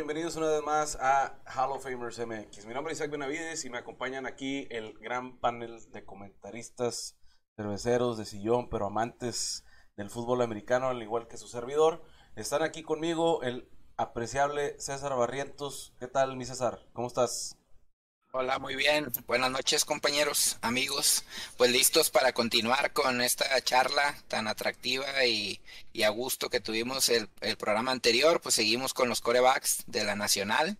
Bienvenidos una vez más a Hall of Famers MX. Mi nombre es Isaac Benavides y me acompañan aquí el gran panel de comentaristas, cerveceros de sillón, pero amantes del fútbol americano, al igual que su servidor. Están aquí conmigo el apreciable César Barrientos. ¿Qué tal, mi César? ¿Cómo estás? Hola, muy bien. Buenas noches, compañeros, amigos. Pues listos para continuar con esta charla tan atractiva y, y a gusto que tuvimos el, el, programa anterior. Pues seguimos con los corebacks de la Nacional.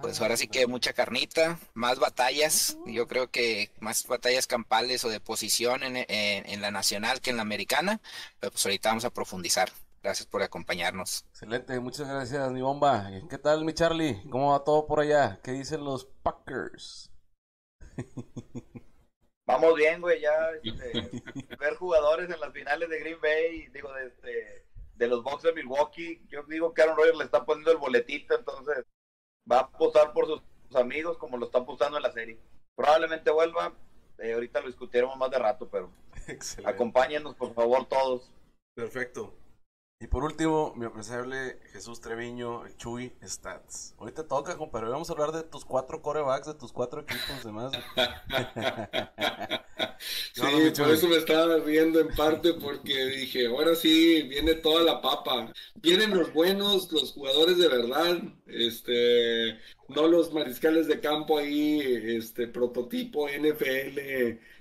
Pues ahora sí que mucha carnita, más batallas. Yo creo que más batallas campales o de posición en, en, en la Nacional que en la Americana. Pero pues ahorita vamos a profundizar. Gracias por acompañarnos. Excelente, muchas gracias, mi bomba. ¿Qué tal, mi Charlie? ¿Cómo va todo por allá? ¿Qué dicen los Packers? Vamos bien, güey, ya este, ver jugadores en las finales de Green Bay, digo, de, este, de los Bucks de Milwaukee. Yo digo que Aaron Rodgers le está poniendo el boletito, entonces va a apostar por sus, sus amigos como lo está apostando en la serie. Probablemente vuelva, eh, ahorita lo discutiremos más de rato, pero Excelente. acompáñenos, por favor, todos. Perfecto. Y por último, mi apreciable Jesús Treviño, el Chuy Stats. Hoy te toca, compadre. Vamos a hablar de tus cuatro corebacks, de tus cuatro equipos demás. sí, no, por eso me estaba riendo en parte porque dije, ahora sí, viene toda la papa. Vienen los buenos, los jugadores de verdad, este, no los mariscales de campo ahí, este, prototipo NFL,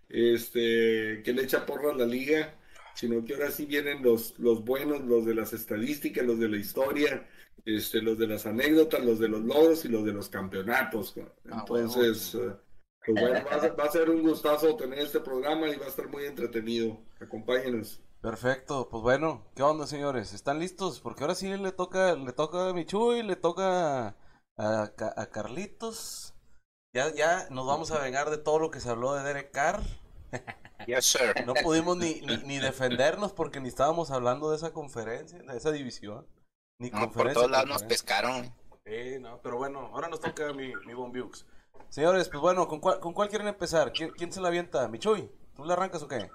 este, que le echa porra a la liga sino que ahora sí vienen los, los buenos, los de las estadísticas, los de la historia, este, los de las anécdotas, los de los logros y los de los campeonatos. Entonces, ah, bueno. pues bueno, va a, va a, ser un gustazo tener este programa y va a estar muy entretenido. Acompáñenos. Perfecto, pues bueno, ¿qué onda señores? ¿Están listos? Porque ahora sí le toca, le toca a Michuy, le toca a, a, a Carlitos. Ya, ya nos vamos a vengar de todo lo que se habló de Derek Carr. Yes, sir. No pudimos ni, ni, ni, defendernos porque ni estábamos hablando de esa conferencia, de esa división. Ni no, por todos lados nos pescaron. Eh, no, pero bueno, ahora nos toca mi, mi Bombiux. Señores, pues bueno, ¿con cuál, ¿con cuál quieren empezar? ¿Quién, ¿Quién se la avienta? ¿Michuy? ¿Tú le arrancas o qué?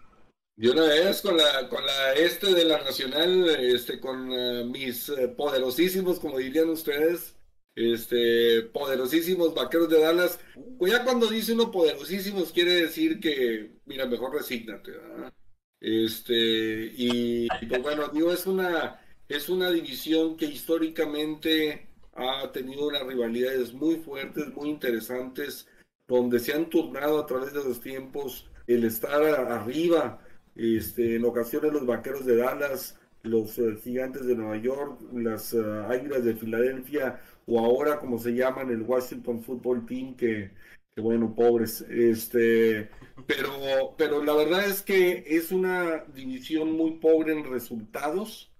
Yo una vez con la, con la este de la Nacional, este, con uh, mis uh, poderosísimos, como dirían ustedes, este, poderosísimos vaqueros de Dallas. Pues ya cuando dice uno poderosísimos quiere decir que, mira, mejor resígnate, ¿verdad? Este, y, pues bueno, digo, es una, es una división que históricamente ha tenido unas rivalidades muy fuertes, muy interesantes, donde se han turnado a través de los tiempos el estar arriba, este, en ocasiones los vaqueros de Dallas, los uh, gigantes de Nueva York, las uh, águilas de Filadelfia, o ahora como se llaman el Washington Football Team, que, que bueno, pobres, este, pero, pero la verdad es que es una división muy pobre en resultados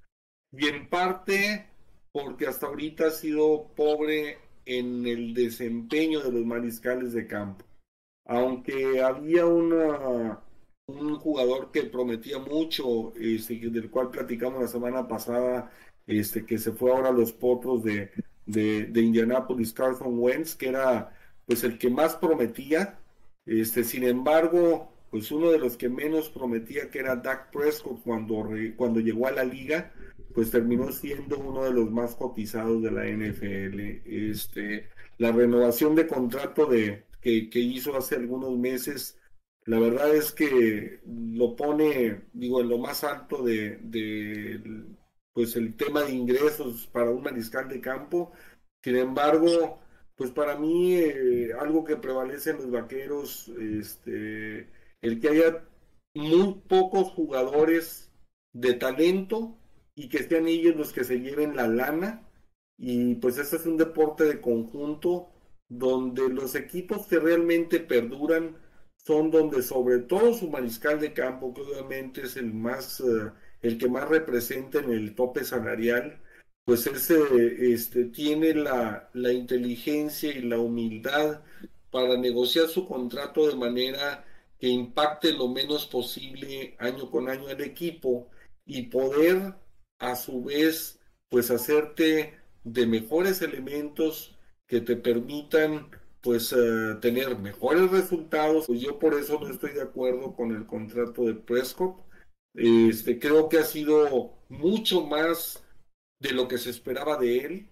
y en parte porque hasta ahorita ha sido pobre en el desempeño de los mariscales de campo. Aunque había una, un jugador que prometía mucho, este, del cual platicamos la semana pasada, este, que se fue ahora a los potros de, de, de Indianapolis, Carson Wentz, que era pues el que más prometía. Este, sin embargo, pues uno de los que menos prometía, que era Dak Prescott cuando, cuando llegó a la liga, pues terminó siendo uno de los más cotizados de la NFL. Este, la renovación de contrato de, que, hizo hace algunos meses, la verdad es que lo pone, digo, en lo más alto de, de pues el tema de ingresos para un mariscal de campo. Sin embargo, pues para mí eh, algo que prevalece en los vaqueros, este, el que haya muy pocos jugadores de talento y que sean ellos los que se lleven la lana. Y pues este es un deporte de conjunto donde los equipos que realmente perduran son donde sobre todo su mariscal de campo, que obviamente es el más uh, el que más representa en el tope salarial, pues ese este, tiene la, la inteligencia y la humildad para negociar su contrato de manera que impacte lo menos posible año con año al equipo y poder a su vez pues hacerte de mejores elementos que te permitan pues uh, tener mejores resultados. Pues yo por eso no estoy de acuerdo con el contrato de Prescott. Este, creo que ha sido mucho más de lo que se esperaba de él.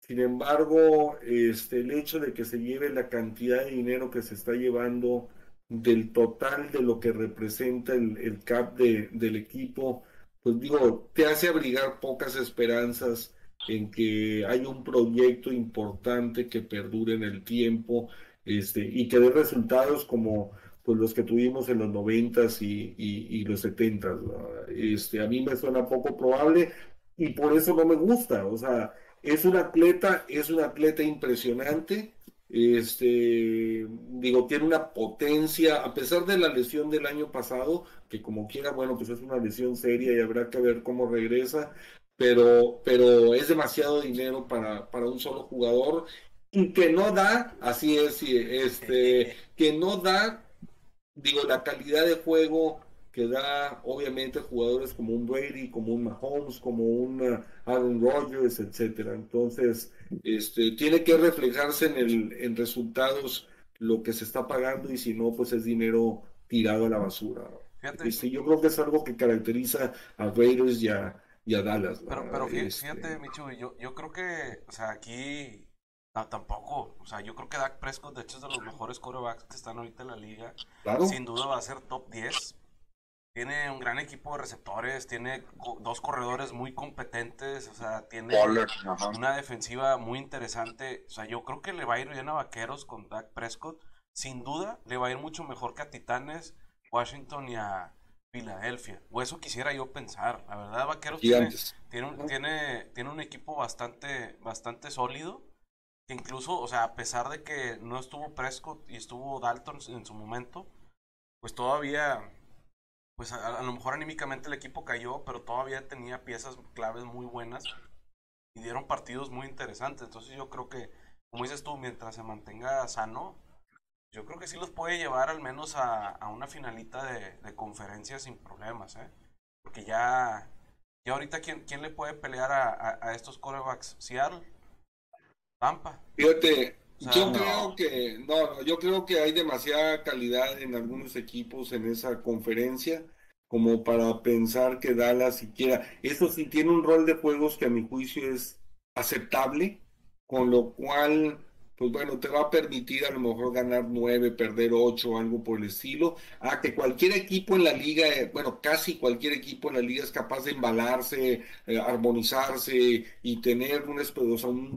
Sin embargo, este, el hecho de que se lleve la cantidad de dinero que se está llevando del total de lo que representa el, el cap de, del equipo, pues digo, te hace abrigar pocas esperanzas en que hay un proyecto importante que perdure en el tiempo este, y que dé resultados como pues, los que tuvimos en los noventas y, y, los setentas. Este, a mí me suena poco probable y por eso no me gusta. O sea, es un atleta, es un atleta impresionante. Este, digo, tiene una potencia, a pesar de la lesión del año pasado, que como quiera, bueno, pues es una lesión seria y habrá que ver cómo regresa, pero, pero es demasiado dinero para, para un solo jugador y que no da, así es, este, que no da, digo, la calidad de juego que da obviamente jugadores como un Brady, como un Mahomes, como un uh, Aaron Rodgers, etcétera. Entonces, este, tiene que reflejarse en el en resultados lo que se está pagando y si no, pues es dinero tirado a la basura. Este, yo creo que es algo que caracteriza a Raiders y a, Dallas. Pero, pero fíjate, este... Michu, yo, yo creo que, o sea, aquí tampoco. O sea, yo creo que Dak Prescott, de hecho, es de los mejores quarterbacks que están ahorita en la liga. Sin duda va a ser top 10. Tiene un gran equipo de receptores, tiene dos corredores muy competentes, o sea, tiene una defensiva muy interesante. O sea, yo creo que le va a ir bien a Vaqueros con Dak Prescott. Sin duda, le va a ir mucho mejor que a Titanes, Washington y a Filadelfia. O eso quisiera yo pensar. La verdad, Vaqueros tiene, tiene, un, tiene, tiene un equipo bastante, bastante sólido. Que incluso, o sea, a pesar de que no estuvo Prescott y estuvo Dalton en su momento, pues todavía pues a, lo mejor anímicamente el equipo cayó, pero todavía tenía piezas claves muy buenas y dieron partidos muy interesantes. Entonces yo creo que, como dices tú, mientras se mantenga sano, yo creo que sí los puede llevar al menos a, una finalita de, de, conferencia sin problemas, ¿eh? Porque ya, ya ahorita, ¿quién, quién le puede pelear a, a, estos corebacks? ¿Seattle? ¿Tampa? Fíjate, yo creo que, no, yo creo que hay demasiada calidad en algunos equipos en esa conferencia como para pensar que Dallas siquiera, eso sí tiene un rol de juegos que a mi juicio es aceptable, con lo cual pues bueno, te va a permitir a lo mejor ganar nueve, perder ocho, algo por el estilo. A que cualquier equipo en la liga, eh, bueno, casi cualquier equipo en la liga es capaz de embalarse, eh, armonizarse y tener un,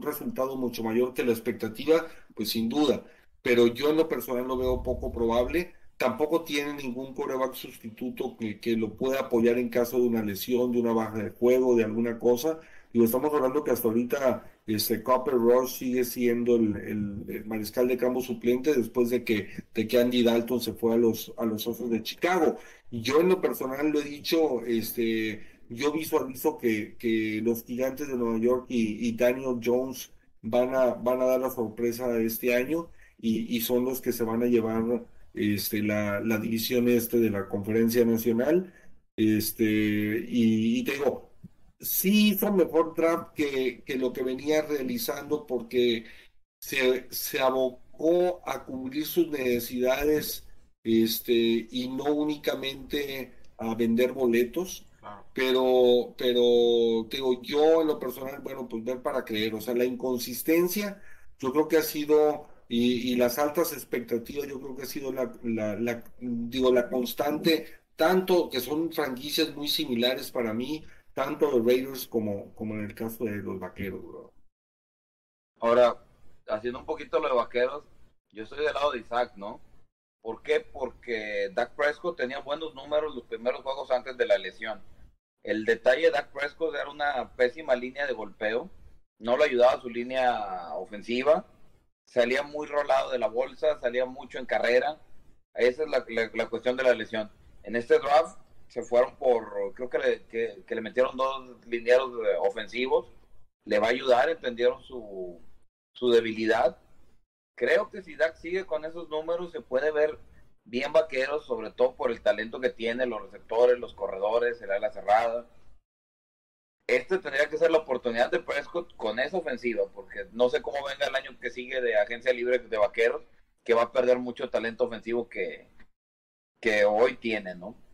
resultado mucho mayor que la expectativa, pues sin duda. Pero yo en lo personal lo veo poco probable. Tampoco tiene ningún coreback sustituto que, que lo pueda apoyar en caso de una lesión, de una baja de juego, de alguna cosa. Y estamos hablando que hasta ahorita este Copper Ross sigue siendo el, mariscal de campo suplente después de que, de que Andy Dalton se fue a los, a los Osos de Chicago. Yo en lo personal lo he dicho, este, yo visualizo que, que los gigantes de Nueva York y, Daniel Jones van a, van a dar la sorpresa este año y, y son los que se van a llevar este, la, la división este de la conferencia nacional. Este, y, y te digo, sí hizo mejor draft que, que lo que venía realizando porque se, se abocó a cubrir sus necesidades este, y no únicamente a vender boletos. Pero, pero, digo, yo en lo personal, bueno, pues ver para creer, o sea, la inconsistencia, yo creo que ha sido, y, y las altas expectativas, yo creo que ha sido la, la, la, digo, la constante, tanto que son franquicias muy similares para mí, tanto los Raiders como, como en el caso de los Vaqueros, Ahora, haciendo un poquito lo de Vaqueros, yo estoy del lado de Isaac, ¿no? ¿Por qué? Porque Dak Prescott tenía buenos números los primeros juegos antes de la lesión. El detalle de Dak Prescott era una pésima línea de golpeo, no lo ayudaba su línea ofensiva, salía muy rolado de la bolsa, salía mucho en carrera. Esa es la, la cuestión de la lesión. En este draft se fueron por, creo que le, que, le metieron dos lineados ofensivos, le va a ayudar, entendieron su, su debilidad. Creo que si Dak sigue con esos números se puede ver bien vaqueros, sobre todo por el talento que tiene, los receptores, los corredores, el ala cerrada. Este tendría que ser la oportunidad de Prescott con esa ofensiva, porque no sé cómo venga el año que sigue de agencia libre de vaqueros, que va a perder mucho talento ofensivo que, que hoy tiene, ¿no?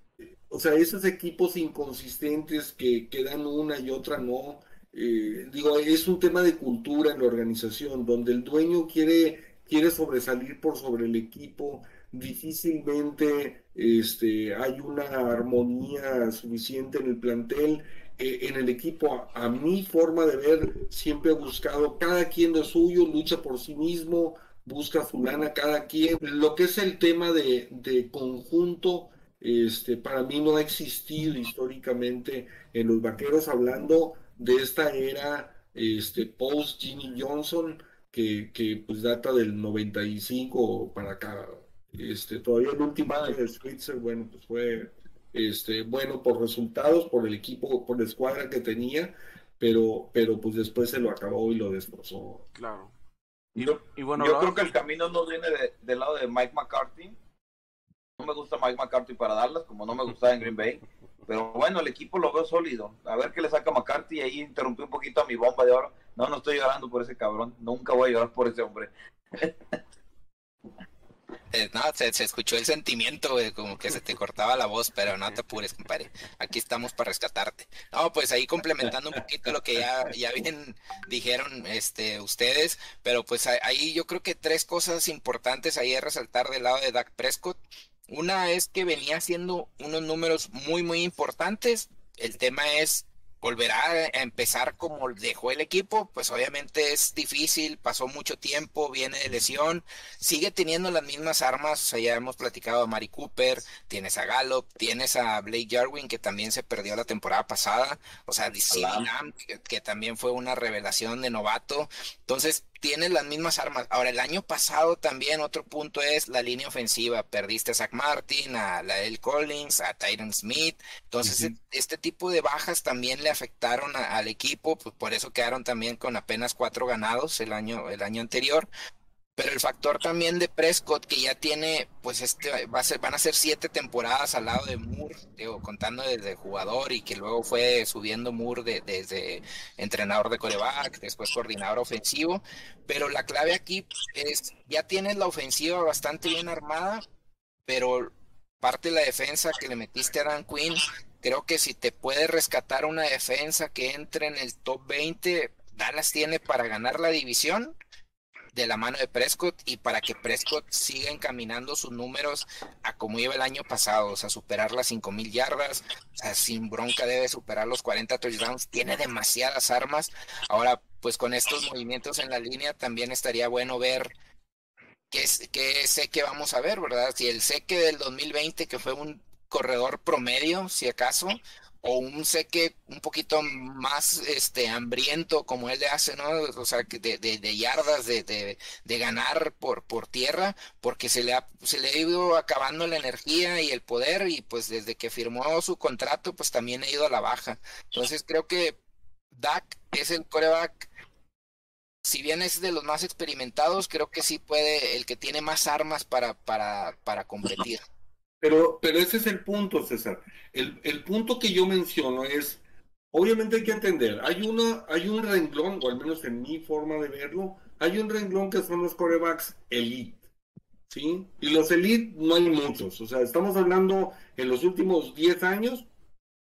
O sea, esos equipos inconsistentes que, que dan una y otra no, eh, digo, es un tema de cultura en la organización, donde el dueño quiere, quiere sobresalir por sobre el equipo, difícilmente este, hay una armonía suficiente en el plantel, eh, en el equipo. A, mi forma de ver, siempre he buscado cada quien de suyo, lucha por sí mismo, busca fulana cada quien. Lo que es el tema de, de conjunto, este, para mí no ha existido históricamente en los vaqueros, hablando de esta era este, post Jimmy Johnson, que, que pues data del 95 para acá. Este, todavía el último año de Switzer, bueno, pues fue este, bueno por resultados, por el equipo, por la escuadra que tenía, pero, pero pues después se lo acabó y lo destrozó. Claro. Y, yo, bueno, yo creo que el camino no viene del lado de Mike McCarthy. No me gusta Mike McCarthy para darlas, como no me gustaba en Green Bay. Pero bueno, el equipo lo veo sólido. A ver qué le saca McCarthy. Ahí interrumpí un poquito a mi bomba de oro. No, no estoy llorando por ese cabrón. Nunca voy a llorar por ese hombre. Eh, no, se, escuchó el sentimiento, como que se te cortaba la voz, pero no te apures, compadre. Aquí estamos para rescatarte. No, pues ahí complementando un poquito lo que ya, ya bien dijeron este, ustedes, pero pues ahí yo creo que tres cosas importantes ahí a resaltar del lado de Dak Prescott. Una es que venía haciendo unos números muy, muy importantes. El tema es volverá a empezar como dejó el equipo, pues obviamente es difícil, pasó mucho tiempo, viene de lesión, sigue teniendo las mismas armas, o sea, ya hemos platicado a Mari Cooper, tienes a Gallup, tienes a Blake Jarwin que también se perdió la temporada pasada, o sea, que, que también fue una revelación de novato, entonces tienes las mismas armas. Ahora, el año pasado también otro punto es la línea ofensiva. Perdiste a Zach Martin, a la El Collins, a Tyron Smith. Entonces, este tipo de bajas también le afectaron al equipo, pues por eso quedaron también con apenas cuatro ganados el año, el año anterior. Pero el factor también de Prescott, que ya tiene, pues este, va a ser, van a ser siete temporadas al lado de Moore, digo, contando desde jugador y que luego fue subiendo Moore desde entrenador de coreback, después coordinador ofensivo. Pero la clave aquí es, ya tienes la ofensiva bastante bien armada, pero parte de la defensa que le metiste a Dan Quinn, creo que si te puede rescatar una defensa que entre en el top 20, Dallas tiene para ganar la división de la mano de Prescott y para que Prescott siga encaminando sus números a como iba el año pasado, o sea, superar las mil yardas, o sea, sin bronca debe superar los 40 touchdowns, tiene demasiadas armas. Ahora, pues con estos movimientos en la línea también estaría bueno ver qué, sé que vamos a ver, ¿verdad? Si el seque del 2020, que fue un corredor promedio, si acaso, o un seque un poquito más este hambriento como él le hace, ¿no? O sea, de, de, de yardas, de, de, ganar por, por tierra, porque se le, ha, se le ha ido acabando la energía y el poder y pues desde que firmó su contrato pues también ha ido a la baja. Entonces creo que Dak es el coreback, si bien es de los más experimentados, creo que sí puede, el que tiene más armas para, para, para competir. Pero, pero ese es el punto, César. El, el punto que yo menciono es, obviamente hay que entender, hay, una, hay un renglón, o al menos en mi forma de verlo, hay un renglón que son los corebacks elite. ¿Sí? Y los elite no hay muchos. O sea, estamos hablando en los últimos 10 años,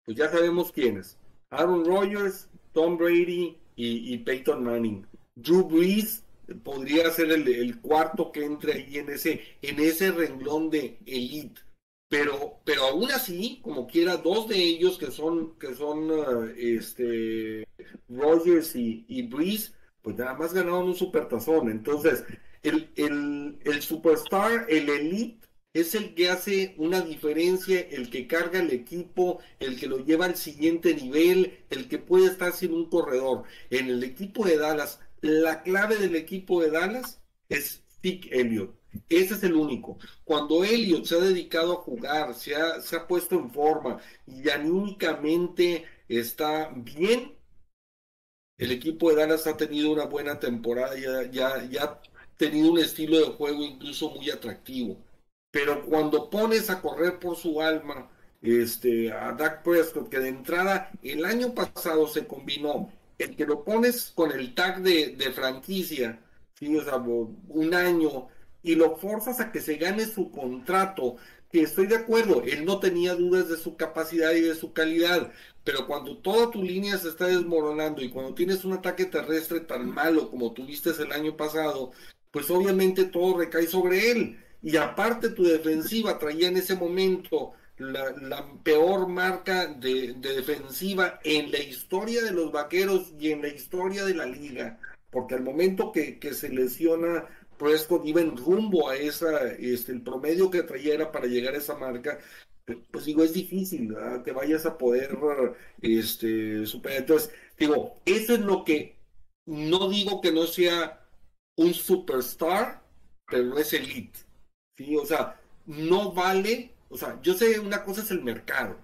pues ya sabemos quiénes. Aaron Rodgers, Tom Brady y, Peyton Manning. Drew Brees podría ser el, cuarto que entre ahí en ese, en ese renglón de elite. Pero, pero aún así, como quiera, dos de ellos que son, que son uh, este, Rogers y, y Breeze, pues nada más ganaron un supertazón. Entonces, el, el, el superstar, el elite, es el que hace una diferencia, el que carga el equipo, el que lo lleva al siguiente nivel, el que puede estar sin un corredor. En el equipo de Dallas, la clave del equipo de Dallas es Dick Elliott. Ese es el único. Cuando Elliot se ha dedicado a jugar, se ha, se ha puesto en forma y anímicamente está bien, el equipo de Dallas ha tenido una buena temporada, ya, ya, ya ha tenido un estilo de juego incluso muy atractivo. Pero cuando pones a correr por su alma este, a Dak Prescott, que de entrada el año pasado se combinó, el que lo pones con el tag de, de franquicia, ¿sí? o sea, un año y lo forzas a que se gane su contrato, que estoy de acuerdo, él no tenía dudas de su capacidad y de su calidad, pero cuando toda tu línea se está desmoronando y cuando tienes un ataque terrestre tan malo como tuviste el año pasado, pues obviamente todo recae sobre él. Y aparte tu defensiva traía en ese momento la, peor marca de, defensiva en la historia de los vaqueros y en la historia de la liga. Porque al momento que, que se lesiona Prescott iba en rumbo a esa, este, el promedio que traía era para llegar a esa marca, pues digo, es difícil que vayas a poder este, superar. Entonces, digo, eso es lo que no digo que no sea un superstar, pero no es elite. ¿sí? O sea, no vale, o sea, yo sé una cosa es el mercado,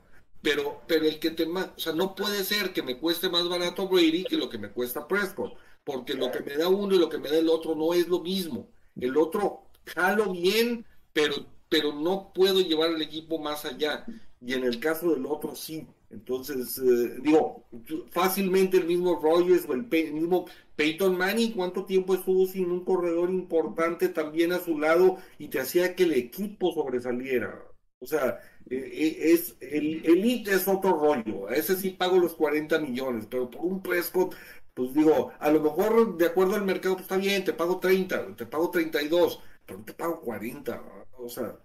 pero, pero el que te, o sea, no puede ser que me cueste más barato Brady que lo que me cuesta Prescott porque lo que me da uno y lo que me da el otro no es lo mismo. El otro jalo bien, pero, pero no puedo llevar el equipo más allá. Y en el caso del otro sí. Entonces, eh, digo, fácilmente el mismo Rogers o el, mismo Peyton Manning, ¿cuánto tiempo estuvo sin un corredor importante también a su lado y te hacía que el equipo sobresaliera? O sea, eh, eh, es el Elite es otro rollo. A ese sí pago los 40 millones, pero por un Prescott pues digo, a lo mejor de acuerdo al mercado, pues está bien, te pago 30, te pago 32, pero no te pago 40, o sea,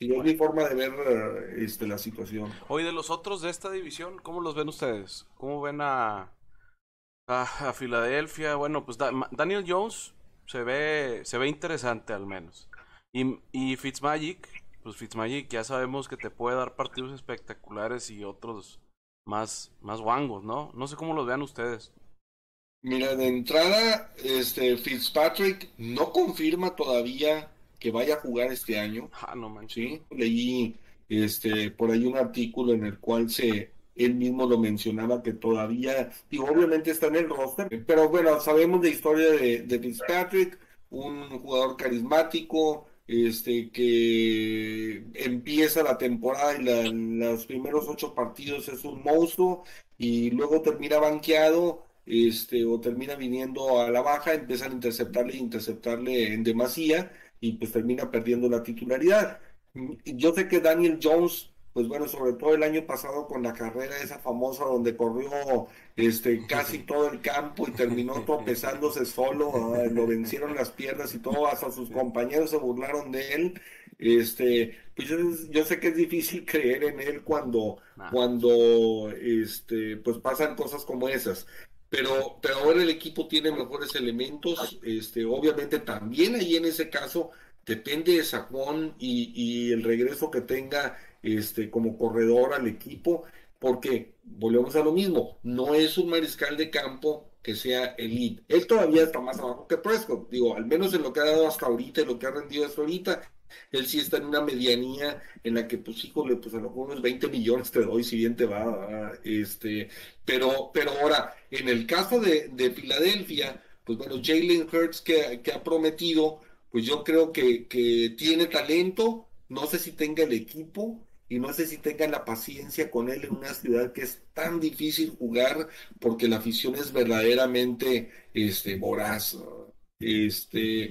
y es mi forma de ver este, la situación. Hoy de los otros de esta división, ¿cómo los ven ustedes? ¿Cómo ven a, a, Filadelfia? Bueno, pues Daniel Jones se ve, se ve interesante al menos. Y, y Fitzmagic, pues Fitzmagic ya sabemos que te puede dar partidos espectaculares y otros más, más guangos, ¿no? No sé cómo los vean ustedes. Mira, de entrada, este Fitzpatrick no confirma todavía que vaya a jugar este año. Ah, no manches. Sí, leí este por ahí un artículo en el cual se él mismo lo mencionaba que todavía, y obviamente está en el roster, pero bueno, sabemos de historia de, de Fitzpatrick, un jugador carismático, este que empieza la temporada y los primeros ocho partidos es un monstruo y luego termina banqueado este, o termina viniendo a la baja, empiezan a interceptarle e interceptarle en demasía y pues termina perdiendo la titularidad. Yo sé que Daniel Jones, pues bueno, sobre todo el año pasado con la carrera esa famosa donde corrió este, casi todo el campo y terminó tropezándose solo, lo vencieron las piernas y todo, hasta sus compañeros se burlaron de él. Este, pues yo, sé que es difícil creer en él cuando, cuando este, pues pasan cosas como esas pero, pero ahora el equipo tiene mejores elementos, este, obviamente también ahí en ese caso depende de Saquon y, el regreso que tenga este, como corredor al equipo, porque volvemos a lo mismo, no es un mariscal de campo que sea elite. Él todavía está más abajo que Prescott, digo, al menos en lo que ha dado hasta ahorita, y lo que ha rendido hasta ahorita, él sí está en una medianía en la que, pues, híjole, pues a lo mejor unos 20 millones te doy, si bien te va, este, pero, pero ahora, en el caso de, de Filadelfia, pues bueno, Jalen Hurts que, que, ha prometido, pues yo creo que, que tiene talento, no sé si tenga el equipo, y no sé si tenga la paciencia con él en una ciudad que es tan difícil jugar porque la afición es verdaderamente este voraz. Este,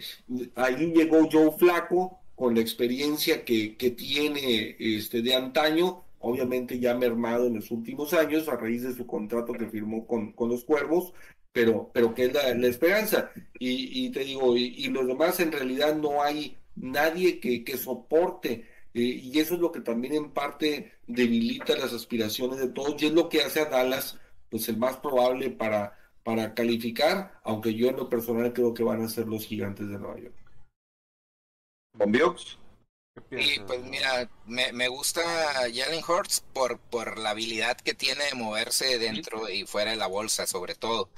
ahí llegó Joe Flaco, con la experiencia que, que tiene este, de antaño, obviamente ya mermado en los últimos años a raíz de su contrato que firmó con, con los Cuervos, pero, pero que es la, esperanza. Y, y, te digo, y, los demás en realidad no hay nadie que, que soporte. Eh, y eso es lo que también en parte debilita las aspiraciones de todos y es lo que hace a Dallas pues el más probable para, para calificar, aunque yo en lo personal creo que van a ser los gigantes de Nueva York. ¿Con Y pues mira, me, me gusta Jalen Hurts por, por la habilidad que tiene de moverse dentro y fuera de la bolsa, sobre todo.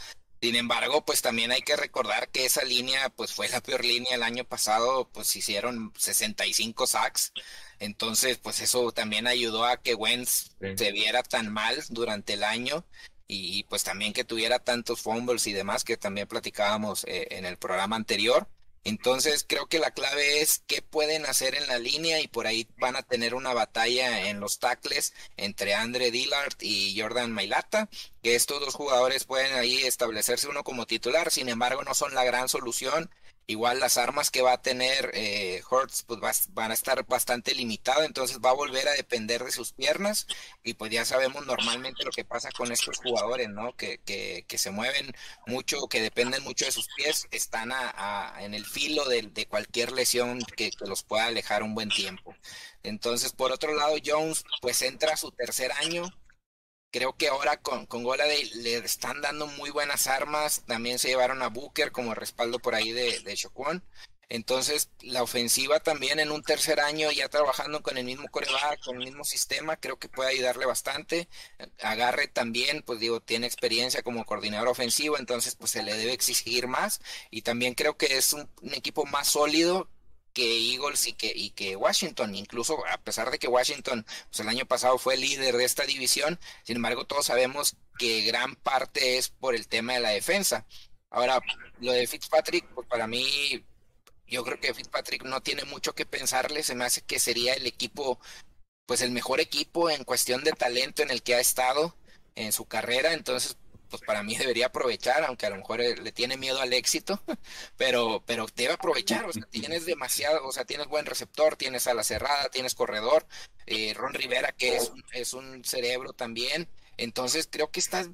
Sin embargo, pues también hay que recordar que esa línea, pues fue la peor línea el año pasado, pues hicieron 65 sacks. Entonces, pues eso también ayudó a que Wentz se viera tan mal durante el año y, pues también que tuviera tantos fumbles y demás que también platicábamos eh, en el programa anterior. Entonces creo que la clave es qué pueden hacer en la línea y por ahí van a tener una batalla en los tackles entre Andre Dillard y Jordan Mailata, que estos dos jugadores pueden ahí establecerse uno como titular, sin embargo no son la gran solución Igual las armas que va a tener eh, Hurts pues van a estar bastante limitadas, entonces va a volver a depender de sus piernas y pues ya sabemos normalmente lo que pasa con estos jugadores, ¿no? Que, que, se mueven mucho, que dependen mucho de sus pies, están a, en el filo de, de cualquier lesión que, que los pueda alejar un buen tiempo. Entonces, por otro lado, Jones pues entra a su tercer año, Creo que ahora con, con le están dando muy buenas armas. También se llevaron a Booker como respaldo por ahí de, de. Entonces, la ofensiva también en un tercer año, ya trabajando con el mismo coreback, con el mismo sistema, creo que puede ayudarle bastante. Agarre también, pues digo, tiene experiencia como coordinador ofensivo, entonces pues se le debe exigir más. Y también creo que es un equipo más sólido que Eagles y que, y que Washington, incluso a pesar de que Washington pues, el año pasado fue líder de esta división, sin embargo todos sabemos que gran parte es por el tema de la defensa. Ahora, lo de Fitzpatrick, pues para mí, yo creo que Fitzpatrick no tiene mucho que pensarle, se me hace que sería el equipo, pues el mejor equipo en cuestión de talento en el que ha estado en su carrera, entonces pues para mí debería aprovechar, aunque a lo mejor eh, le tiene miedo al éxito, pero, pero debe aprovechar, o sea, tienes demasiado, o sea, tienes buen receptor, tienes ala cerrada, tienes corredor, eh, Ron Rivera, que es un, es un cerebro también, entonces creo que esta,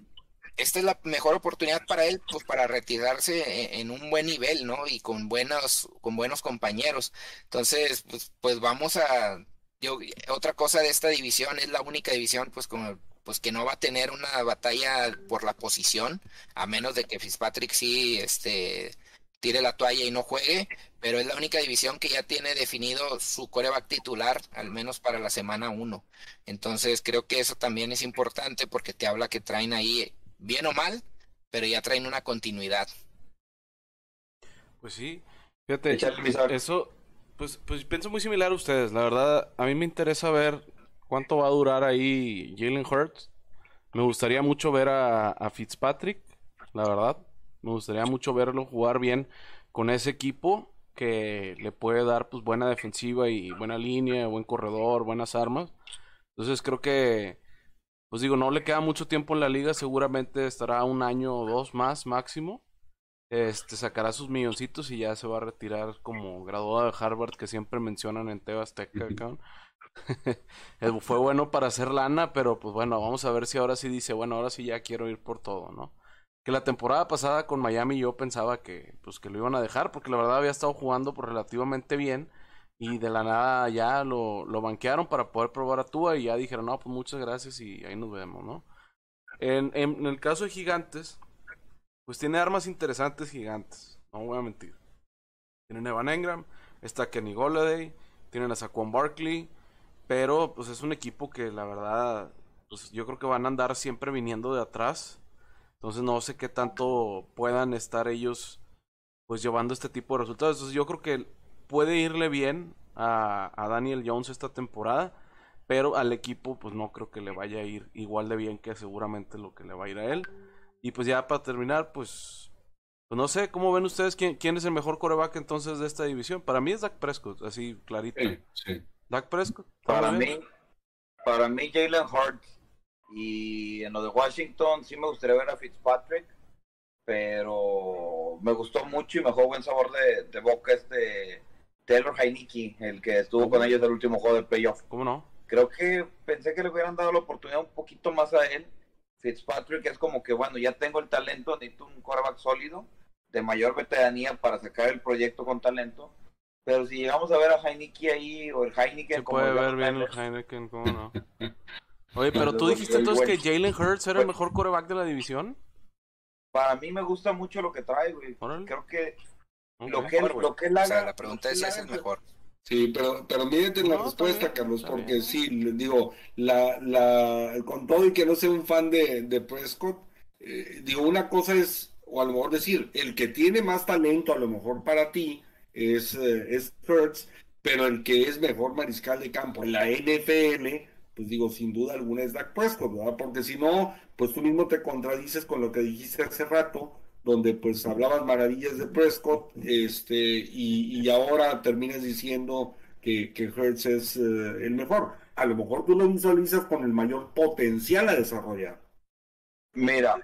esta es la mejor oportunidad para él, pues para retirarse en, en, un buen nivel, ¿no? Y con buenos, con buenos compañeros. Entonces, pues, pues vamos a, yo, otra cosa de esta división, es la única división, pues como pues que no va a tener una batalla por la posición, a menos de que Fitzpatrick sí este, tire la toalla y no juegue, pero es la única división que ya tiene definido su coreback titular, al menos para la semana 1. Entonces creo que eso también es importante porque te habla que traen ahí, bien o mal, pero ya traen una continuidad. Pues sí, fíjate, eso, pues, pues pienso muy similar a ustedes, la verdad, a mí me interesa ver cuánto va a durar ahí Jalen Hurts. Me gustaría mucho ver a, Fitzpatrick, la verdad. Me gustaría mucho verlo jugar bien con ese equipo que le puede dar pues buena defensiva y buena línea, buen corredor, buenas armas. Entonces creo que, pues digo, no le queda mucho tiempo en la liga, seguramente estará un año o dos más máximo. Este sacará sus milloncitos y ya se va a retirar como graduado de Harvard que siempre mencionan en Tebasteca. Fue bueno para hacer lana, pero pues bueno, vamos a ver si ahora sí dice, bueno, ahora sí ya quiero ir por todo, ¿no? Que la temporada pasada con Miami yo pensaba que pues que lo iban a dejar porque la verdad había estado jugando por relativamente bien y de la nada ya lo, lo banquearon para poder probar a Tua y ya dijeron, no, pues muchas gracias y ahí nos vemos, ¿no? En, en, el caso de Gigantes, pues tiene armas interesantes gigantes, no voy a mentir. Tienen Evan Engram, está Kenny Golladay, tienen a Saquon Barkley, pero pues es un equipo que la verdad, pues yo creo que van a andar siempre viniendo de atrás. Entonces no sé qué tanto puedan estar ellos pues llevando este tipo de resultados. Entonces yo creo que puede irle bien a, a Daniel Jones esta temporada. Pero al equipo pues no creo que le vaya a ir igual de bien que seguramente lo que le va a ir a él. Y pues ya para terminar pues pues no sé, ¿cómo ven ustedes quién, quién es el mejor coreback entonces de esta división? Para mí es Dak Prescott, así clarito. Sí, sí. Dak Prescott. Para mí, para mí Jalen Hurts y en lo de Washington sí me gustaría ver a Fitzpatrick, pero me gustó mucho y me dejó buen sabor de, boca este Taylor Heineke, el que estuvo con ellos el último juego del playoff. ¿Cómo no? Creo que pensé que le hubieran dado la oportunidad un poquito más a él. Fitzpatrick es como que, bueno, ya tengo el talento, necesito un quarterback sólido, de mayor veteranía para sacar el proyecto con talento pero si llegamos a ver a Heineken ahí, o el Heineken... Se puede ver bien el Heineken, ¿cómo no? Oye, pero tú dijiste entonces que Jalen Hurts era el mejor coreback de la división. Para mí me gusta mucho lo que trae, güey. Creo que lo que, lo que él haga... O sea, la pregunta es si es el mejor. Sí, pero, pero mírate la respuesta, Carlos, porque sí, digo, la, la, con todo y que no sea un fan de, de Prescott, eh, digo, una cosa es, o a lo mejor decir, el que tiene más talento a lo mejor para ti, es, eh, es Hurts, pero el que es mejor mariscal de campo en la NFL, pues digo, sin duda alguna es Dak Prescott, ¿verdad? Porque si no, pues tú mismo te contradices con lo que dijiste hace rato, donde pues hablabas maravillas de Prescott, este, y, y ahora terminas diciendo que, que Hertz es eh, el mejor. A lo mejor tú lo visualizas con el mayor potencial a desarrollar. Mira,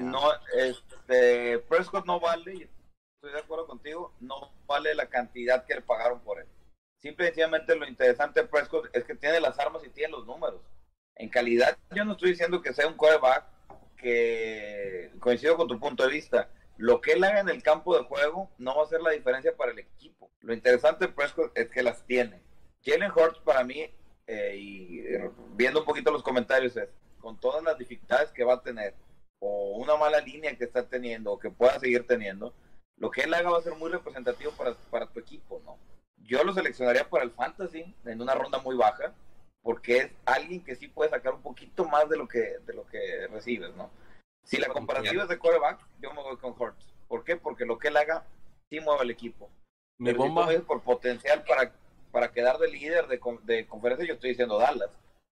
no, este, Prescott no vale, estoy de acuerdo contigo, no vale la cantidad que le pagaron por él. Simple y sencillamente lo interesante de Prescott es que tiene las armas y tiene los números. En calidad, yo no estoy diciendo que sea un quarterback que coincido con tu punto de vista. Lo que él haga en el campo de juego no va a ser la diferencia para el equipo. Lo interesante de Prescott es que las tiene. Jalen Hurts para mí, eh, y viendo un poquito los comentarios, es con todas las dificultades que va a tener, o una mala línea que está teniendo, o que pueda seguir teniendo, lo que él haga va a ser muy representativo para, para tu equipo, ¿no? Yo lo seleccionaría para el fantasy en una ronda muy baja, porque es alguien que sí puede sacar un poquito más de lo que, de lo que recibes, ¿no? Si la comparativa es de quarterback, yo me voy con Hurts. ¿Por qué? Porque lo que él haga sí mueve el equipo. Mi Pero si bomba. tú por potencial para, para quedar de líder de, de conferencia, yo estoy diciendo Dallas.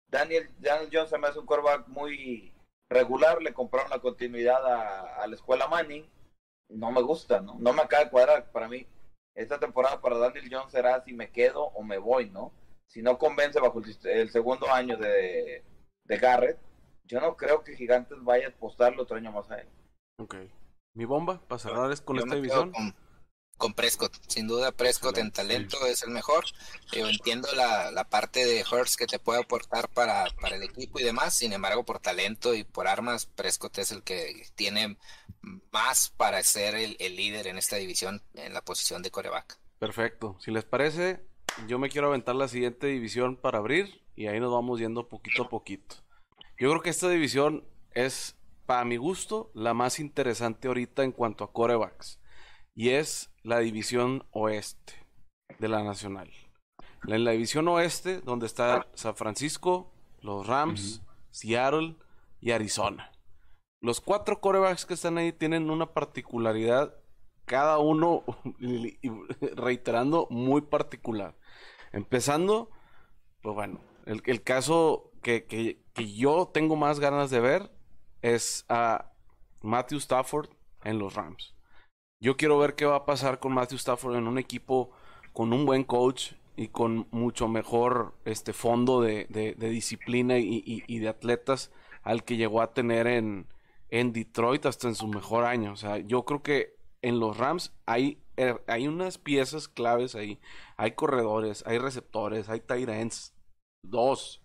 Daniel, Daniel se me hace un quarterback muy regular, le compraron la continuidad a, a la escuela Manning. No me gusta, ¿no? No me acaba de cuadrar. Para mí, esta temporada para Daniel Jones será si me quedo o me voy, ¿no? Si no convence bajo el, segundo año de, de Garrett, yo no creo que Gigantes vaya a apostarle otro año más a él. Ok. Mi bomba, para cerrar es con Yo esta división. Con, con Prescott. Sin duda, Prescott en talento es el mejor. Yo entiendo la, la parte de Hurts que te puede aportar para, para el equipo y demás. Sin embargo, por talento y por armas, Prescott es el que tiene más para ser el, el líder en esta división en la posición de coreback. Perfecto. Si les parece, yo me quiero aventar la siguiente división para abrir y ahí nos vamos yendo poquito a poquito. Yo creo que esta división es, para mi gusto, la más interesante ahorita en cuanto a corebacks. Y es la división oeste de la nacional. En la división oeste, donde está San Francisco, los Rams, Seattle y Arizona. Los cuatro corebacks que están ahí tienen una particularidad, cada uno, reiterando, muy particular. Empezando, pues bueno, el, el caso que, que- que yo tengo más ganas de ver es a Matthew Stafford en los Rams. Yo quiero ver qué va a pasar con Matthew Stafford en un equipo con un buen coach y con mucho mejor este fondo de, de- disciplina y, y- y de atletas al que llegó a tener en, en Detroit hasta en su mejor año. O sea, yo creo que en los Rams hay, eh, hay unas piezas claves ahí. Hay corredores, hay receptores, hay tight ends. Dos.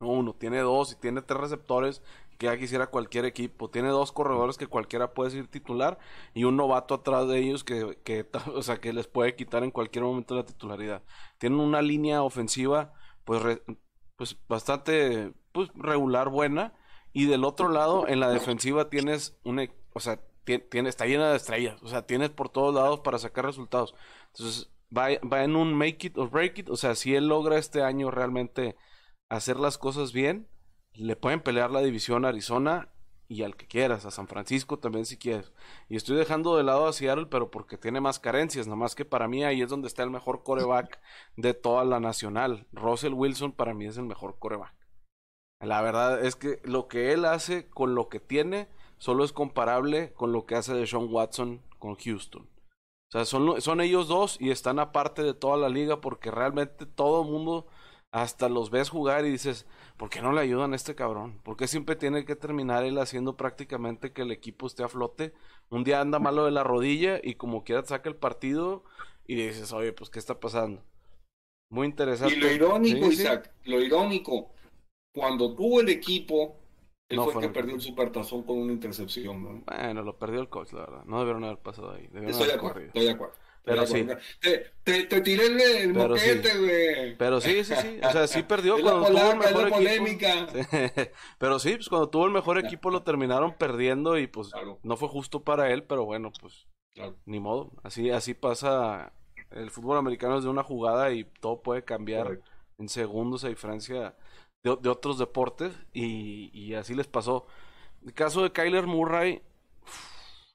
No uno, tiene dos y tiene tres receptores que ya quisiera cualquier equipo. Tiene dos corredores que cualquiera puede ser titular y un novato atrás de ellos que, que, o sea, que les puede quitar en cualquier momento la titularidad. Tienen una línea ofensiva pues, pues bastante pues, regular, buena. Y del otro lado, en la defensiva tienes un, e- o sea, ti- tiene, está llena de estrellas. O sea, tienes por todos lados para sacar resultados. Entonces, va, va en un make it or break it. O sea, si él logra este año realmente hacer las cosas bien, le pueden pelear la división a Arizona y al que quieras, a San Francisco también si quieres. Y estoy dejando de lado a Seattle, pero porque tiene más carencias, nada más que para mí ahí es donde está el mejor coreback de toda la nacional. Russell Wilson para mí es el mejor coreback. La verdad es que lo que él hace con lo que tiene solo es comparable con lo que hace de Sean Watson con Houston. O sea, son, son ellos dos y están aparte de toda la liga porque realmente todo el mundo hasta los ves jugar y dices, ¿por qué no le ayudan a este cabrón? ¿Por qué siempre tiene que terminar él haciendo prácticamente que el equipo esté a flote? Un día anda malo de la rodilla y como quiera saca el partido y dices, oye, pues ¿qué está pasando? Muy interesante. Y lo irónico, Sí. Isaac, lo irónico, cuando tuvo el equipo, él No fue el que perdió el supertazón con una intercepción. ¿no? Bueno, lo perdió el coach, la verdad. No debieron haber pasado ahí. Debieron Estoy de haber acuerdo, corrido. estoy de acuerdo. Pero acuerdo. Te, te, te tiré el, Pero moquete, sí. güey. Pero sí, sí, sí. O sea, sí perdió cuando tuvo el mejor equipo. polémica. Pero sí, pues cuando tuvo el mejor equipo lo terminaron perdiendo y pues Claro. no fue justo para él, pero bueno, pues Claro. ni modo. Así, así pasa. El fútbol americano es de una jugada y todo puede cambiar Correcto. en segundos a diferencia de, de otros deportes y, y así les pasó. El caso de Kyler Murray,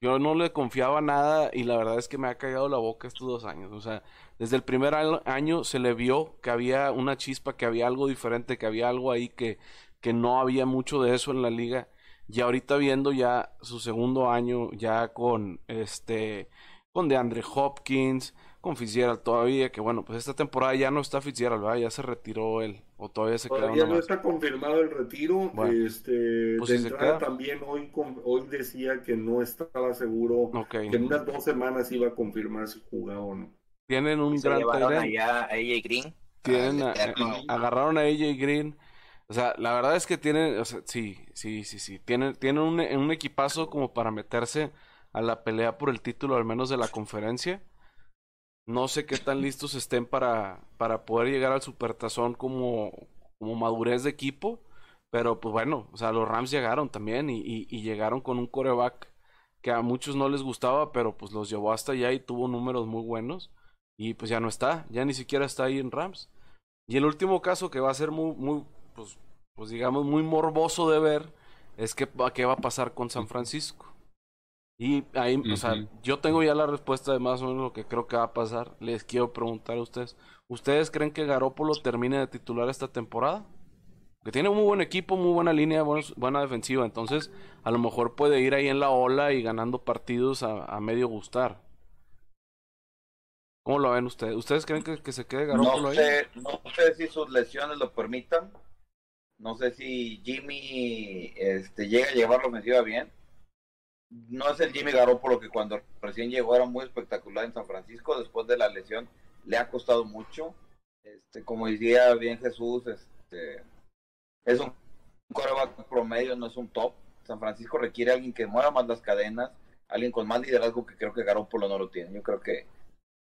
yo no le confiaba nada y la verdad es que me ha callado la boca estos dos años. O sea, desde el primer año se le vio que había una chispa, que había algo diferente, que había algo ahí que, que no había mucho de eso en la liga. Y ahorita viendo ya su segundo año ya con este con DeAndre Hopkins, con Fitzgerald todavía, que bueno, pues esta temporada ya no está Fitzgerald, ¿verdad? Ya se retiró él, o todavía se queda Todavía no está confirmado el retiro. Bueno, este, pues de si se entrada queda. también hoy, con- hoy decía que no estaba seguro, Ok. que en unas dos semanas iba a confirmar si jugaba o no. Tienen un Se gran allá a AJ Green. Tienen a- a- agarraron a AJ Green. O sea, la verdad es que tienen, o sea, sí, sí, sí, sí. Tienen, tienen un, un equipazo como para meterse a la pelea por el título, al menos de la conferencia. No sé qué tan listos estén para, para poder llegar al supertazón como, como madurez de equipo. Pero pues bueno, o sea, los Rams llegaron también y, y- llegaron con un coreback que a muchos no les gustaba, pero pues los llevó hasta allá y tuvo números muy buenos. Y pues ya no está, ya ni siquiera está ahí en Rams. Y el último caso que va a ser muy, muy, pues, pues digamos, muy morboso de ver es que qué va a pasar con San Francisco. Y ahí, o sea, yo tengo ya la respuesta de más o menos lo que creo que va a pasar. Les quiero preguntar a ustedes, ¿ustedes creen que Garópolo termine de titular esta temporada? Que tiene un muy buen equipo, muy buena línea, buenos- buena defensiva. Entonces, a lo mejor puede ir ahí en la ola y ganando partidos a, a medio gustar. ¿Cómo lo ven ustedes? ¿Ustedes creen que, que se quede Garópolo No ahí? sé, no sé si sus lesiones lo permitan. No sé si Jimmy este, llega a llevar la ofensiva bien. No es el Jimmy Garoppolo que cuando recién llegó era muy espectacular en San Francisco. Después de la lesión le ha costado mucho. Este, como decía bien Jesús, este, es un coreback promedio, no es un top. San Francisco requiere a alguien que mueva más las cadenas, alguien con más liderazgo que creo que Garoppolo no lo tiene. Yo creo que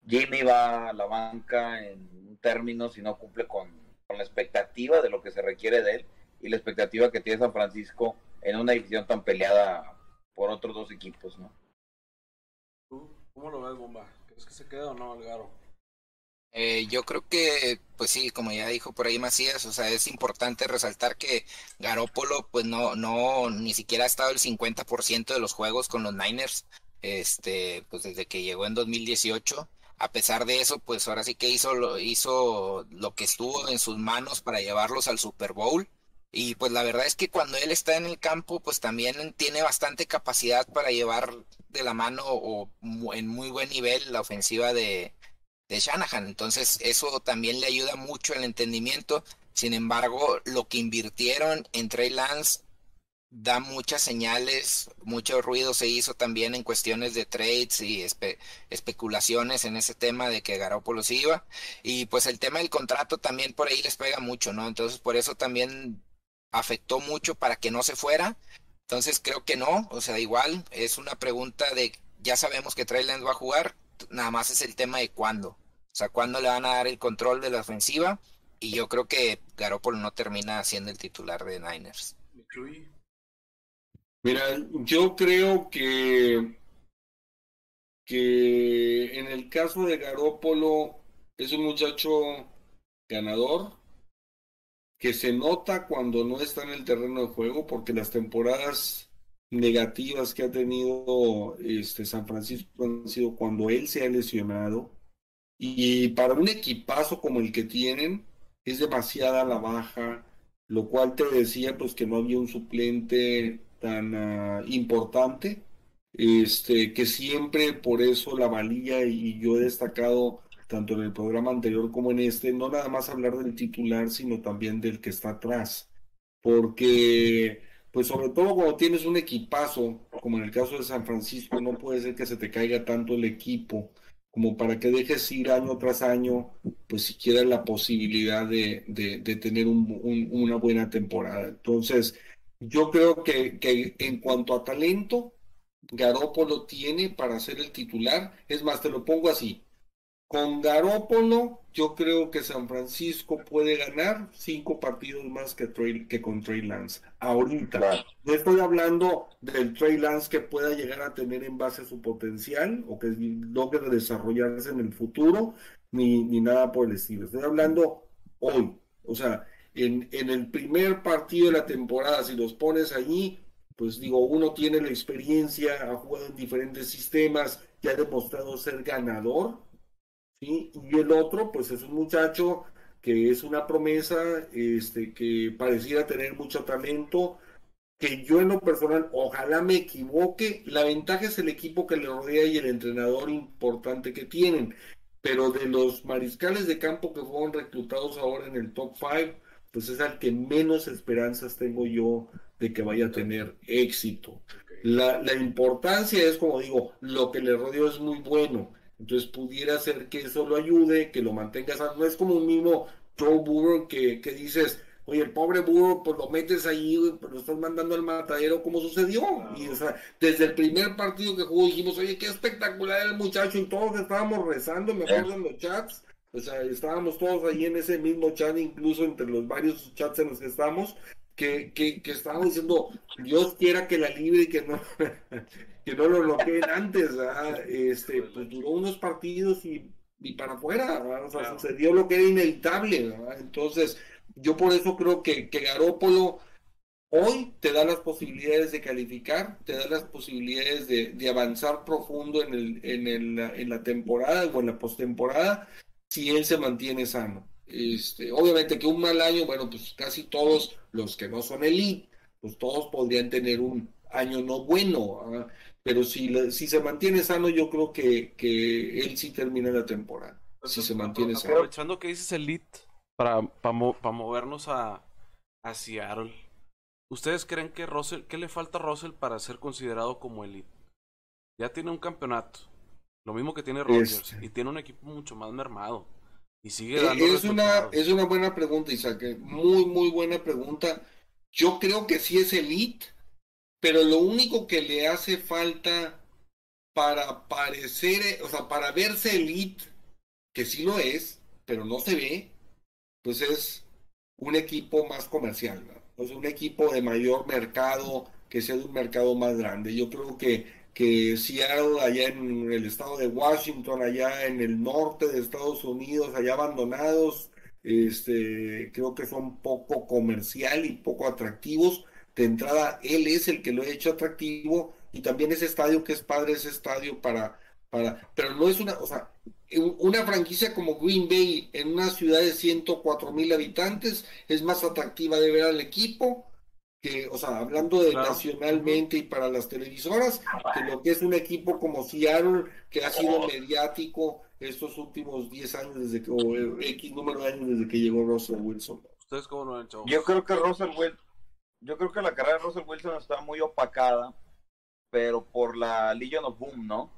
Jimmy va a la banca en un término si no cumple con, con la expectativa de lo que se requiere de él y la expectativa que tiene San Francisco en una división tan peleada por otros dos equipos, ¿no? ¿Tú ¿Cómo lo ves, Bomba? ¿Crees que se queda o no el Garo? Eh, yo creo que, pues sí, como ya dijo por ahí Macías, o sea, es importante resaltar que Garópolo, pues no, no, ni siquiera ha estado el 50% de los juegos con los Niners, este, pues desde que llegó en 2018. A pesar de eso, pues ahora sí que hizo lo, hizo lo que estuvo en sus manos para llevarlos al Super Bowl. Y pues la verdad es que cuando él está en el campo, pues también tiene bastante capacidad para llevar de la mano o en muy buen nivel la ofensiva de, de Shanahan. Entonces, eso también le ayuda mucho el entendimiento. Sin embargo, lo que invirtieron en Trey Lance da muchas señales, mucho ruido se hizo también en cuestiones de trades y espe- especulaciones en ese tema de que Garoppolo se iba. Y pues el tema del contrato también por ahí les pega mucho, ¿no? Entonces, por eso también afectó mucho para que no se fuera. Entonces, creo que no. O sea, igual es una pregunta de, ya sabemos que Trey Lance va a jugar, nada más es el tema de cuándo. O sea, cuándo le van a dar el control de la ofensiva. Y yo creo que Garoppolo no termina siendo el titular de Niners. Mira, yo creo que, que en el caso de Garópolo es un muchacho ganador que se nota cuando no está en el terreno de juego porque las temporadas negativas que ha tenido este San Francisco han sido cuando él se ha lesionado. Y para un equipazo como el que tienen es demasiada la baja lo cual te decía pues que no había un suplente tan ah, importante, este, que siempre por eso la valía y yo he destacado tanto en el programa anterior como en este, no nada más hablar del titular, sino también del que está atrás, porque pues sobre todo cuando tienes un equipazo, como en el caso de San Francisco, no puede ser que se te caiga tanto el equipo como para que dejes ir año tras año, pues siquiera la posibilidad de, de, tener un- un- una buena temporada. Entonces, yo creo que, que en cuanto a talento, Garópolo tiene para ser el titular. Es más, te lo pongo así. Con Garópolo, yo creo que San Francisco puede ganar cinco partidos más que, Trey- que con Trey Lance. Ahorita. No estoy hablando del Trey Lance que pueda llegar a tener en base a su potencial o que logre desarrollarse en el futuro, ni, ni nada por el estilo. Estoy hablando hoy. O sea, en, en el primer partido de la temporada, si los pones allí, pues digo, uno tiene la experiencia, ha jugado en diferentes sistemas y ha demostrado ser ganador, ¿sí? Y el otro, pues es un muchacho que es una promesa, este, que pareciera tener mucho talento, que yo en lo personal, ojalá me equivoque, la ventaja es el equipo que le rodea y el entrenador importante que tienen. Pero de los mariscales de campo que fueron reclutados ahora en el top 5, pues es al que menos esperanzas tengo yo de que vaya a tener éxito. La, la importancia es, como digo, lo que le rodeó es muy bueno. Entonces pudiera ser que eso lo ayude, que lo mantenga sano. No es como un mismo Joe Burrow que, que dices, oye, el pobre burro, pues lo metes ahí, pues lo estás mandando al matadero como sucedió. Y o sea, desde el primer partido que jugó dijimos, oye, qué espectacular el muchacho, y todos estábamos rezando, me acuerdo en los chats. O sea, estábamos todos ahí en ese mismo chat, incluso entre los varios chats en los que estamos, que, que, que estábamos diciendo, Dios quiera que la libre y que no, que no lo bloqueen antes, Este, pues duró unos partidos y, y para afuera, o sea, sucedió lo que era inevitable, ¿verdad? Entonces, yo por eso creo que, que Garópolo hoy te da las posibilidades de calificar, te da las posibilidades de, de avanzar profundo en, el, en, el, en la temporada o en la postemporada si él se mantiene sano. Este, obviamente que un mal año, bueno, pues casi todos los que no son elite, pues todos podrían tener un año no bueno, pero si, si se mantiene sano, yo creo que, que él sí termina la temporada. Si se mantiene sano. Aprovechando que dices elite, para, para, movernos a, a Seattle. ¿Ustedes creen que Russell, qué le falta a Russell para ser considerado como elite? Ya tiene un campeonato, lo mismo que tiene Rodgers, este. y tiene un equipo mucho más mermado. Y sigue eh, dando es una Es una buena pregunta, Isaac, eh, muy, muy buena pregunta. Yo creo que sí es elite, pero lo único que le hace falta para parecer, eh, o sea, para verse elite, que sí lo es, pero no se ve, pues es un equipo más comercial, ¿no? es un equipo de mayor mercado, que sea de un mercado más grande. Yo creo que, que Seattle, allá en el estado de Washington, allá en el norte de Estados Unidos, allá abandonados, este, creo que son poco comercial y poco atractivos. De entrada, él es el que lo ha hecho atractivo y también ese estadio que es padre, ese estadio para, para, pero no es una, o sea, una franquicia como Green Bay en una ciudad de 104 mil habitantes es más atractiva de ver al equipo que, o sea, hablando de nacionalmente y para las televisoras, que lo que es un equipo como Seattle, que ha sido mediático estos últimos 10 años desde que, o X número de años desde que llegó Russell Wilson. ¿Ustedes cómo lo han hecho? Yo creo que Russell Wilson, yo creo que la carrera de Russell Wilson está muy opacada, pero por la Legion of Boom, ¿no?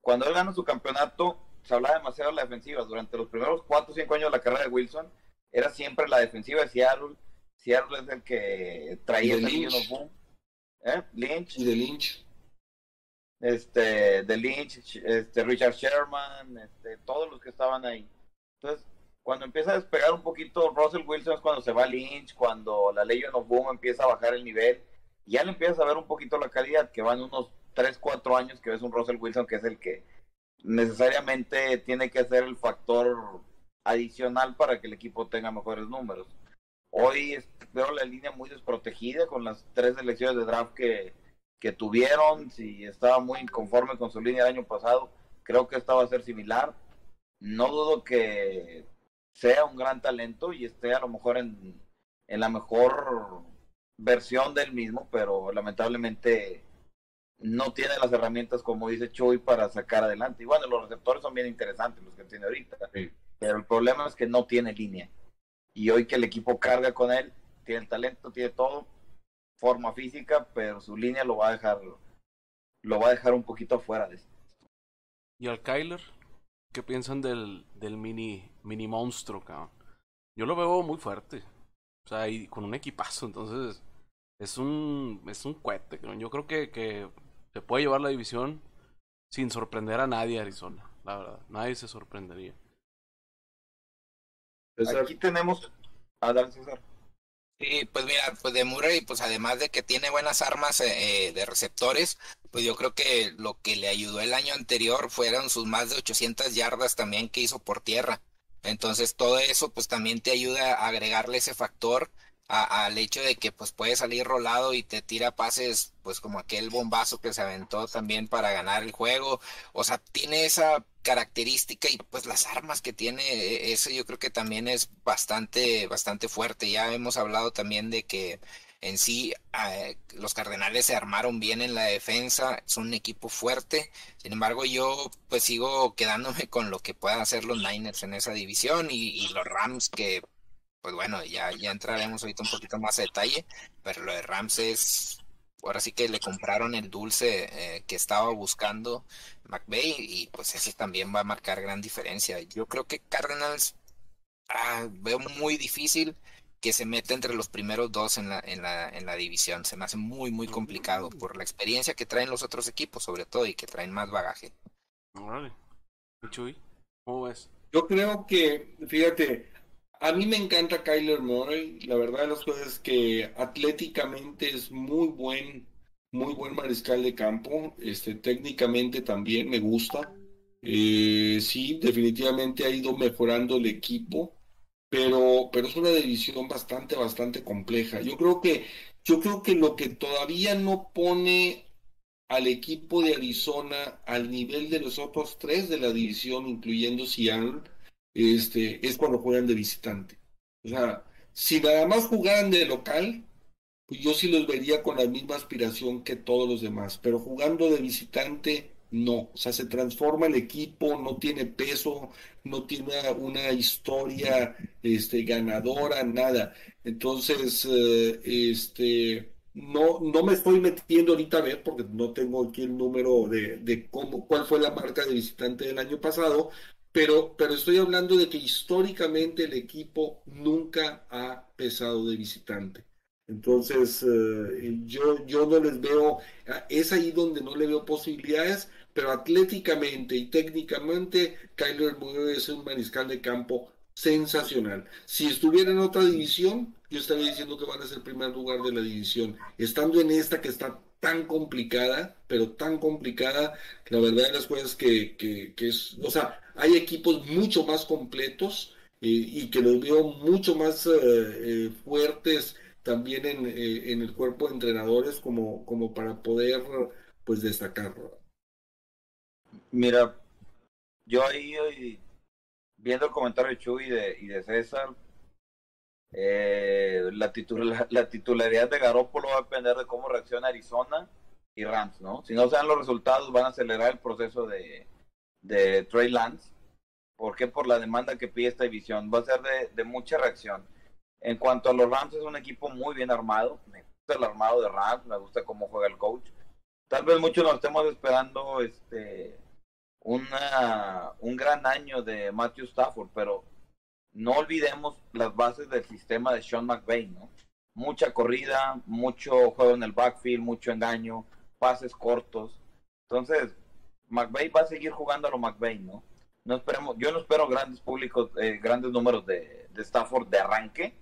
Cuando él gana su campeonato, se hablaba demasiado de la defensiva. Durante los primeros 4 o 5 años de la carrera de Wilson, era siempre la defensiva de Seattle. Seattle es el que traía el Lynch. ¿Eh? Lynch. Y de Lynch. Este, de Lynch, este, Richard Sherman, este, todos los que estaban ahí. Entonces, cuando empieza a despegar un poquito Russell Wilson es cuando se va Lynch, cuando la Legion of Boom empieza a bajar el nivel, y ya le empiezas a ver un poquito la calidad, que van unos 3, 4 años que ves un Russell Wilson que es el que necesariamente tiene que ser el factor adicional para que el equipo tenga mejores números. Hoy veo la línea muy desprotegida con las tres elecciones de draft que, que tuvieron. Si estaba muy inconforme con su línea el año pasado, creo que esta va a ser similar. No dudo que sea un gran talento y esté a lo mejor en, en la mejor versión del mismo, pero lamentablemente no tiene las herramientas, como dice Chuy, para sacar adelante. Y bueno, los receptores son bien interesantes los que tiene ahorita, pero el problema es que no tiene línea. Y hoy que el equipo carga con él, tiene el talento, tiene todo, forma física, pero su línea lo va a dejar, lo va a dejar un poquito afuera de esto. ¿Y al Kyler? ¿Qué piensan del, del mini, mini monstruo, cabrón? Yo lo veo muy fuerte. O sea, y con un equipazo, entonces es un es un cohete. Yo creo que, que se puede llevar la división sin sorprender a nadie Arizona, la verdad. Nadie se sorprendería. Aquí tenemos a Dan César. Sí, pues mira, pues de Murray, pues además de que tiene buenas armas eh, eh, de receptores, pues yo creo que lo que le ayudó el año anterior fueron sus más de 800 yardas también que hizo por tierra. Entonces todo eso pues también te ayuda a agregarle ese factor al hecho de que pues puede salir rolado y te tira pases pues como aquel bombazo que se aventó también para ganar el juego. O sea, tiene esa característica y pues las armas que tiene, e, eso yo creo que también es bastante, bastante fuerte. Ya hemos hablado también de que en sí eh, los Cardenales se armaron bien en la defensa, son un equipo fuerte. Sin embargo, yo pues sigo quedándome con lo que puedan hacer los Niners en esa división y, los Rams que pues bueno, ya, ya entraremos ahorita un poquito más a detalle, pero lo de Rams es ahora sí que le compraron el dulce eh, que estaba buscando McVeigh y pues ese también va a marcar gran diferencia. Yo creo que Cardinals ah, veo muy difícil que se meta entre los primeros dos en la, en la, en la división. Se me hace muy, muy complicado por la experiencia que traen los otros equipos, sobre todo, y que traen más bagaje. Vale. Chuy, ¿cómo ves? Yo creo que, fíjate, a mí me encanta Kyler Murray. La verdad de las cosas es que atléticamente es muy buen, muy buen mariscal de campo. Este, técnicamente también me gusta. Eh, sí, definitivamente ha ido mejorando el equipo pero, pero es una división bastante, bastante compleja. Yo creo que, yo creo que lo que todavía no pone al equipo de Arizona al nivel de los otros tres de la división, incluyendo Seattle, este, es cuando juegan de visitante. O sea, si nada más jugaran de local, pues yo sí los vería con la misma aspiración que todos los demás, pero jugando de visitante, no, o sea, se transforma el equipo, no tiene peso, no tiene una historia este, ganadora, nada. Entonces, eh, este, no, no me estoy metiendo ahorita a ver, porque no tengo aquí el número de, de cómo, cuál fue la marca de visitante del año pasado, pero, pero estoy hablando de que históricamente el equipo nunca ha pesado de visitante. Entonces, eh, yo, yo no les veo, es ahí donde no le veo posibilidades pero atléticamente y técnicamente Kyler Murray es un mariscal de campo sensacional. Si estuviera en otra división, yo estaría diciendo que van a ser primer lugar de la división. Estando en esta que está tan complicada, pero tan complicada, la verdad de las cosas que, que, es, o sea, hay equipos mucho más completos eh, y que los veo mucho más eh, eh, fuertes también en, en, el cuerpo de entrenadores como, como para poder pues destacarlo. Mira, yo ahí viendo el comentario de Chuy y de, y de César, eh, la, la, titularidad de Garópolo va a depender de cómo reacciona Arizona y Rams, ¿no? Si no se dan los resultados, van a acelerar el proceso de, de Trey Lance. ¿Por qué? Por la demanda que pide esta división. Va a ser de, mucha reacción. En cuanto a los Rams, es un equipo muy bien armado. Me gusta el armado de Rams, me gusta cómo juega el coach tal vez muchos nos estemos esperando este una, un gran año de Matthew Stafford, pero no olvidemos las bases del sistema de Sean McVay, ¿no? Mucha corrida, mucho juego en el backfield, mucho engaño, pases cortos. Entonces, McVay va a seguir jugando a lo McVay, ¿no? No esperemos, yo no espero grandes públicos, eh, grandes números de, Stafford de arranque,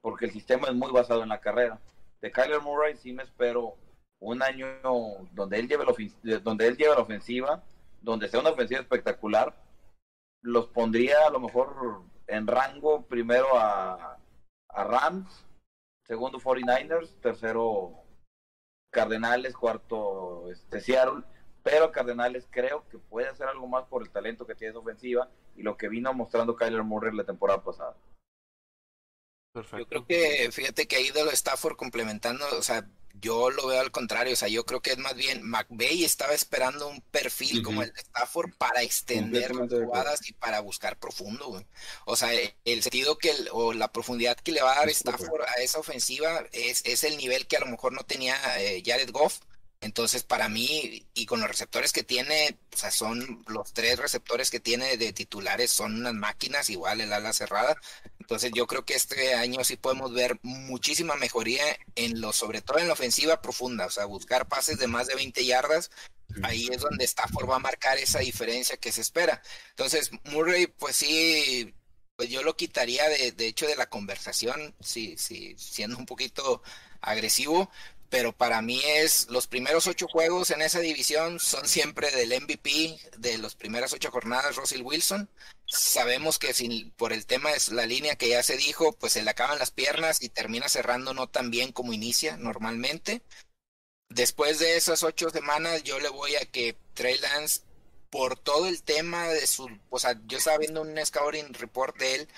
porque el sistema es muy basado en la carrera. De Kyler Murray sí me espero un año donde él lleve la, donde él lleve la ofensiva, donde sea una ofensiva espectacular, los pondría a lo mejor en rango primero a, a Rams, segundo 49ers, tercero Cardenales, cuarto este, Seattle, pero Cardenales creo que puede hacer algo más por el talento que tiene esa ofensiva y lo que vino mostrando Kyler Murray la temporada pasada. Perfecto. Yo creo que, fíjate que ahí de lo Stafford complementando, o sea, yo lo veo al contrario, o sea, yo creo que es más bien McVeigh estaba esperando un perfil como el de Stafford para extender las jugadas y para buscar profundo, O sea, el sentido que o la profundidad que le va a dar Stafford a esa ofensiva es, es el nivel que a lo mejor no tenía eh, Jared Goff. Entonces, para mí, y con los receptores que tiene, o sea, son los tres receptores que tiene de titulares, son unas máquinas, igual el ala cerrada. Entonces yo creo que este año sí podemos ver muchísima mejoría en lo, sobre todo en la ofensiva profunda, o sea, buscar pases de más de 20 yardas. Ahí es donde Stafford va a marcar esa diferencia que se espera. Entonces, Murray, pues sí, pues yo lo quitaría de, de hecho de la conversación, sí, sí, siendo un poquito agresivo, pero para mí es los primeros ocho juegos en esa división son siempre del MVP de las primeras ocho jornadas, Russell Wilson. Sabemos que sin, por el tema de la línea que ya se dijo, pues se le acaban las piernas y termina cerrando no tan bien como inicia normalmente. Después de esas ocho semanas, yo le voy a que Trey Lance, por todo el tema de su, o sea, yo estaba viendo un scouting report de él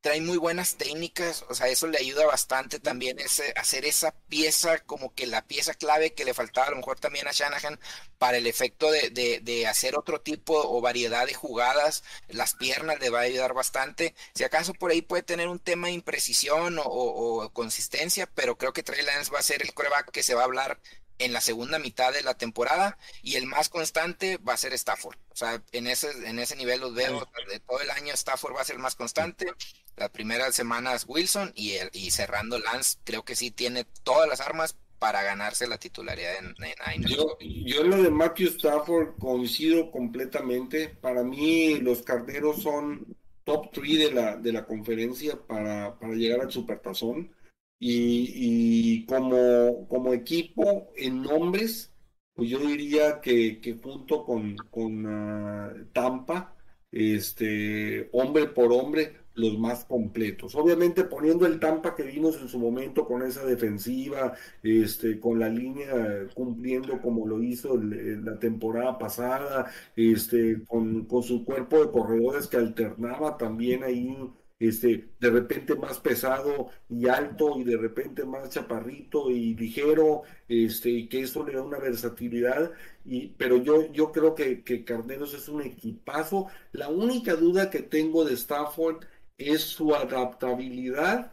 trae muy buenas técnicas, o sea, eso le ayuda bastante también ese, hacer esa pieza como que la pieza clave que le faltaba a lo mejor también a Shanahan para el efecto de, de, hacer otro tipo o variedad de jugadas, las piernas le va a ayudar bastante, si acaso por ahí puede tener un tema de imprecisión o, consistencia, pero creo que Trey Lance va a ser el coreback que se va a hablar en la segunda mitad de la temporada y el más constante va a ser Stafford. O sea, en ese, en ese nivel los veo de todo el año Stafford va a ser el más constante. Las primeras semanas Wilson y, el, y cerrando Lance, creo que sí tiene todas las armas para ganarse la titularidad en, en Yo, yo en lo de Matthew Stafford coincido completamente. Para mí los carneros son top 3 de la, de la conferencia para, para llegar al supertazón. Y, y como, como equipo en nombres, pues yo diría que, junto con, con ah, Tampa, este, hombre por hombre, los más completos. Obviamente poniendo el Tampa que vimos en su momento con esa defensiva, este, con la línea cumpliendo como lo hizo la temporada pasada, este, con, con su cuerpo de corredores que alternaba también ahí este, de repente más pesado y alto y de repente más chaparrito y ligero, este, que eso le da una versatilidad, y, pero yo, yo creo que, que Carneros es un equipazo. La única duda que tengo de Stafford es su adaptabilidad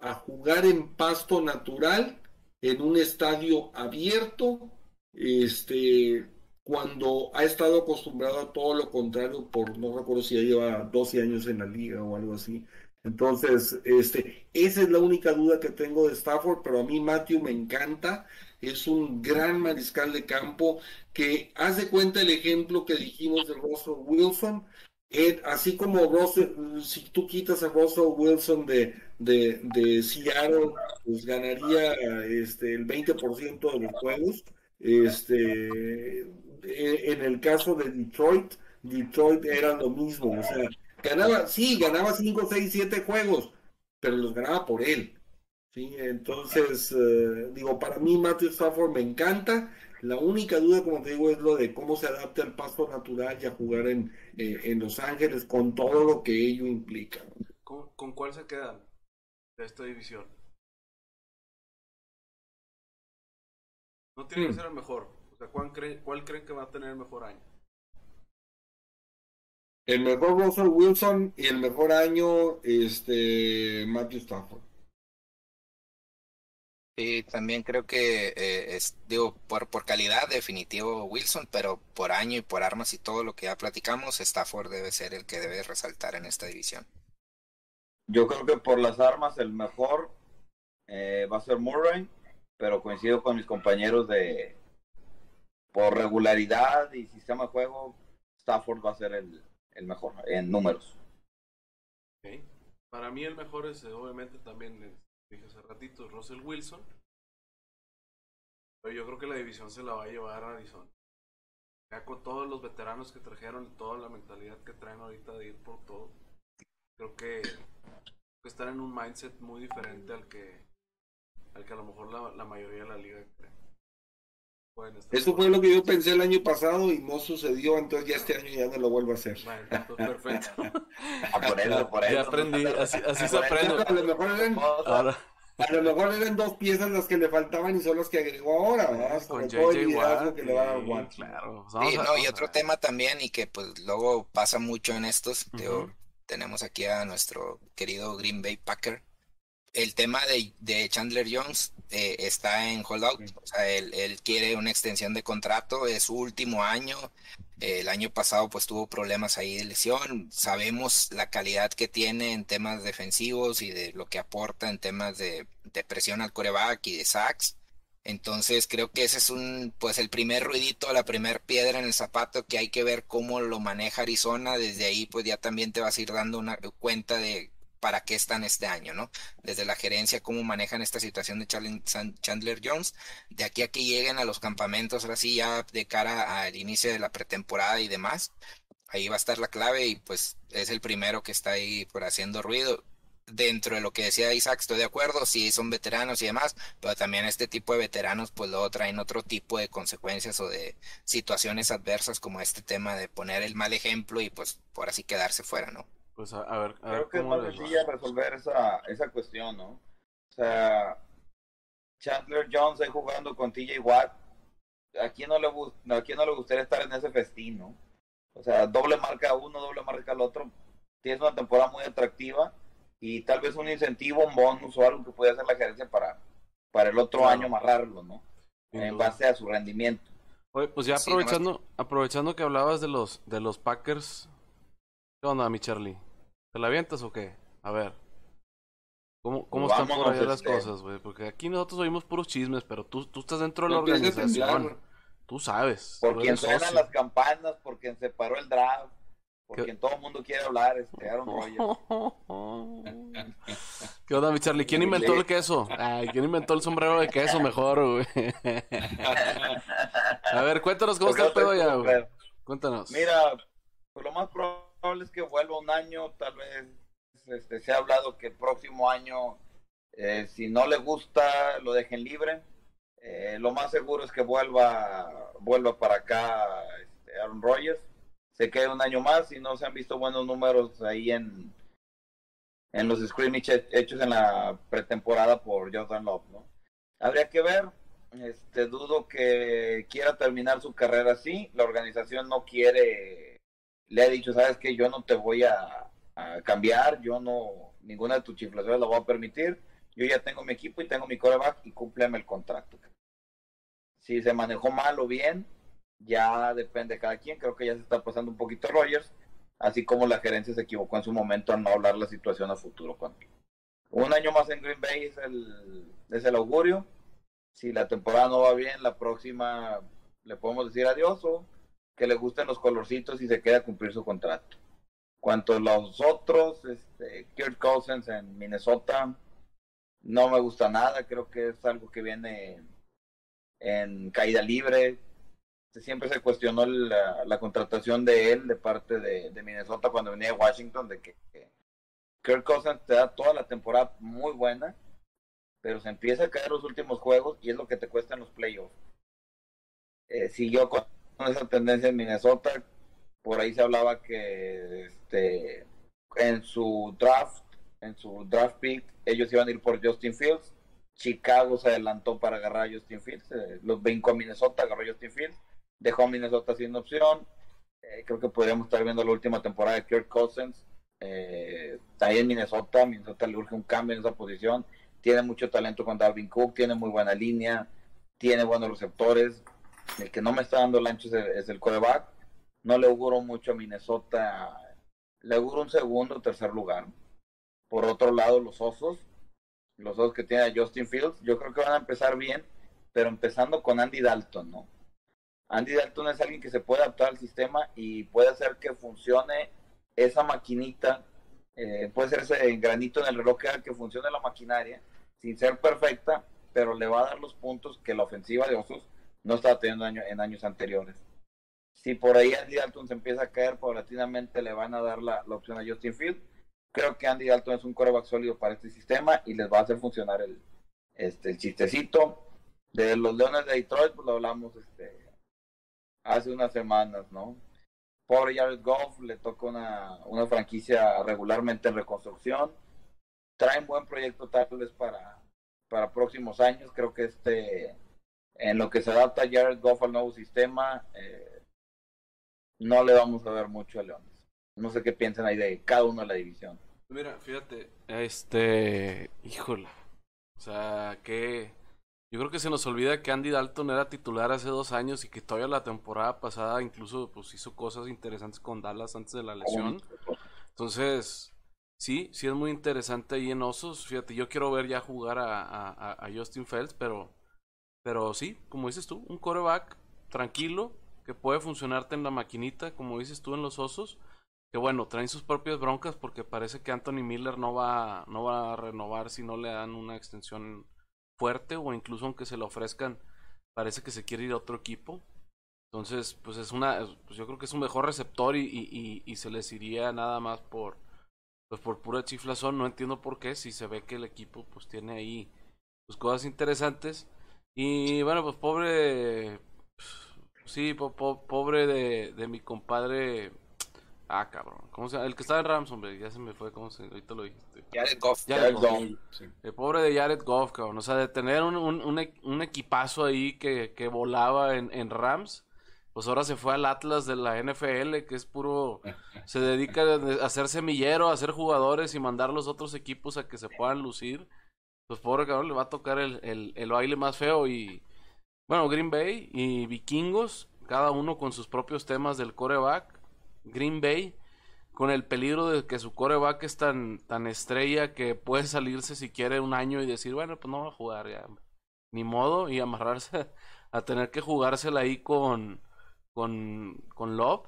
a jugar en pasto natural en un estadio abierto, este, cuando ha estado acostumbrado a todo lo contrario por, no recuerdo si ya lleva 12 años en la liga o algo así. Entonces, este, esa es la única duda que tengo de Stafford, pero a mí Matthew me encanta, es un gran mariscal de campo que hace cuenta el ejemplo que dijimos de Russell Wilson, así como Russell, si tú quitas a Russell Wilson de, de, de Seattle, pues ganaría este, el 20% de los juegos. Este, e, en el caso de Detroit, Detroit era lo mismo, o sea, ganaba, sí, ganaba 5, 6, 7 juegos, pero los ganaba por él. ¿sí? Entonces, eh, digo, para mí Matthew Stafford me encanta. La única duda, como te digo, es lo de cómo se adapta al pasto natural y a jugar en, eh, en Los Ángeles con todo lo que ello implica. ¿Con, cuál se quedan de esta división? No tiene que hmm. ser el mejor. Sea, ¿cuál, ¿cuál creen que va a tener el mejor año? El mejor Russell Wilson y el mejor año, este, Matthew Stafford. Sí, también creo que, eh, es, digo, por, por calidad definitivo Wilson, pero por año y por armas y todo lo que ya platicamos, Stafford debe ser el que debe resaltar en esta división. Yo creo que por las armas el mejor eh, va a ser Murray, pero coincido con mis compañeros de por regularidad y sistema de juego, Stafford va a ser el, el mejor en números. Para mí el mejor es obviamente también dije hace ratito, Russell Wilson. Pero yo creo que la división se la va a llevar a Arizona. Ya con todos los veteranos que trajeron toda la mentalidad que traen ahorita de ir por todo, creo que, están en un mindset muy diferente al que, al que a lo mejor la, la mayoría de la liga cree. Eso fue lo que yo pensé el año pasado y no sucedió, entonces ya este año ya no lo vuelvo a hacer. Bueno, perfecto. Ah, por eso, por eso. Ya aprendí, así, así se aprende. A lo, mejor eran, a lo mejor eran dos piezas las que le faltaban y son las que agregó ahora, ¿verdad? Con JJ Watt, que le va a dar Claro. No, y otro tema también y que pues luego pasa mucho en estos, tenemos aquí a nuestro querido Green Bay Packer, el tema de, de Chandler Jones eh, está en holdout. O sea, él, quiere una extensión de contrato, es su último año. el año pasado pues tuvo problemas ahí de lesión. Sabemos la calidad que tiene en temas defensivos y de lo que aporta en temas de, de presión al coreback y de sacks. Entonces creo que ese es un, pues el primer ruidito, la primer piedra en el zapato que hay que ver cómo lo maneja Arizona. Desde ahí pues ya también te vas a ir dando una cuenta de para qué están este año, ¿no? Desde la gerencia, cómo manejan esta situación de Chandler Jones, de aquí a que lleguen a los campamentos, ahora sí, ya de cara al inicio de la pretemporada y demás, ahí va a estar la clave y pues es el primero que está ahí por haciendo ruido. Dentro de lo que decía Isaac, estoy de acuerdo, sí son veteranos y demás, pero también este tipo de veteranos pues luego traen otro tipo de consecuencias o de situaciones adversas como este tema de poner el mal ejemplo y pues por así quedarse fuera, ¿no? Pues a, ver, Creo que es más sencilla resolver esa, esa cuestión, ¿no? O sea, Chandler Jones ahí jugando con TJ Watt. ¿A quién, no le, ¿A quién no le gustaría estar en ese festín, no? O sea, doble marca a uno, doble marca al otro. Tienes una temporada muy atractiva y tal vez un incentivo, un bonus o algo que puede hacer la gerencia para, para el otro año amarrarlo, ¿no? en base a su rendimiento. Oye, pues ya aprovechando, aprovechando que hablabas de los, de los Packers, ¿qué onda, mi Charlie? ¿Te la avientas o qué? A ver. ¿Cómo, cómo están por allá las este cosas, güey? Porque aquí nosotros oímos puros chismes, pero tú, tú estás dentro de la organización. Tú sabes. Por quien suenan las campanas, por quien se paró el draft. Porque todo el mundo quiere hablar, este, Aaron Rodgers. ¿Qué onda, mi Charlie? ¿Quién inventó el queso? Ay, ¿quién inventó el sombrero de queso mejor, güey? A ver, cuéntanos cómo está el pedo ya, güey. Cuéntanos. Mira, pues lo más probable es que vuelva un año, tal vez este, se ha hablado que el próximo año, eh, si no le gusta, lo dejen libre. Eh, lo más seguro es que vuelva, vuelva para acá este, Aaron Rodgers se quede un año más y no se han visto buenos números ahí en, en los scrimmage hechos en la pretemporada por Jordan Love, ¿no? Habría que ver, este, dudo que quiera terminar su carrera así, la organización no quiere, le ha dicho, sabes que yo no te voy a, cambiar, yo no, ninguna de tus chiflaciones la voy a permitir, yo ya tengo mi equipo y tengo mi coreback y cúmpleme el contrato. Si se manejó mal o bien, ya depende de cada quien. Creo que ya se está pasando un poquito Rogers, así como la gerencia se equivocó en su momento al no hablar la situación a futuro. Un año más en Green Bay es el, es el augurio. Si la temporada no va bien, la próxima le podemos decir adiós o que le gusten los colorcitos y se quede a cumplir su contrato. Cuanto los otros, este, Kirk Cousins en Minnesota, no me gusta nada. Creo que es algo que viene en caída libre siempre se cuestionó la, contratación de él de parte de, Minnesota cuando venía de Washington, de que, Kirk Cousins te da toda la temporada muy buena, pero se empieza a caer los últimos juegos y es lo que te cuesta en los playoffs. Eh, siguió con esa tendencia en Minnesota, por ahí se hablaba que este, en su draft, en su draft pick, ellos iban a ir por Justin Fields. Chicago se adelantó para agarrar a Justin Fields, eh, los brincó a Minnesota, agarró a Justin Fields dejó a Minnesota sin opción. Eh, creo que podríamos estar viendo la última temporada de Kirk Cousins. Eh, ahí en Minnesota, Minnesota le urge un cambio en esa posición. Tiene mucho talento con Darwin Cook, tiene muy buena línea, tiene buenos receptores. El que no me está dando el es el, coreback. No le auguro mucho a Minnesota. Le auguro un segundo o tercer lugar. Por otro lado, los osos. Los osos que tiene Justin Fields. Yo creo que van a empezar bien, pero empezando con Andy Dalton, ¿no? Andy Dalton es alguien que se puede adaptar al sistema y puede hacer que funcione esa maquinita, eh, puede ser ese granito en el reloj que que funcione la maquinaria sin ser perfecta, pero le va a dar los puntos que la ofensiva de Osos no estaba teniendo en años anteriores. Si por ahí Andy Dalton se empieza a caer paulatinamente, le van a dar la, opción a Justin Field. Creo que Andy Dalton es un coreback sólido para este sistema y les va a hacer funcionar el, este, el chistecito. De los Leones de Detroit, pues lo hablamos este, hace unas semanas, ¿no? Pobre Jared Goff, le toca una, una franquicia regularmente en reconstrucción. Traen buen proyecto tal vez para, para próximos años. Creo que este, en lo que se adapta Jared Goff al nuevo sistema, eh, no le vamos a ver mucho a Leones. No sé qué piensan ahí de cada uno de la división. Mira, fíjate, este, híjole, o sea, que yo creo que se nos olvida que Andy Dalton era titular hace dos años y que todavía la temporada pasada incluso pues hizo cosas interesantes con Dallas antes de la lesión. Entonces, sí, sí es muy interesante ahí en Osos. Fíjate, yo quiero ver ya jugar a, a, Justin Fields, pero, pero sí, como dices tú, un coreback tranquilo que puede funcionarte en la maquinita, como dices tú en los Osos. Que bueno, traen sus propias broncas porque parece que Anthony Miller no va, no va a renovar si no le dan una extensión fuerte o incluso aunque se le ofrezcan, parece que se quiere ir a otro equipo. Entonces, pues es una, pues yo creo que es un mejor receptor y, y, se les iría nada más por, pues por pura chiflazón. No entiendo por qué, si se ve que el equipo pues tiene ahí pues cosas interesantes. Y bueno, pues pobre, sí, pobre de, de mi compadre Ah, cabrón. ¿Cómo se llama? El que estaba en Rams, hombre. Ya se me fue. ¿Cómo se Ahorita lo dijiste. Jared Goff. Jared Jared Goff. Goff. El pobre de Jared Goff, cabrón. O sea, de tener un, un, un un equipazo ahí que, que volaba en, en Rams, pues ahora se fue al Atlas de la NFL, que es puro. Se dedica a hacer semillero, a hacer jugadores y mandar los otros equipos a que se puedan lucir. Pues pobre cabrón, le va a tocar el, el, el baile más feo. Y bueno, Green Bay y Vikingos, cada uno con sus propios temas del coreback. Green Bay con el peligro de que su coreback es tan, tan estrella que puede salirse si quiere un año y decir, bueno, pues no va a jugar ya. Ni modo, y amarrarse a tener que jugársela ahí con, con, con Love.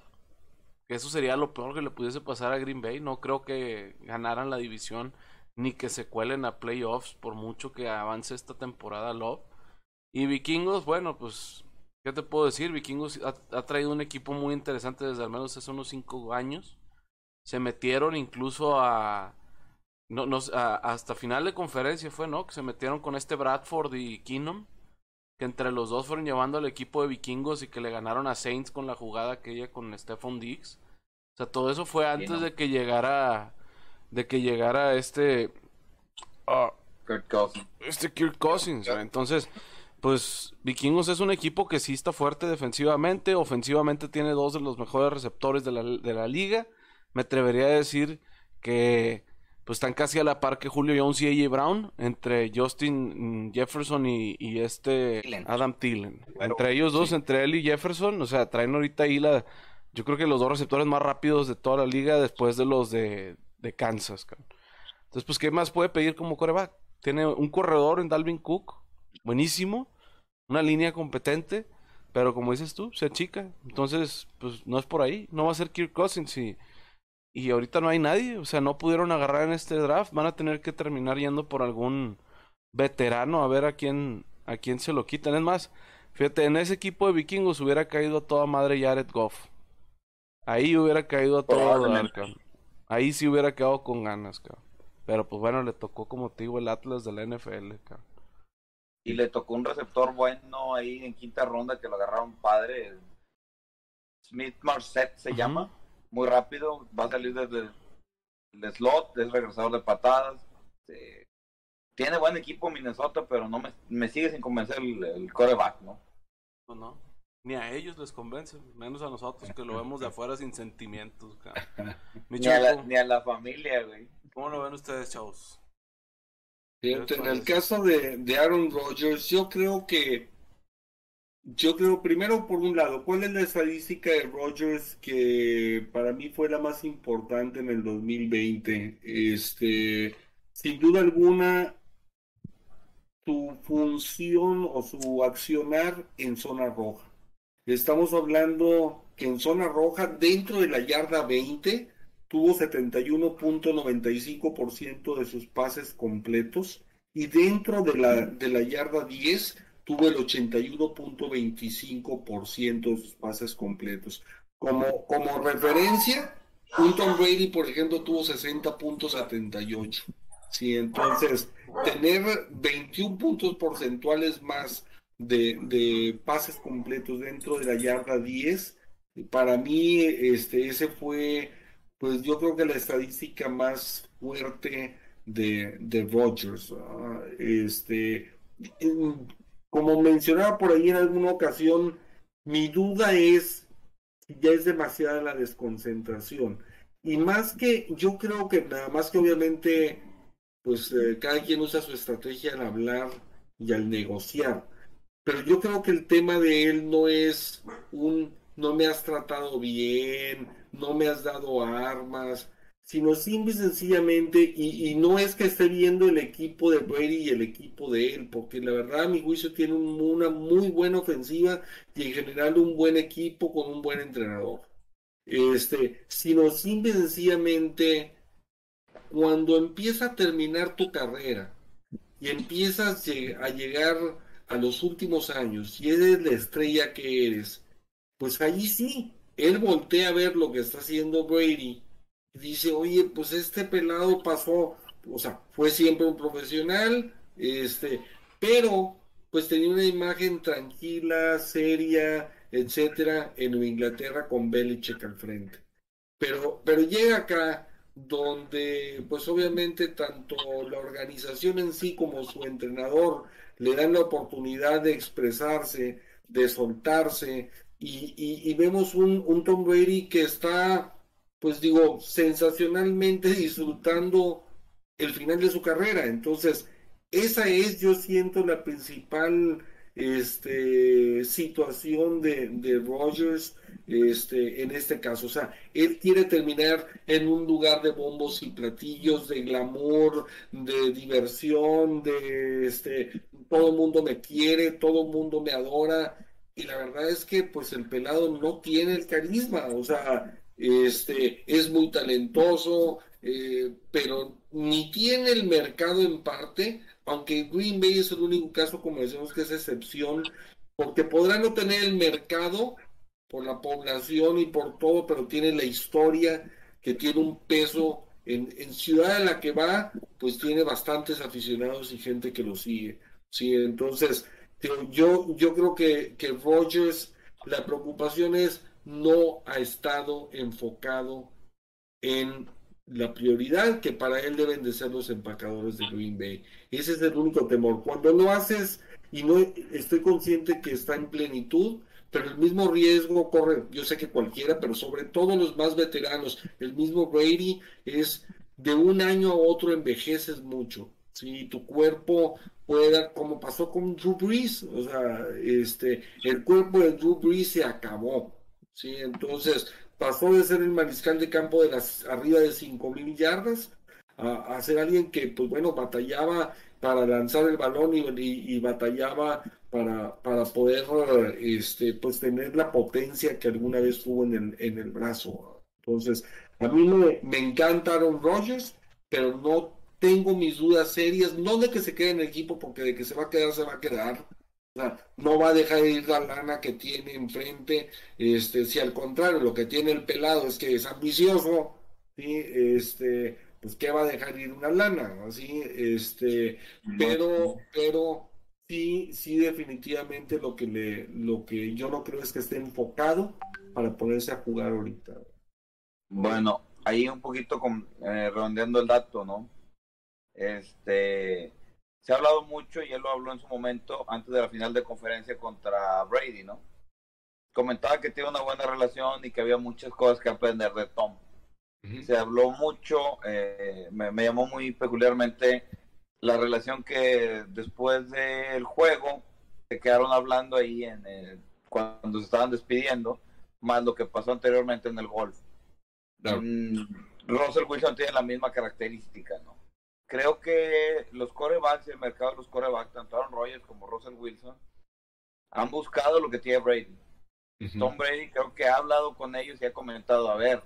Que eso sería lo peor que le pudiese pasar a Green Bay. No creo que ganaran la división ni que se cuelen a playoffs por mucho que avance esta temporada Love. Y Vikingos, bueno, pues, ¿qué te puedo decir? Vikingos ha, ha traído un equipo muy interesante desde al menos hace unos 5 años se metieron incluso a, no, no, a- hasta final de conferencia fue, ¿no? Que se metieron con este Bradford y Keenum, que entre los dos fueron llevando al equipo de vikingos y que le ganaron a Saints con la jugada aquella con Stephon Diggs. O sea, todo eso fue antes ¿no? de que llegara, de que llegara este, ah, Kurt Cousins. este Kirk Cousins. Entonces, pues Vikingos es un equipo que sí está fuerte defensivamente, ofensivamente tiene dos de los mejores receptores de la, de la liga. Me atrevería a decir que pues están casi a la par que Julio Jones y AJ Brown entre Justin mm, Jefferson y, y este Thielen. Adam Thielen. Pero, entre ellos dos, entre él y Jefferson, o sea, traen ahorita ahí la yo creo que los dos receptores más rápidos de toda la liga después de los de, de Kansas. cabrón. Entonces, pues, ¿qué más puede pedir como coreback? Tiene un corredor en Dalvin Cook, buenísimo, una línea competente, pero como dices tú, se achica. Entonces, pues, no es por ahí. No va a ser Kirk Cousins y, y ahorita no hay nadie. O sea, no pudieron agarrar en este draft. Van a tener que terminar yendo por algún veterano a ver a quién, a quién se lo quitan. Es más, fíjate, en ese equipo de vikingos hubiera caído a toda madre Jared Goff. Ahí hubiera caído a Probablemente. cabrón. Ahí sí hubiera quedado con ganas, cabrón. Pero pues bueno, le tocó como te digo el Atlas de la NFL, cabrón. Y le tocó un receptor bueno ahí en quinta ronda que lo agarraron padre. Smith Marset se llama. Muy rápido. Va a salir desde el, el slot. Es regresador de patadas. este, tiene buen equipo Minnesota, pero no me, me sigue sin convencer el, el coreback, ¿no? Pues no. Ni a ellos les convence, menos a nosotros que lo vemos de afuera sin sentimientos, Ni a, la, Choco, ni a la familia, güey. ¿cómo lo ven ustedes, chavos? Fíjate, en el caso de, de Aaron Rodgers, yo creo que, yo creo primero por un lado, ¿cuál es la estadística de Rodgers que para mí fue la más importante en el 2020? Este, sin duda alguna, su función o su accionar en zona roja. Estamos hablando que en zona roja, dentro de la yarda 20, tuvo 71.95% de sus pases completos y dentro de la, de la yarda 10 tuvo el 81.25% de sus pases completos. Como, como referencia, un Tom Brady, por ejemplo, tuvo 60.78. Sí, entonces, tener 21 puntos porcentuales más de, pases completos dentro de la yarda 10, para mí, este, ese fue, pues yo creo que la estadística más fuerte de, de Rodgers. Este, como mencionaba por ahí en alguna ocasión, mi duda es si ya es demasiada la desconcentración. Y más que, yo creo que nada más que obviamente, pues eh, cada quien usa su estrategia al hablar y al negociar. Pero yo creo que el tema de él no es un no me has tratado bien, no me has dado armas, sino simple y sencillamente, y, no es que esté viendo el equipo de Brady y el equipo de él, porque la verdad a mi juicio tiene un- una muy buena ofensiva y en general un buen equipo con un buen entrenador. Este, sino simple y sencillamente cuando empieza a terminar tu carrera y empiezas a llegar a los últimos años y eres la estrella que eres, pues ahí sí, él voltea a ver lo que está haciendo Brady y dice, oye, pues este pelado pasó, o sea, fue siempre un profesional, este, pero pues tenía una imagen tranquila, seria, etcétera, en Inglaterra con Belichick al frente. Pero, pero llega acá donde pues obviamente tanto la organización en sí como su entrenador le dan la oportunidad de expresarse, de soltarse, y, vemos un, un, Tom Brady que está, pues digo, sensacionalmente disfrutando el final de su carrera. Entonces, esa es, yo siento, la principal este, situación de, de Rogers este, en este caso. O sea, él quiere terminar en un lugar de bombos y platillos, de glamour, de diversión, de este, todo el mundo me quiere, todo el mundo me adora. Y la verdad es que pues el pelado no tiene el carisma, o sea, este, es muy talentoso, eh, pero ni tiene el mercado en parte, aunque Green Bay es el único caso, como decimos, que es excepción, porque podrá no tener el mercado por la población y por todo, pero tiene la historia que tiene un peso en, en ciudad en la que va, pues tiene bastantes aficionados y gente que lo sigue. Sí, entonces, yo, yo creo que, que Rogers, la preocupación es no ha estado enfocado en la prioridad que para él deben de ser los empacadores de Green Bay. Ese es el único temor. Cuando lo haces y no estoy consciente que está en plenitud, pero el mismo riesgo corre, yo sé que cualquiera, pero sobre todo los más veteranos, el mismo Brady es de un año a otro envejeces mucho. Si tu cuerpo pueda, como pasó con Drew Brees, o sea, este, el cuerpo de Drew Brees se acabó. Sí, entonces pasó de ser el mariscal de campo de las arriba de cinco mil yardas a, a, ser alguien que, pues bueno, batallaba para lanzar el balón y, y, batallaba para, para poder este, pues tener la potencia que alguna vez tuvo en el, en el brazo. Entonces, a mí me, me encanta Aaron Rodgers, pero no tengo mis dudas serias, no de que se quede en el equipo, porque de que se va a quedar, se va a quedar. O sea, no va a dejar de ir la lana que tiene enfrente. Este, si al contrario, lo que tiene el pelado es que es ambicioso, ¿sí? este, pues que va a dejar ir una lana, así, este, pero, pero sí, sí definitivamente lo que le, lo que yo no creo es que esté enfocado para ponerse a jugar ahorita. Bueno, ahí un poquito con, eh, redondeando el dato, ¿no? Este, se ha hablado mucho y él lo habló en su momento antes de la final de conferencia contra Brady, ¿no? Comentaba que tiene una buena relación y que había muchas cosas que aprender de Tom se habló mucho, eh, me, llamó muy peculiarmente la relación que después del juego se quedaron hablando ahí en cuando se estaban despidiendo, más lo que pasó anteriormente en el golf. Mm, Russell Wilson tiene la misma característica, ¿no? Creo que los corebacks, el mercado de los corebacks, tanto Aaron Rodgers como Russell Wilson, han buscado lo que tiene Brady. Tom Brady creo que ha hablado con ellos y ha comentado, a ver,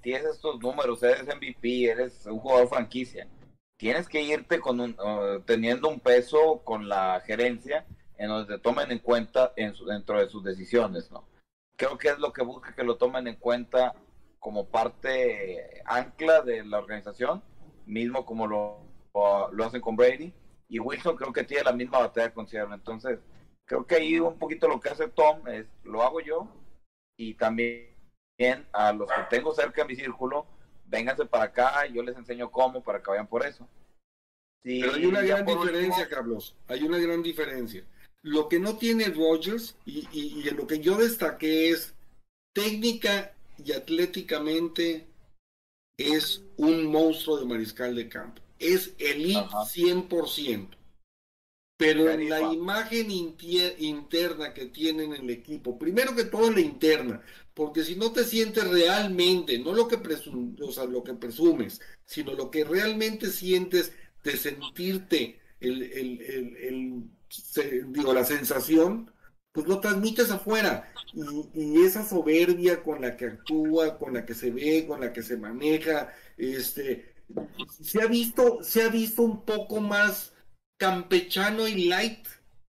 tienes estos números, eres MVP, eres un jugador franquicia, tienes que irte con un, uh, teniendo un peso con la gerencia en donde te tomen en cuenta en dentro de sus decisiones, ¿no? Creo que es lo que busca que lo tomen en cuenta como parte ancla de la organización, mismo como lo, lo hacen con Brady. Y Wilson creo que tiene la misma batalla con Sierra. Entonces, creo que ahí un poquito lo que hace Tom es, lo hago yo y también a los que tengo cerca de mi círculo, vénganse para acá, yo les enseño cómo para que vayan por eso. Pero hay una gran diferencia, Carlos, hay una gran diferencia. Lo que no tiene Rogers y, y, lo que yo destaqué es técnica y atléticamente es un monstruo de mariscal de campo. Es elite 100%. Pero en la imagen interna que tienen en el equipo, primero que todo la interna, porque si no te sientes realmente, no lo que, o sea, lo que presumes, sino lo que realmente sientes de sentirte el, el, el, digo, la sensación, pues lo transmites afuera. Y, esa soberbia con la que actúa, con la que se ve, con la que se maneja, este, se ha visto, se ha visto un poco más campechano y light,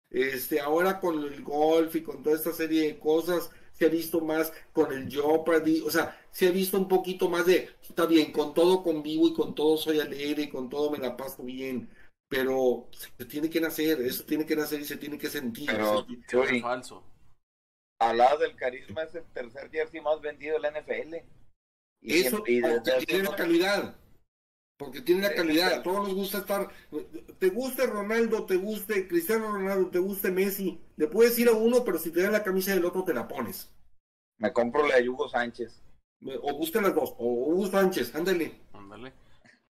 este, ahora con el golf y con toda esta serie de cosas, se ha visto más con el Jeopardy, o sea, se ha visto un poquito más de, está bien, con todo convivo y con todo soy alegre y con todo me la paso bien, pero se tiene que nacer, eso tiene que nacer y se tiene que sentir. Pero, es falso. Al lado del carisma es el tercer jersey más vendido de la NFL. Eso, porque tiene la calidad. Porque tiene la calidad. A todos nos gusta estar. Te guste Ronaldo, te guste Cristiano Ronaldo, te guste Messi. Le puedes ir a uno, pero si te dan la camisa del otro, te la pones. Me compro la de Hugo Sánchez. O busca las dos. O Hugo Sánchez, ándale. Ándale.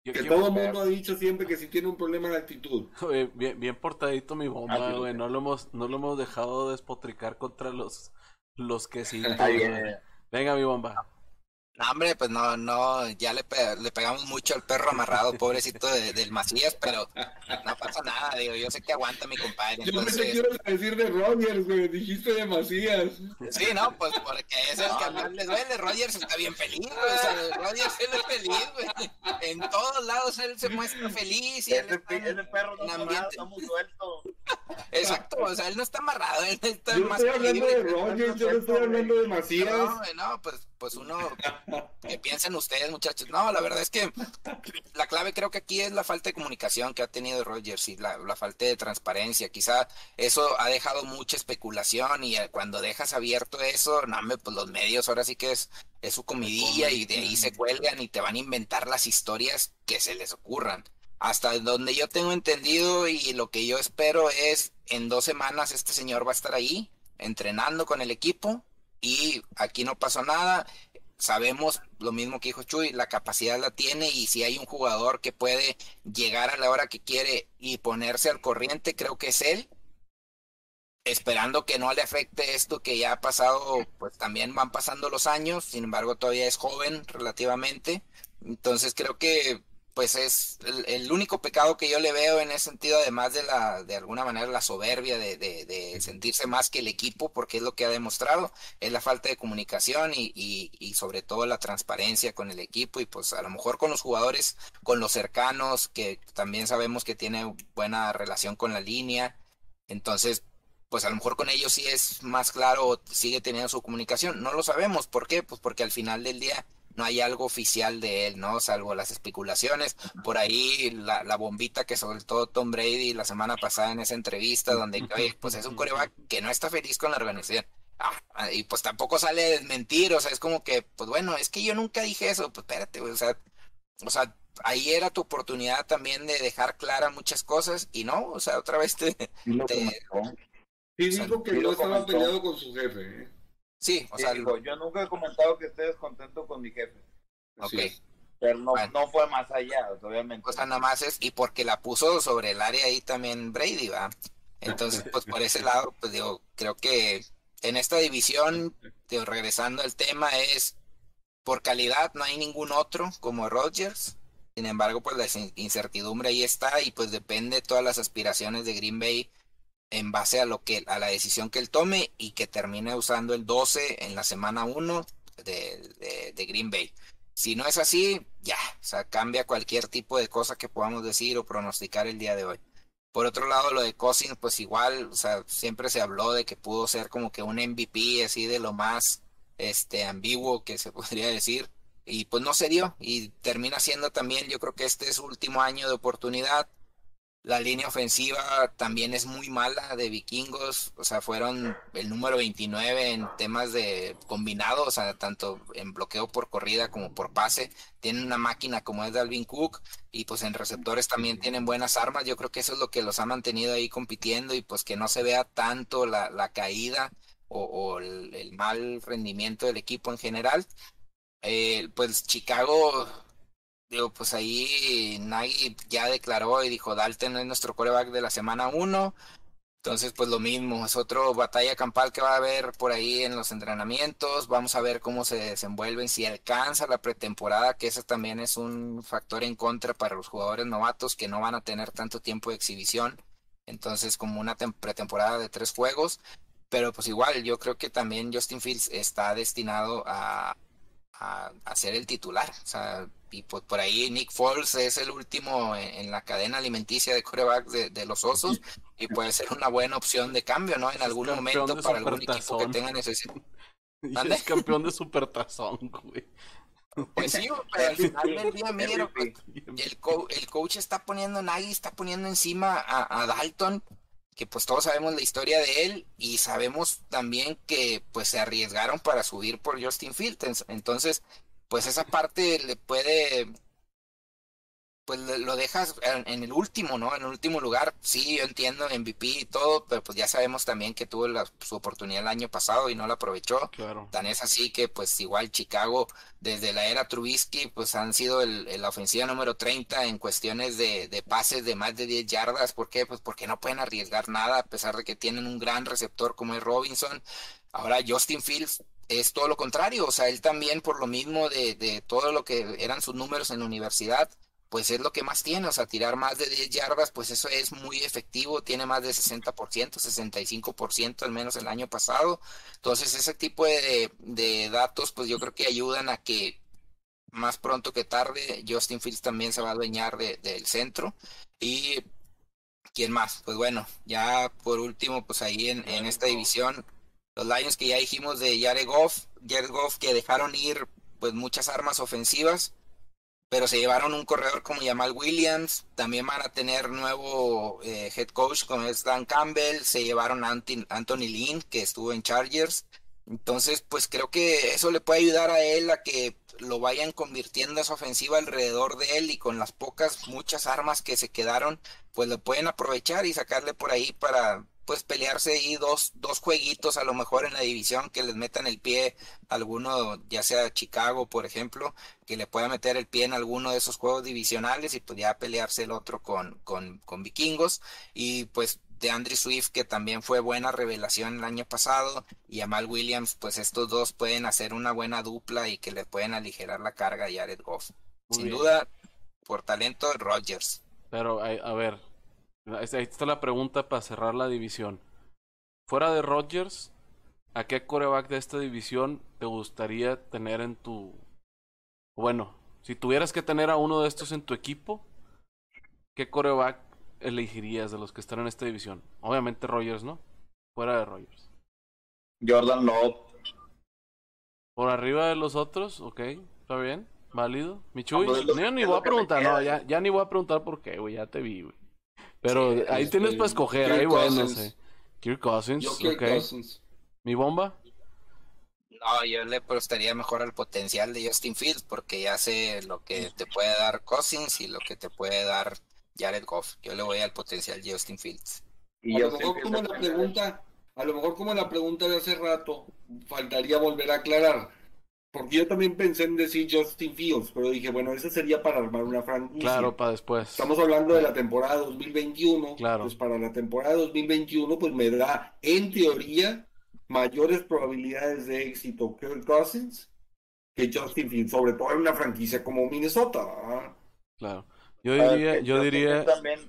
Que todo el mundo ha dicho siempre que si tiene un problema de actitud. bien, bien portadito mi bomba, ah, güey. No lo hemos, no lo hemos dejado despotricar contra los, los que sí. Venga, mi bomba. No, hombre, pues no, no, ya le, le pegamos mucho al perro amarrado, pobrecito de, del Macías, pero no pasa nada, digo, yo sé que aguanta mi compadre. Yo me te quiero decir de Rogers, güey, dijiste de Macías. Sí, no, pues porque es el que más le duele, Rogers está bien feliz, güey, o sea, Rogers él es feliz, güey, en todos lados él se muestra feliz. Y ese, él perro no está, está muy suelto. Exacto, o sea, él no está amarrado, él está yo más estoy hablando de Rogers, yo no estoy hablando de Macías. No, no, pues, pues uno ¿Qué piensen ustedes, muchachos? No, la verdad es que la clave creo que aquí es la falta de comunicación que ha tenido Rogers y la, falta de transparencia. Quizá eso ha dejado mucha especulación y eh, cuando dejas abierto eso, no, pues los medios ahora sí que es, es su comidilla y de ahí se cuelgan y te van a inventar las historias que se les ocurran. Hasta donde yo tengo entendido y lo que yo espero es en dos semanas este señor va a estar ahí entrenando con el equipo y aquí no pasó nada sabemos lo mismo que dijo Chuy, la capacidad la tiene y si hay un jugador que puede llegar a la hora que quiere y ponerse al corriente, creo que es él. Esperando que no le afecte esto que ya ha pasado, pues también van pasando los años, sin embargo todavía es joven relativamente. Entonces creo que pues es el, único pecado que yo le veo en ese sentido, además de la, de alguna manera la soberbia de, de, sentirse más que el equipo, porque es lo que ha demostrado, es la falta de comunicación y, y, y, sobre todo la transparencia con el equipo y pues a lo mejor con los jugadores, con los cercanos, que también sabemos que tiene buena relación con la línea, entonces pues a lo mejor con ellos sí es más claro, sigue teniendo su comunicación, no lo sabemos, ¿por qué? Pues porque al final del día no hay algo oficial de él, ¿no? Salvo las especulaciones. Por ahí la, la bombita que soltó Tom Brady la semana pasada en esa entrevista, donde, oye, pues es un coreback que no está feliz con la organización. Ah, y pues tampoco sale a desmentir, o sea, es como que, pues bueno, es que yo nunca dije eso, pues espérate, o sea, o sea, ahí era tu oportunidad también de dejar clara muchas cosas y no, o sea, otra vez te... te sí, dijo que no estaba peleado con su jefe. ¿eh? Sí, o sea, yo nunca he comentado que esté descontento con mi jefe. Ok. Pero no, no fue más allá, obviamente. O sea, nada más es, y porque la puso sobre el área ahí también Brady, va. Entonces, pues por ese lado, pues digo, creo que en esta división, digo, regresando al tema, es por calidad no hay ningún otro como Rodgers. Sin embargo, pues la incertidumbre ahí está y pues depende todas las aspiraciones de Green Bay en base a lo que a la decisión que él tome y que termine usando el 12 en la semana 1 de, de, Green Bay. Si no es así, ya, o sea, cambia cualquier tipo de cosa que podamos decir o pronosticar el día de hoy. Por otro lado, lo de Cousins, pues igual, o sea, siempre se habló de que pudo ser como que un MVP así de lo más este ambiguo que se podría decir y pues no se dio y termina siendo también, yo creo que este es su último año de oportunidad la línea ofensiva también es muy mala de vikingos, o sea, fueron el número 29 en temas de combinado, o sea, tanto en bloqueo por corrida como por pase. Tienen una máquina como es Dalvin Cook y pues en receptores también tienen buenas armas. Yo creo que eso es lo que los ha mantenido ahí compitiendo y pues que no se vea tanto la, caída o, el, mal rendimiento del equipo en general. Eh, pues Chicago digo, pues ahí Nagy ya declaró y dijo, Dalton es nuestro coreback de la semana 1. Entonces, pues lo mismo, es otro batalla campal que va a haber por ahí en los entrenamientos. Vamos a ver cómo se desenvuelven, si alcanza la pretemporada, que eso también es un factor en contra para los jugadores novatos que no van a tener tanto tiempo de exhibición. Entonces, como una pretemporada de tres juegos. Pero pues igual, yo creo que también Justin Fields está destinado a, a, ser el titular. O sea, y pues por ahí Nick Foles es el último en, la cadena alimenticia de corebacks de, los Osos y puede ser una buena opción de cambio, ¿no? En algún momento para algún equipo que tenga necesidad. es campeón de supertazón, güey. Pues sí, pero al final del día, mira, el, el coach está poniendo, Nagy está poniendo encima a, a Dalton que pues todos sabemos la historia de él y sabemos también que pues se arriesgaron para subir por Justin Fields. Entonces, pues esa parte le puede pues lo dejas en, el último, ¿no? En el último lugar, sí, yo entiendo MVP y todo, pero pues ya sabemos también que tuvo su oportunidad el año pasado y no la aprovechó. Claro. Tan es así que pues igual Chicago, desde la era Trubisky, pues han sido el, la ofensiva número 30 en cuestiones de, de, pases de más de 10 yardas. ¿Por qué? Pues porque no pueden arriesgar nada a pesar de que tienen un gran receptor como es Robinson. Ahora Justin Fields es todo lo contrario, o sea, él también por lo mismo de, de todo lo que eran sus números en la universidad, pues es lo que más tiene, o sea, tirar más de 10 yardas, pues eso es muy efectivo, tiene más de 60%, 65% al menos el año pasado. Entonces, ese tipo de, de datos, pues yo creo que ayudan a que más pronto que tarde Justin Fields también se va a adueñar del centro. Y, ¿quién más? Pues bueno, ya por último, pues ahí en, en esta división, los Lions que ya dijimos de Jared Goff, Jared Goff que dejaron ir pues muchas armas ofensivas pero se llevaron un corredor como Jamal Williams, también van a tener nuevo eh, head coach como es Dan Campbell, se llevaron a Anthony Lynn, que estuvo en Chargers, entonces pues creo que eso le puede ayudar a él a que lo vayan convirtiendo a su ofensiva alrededor de él y con las pocas, muchas armas que se quedaron, pues lo pueden aprovechar y sacarle por ahí para pues pelearse ahí dos, dos jueguitos a lo mejor en la división que les metan el pie a alguno, ya sea Chicago, por ejemplo, que le pueda meter el pie en alguno de esos juegos divisionales y pues ya pelearse el otro con, con, con vikingos. Y pues de Andrew Swift, que también fue buena revelación el año pasado, y Amal Williams, pues estos dos pueden hacer una buena dupla y que le pueden aligerar la carga a Jared Goff. Sin duda, por talento, Rodgers. Pero, a ver, Ahí está la pregunta para cerrar la división. Fuera de Rodgers, ¿a qué coreback de esta división te gustaría tener en tu... Bueno, si tuvieras que tener a uno de estos en tu equipo, ¿qué coreback elegirías de los que están en esta división? Obviamente Rodgers, ¿no? Fuera de Rodgers. Jordan Love. Por arriba de los otros, ok, está bien, válido. Michuy, no, ni voy a preguntar, no, ya, ya ni voy a preguntar por qué, güey, ya te vi, güey. Pero ahí este, tienes para escoger, ahí bueno, no sé. Kirk Cousins, Cousins. ¿Mi bomba? No, yo le prestaría mejor al potencial de Justin Fields porque ya sé lo que te puede dar Cousins y lo que te puede dar Jared Goff. Yo le voy al potencial de Justin Fields. Y a lo mejor como la pregunta, a lo mejor como la pregunta de hace rato, faltaría volver a aclarar. Porque yo también pensé en decir Justin Fields, pero dije, bueno, ese sería para armar una franquicia. Claro, para después. Estamos hablando de la temporada 2021. Claro. Pues para la temporada 2021, pues me da, en teoría, mayores probabilidades de éxito Kirk Cousins que Justin Fields, sobre todo en una franquicia como Minnesota. Claro. Yo diría, yo diría. También,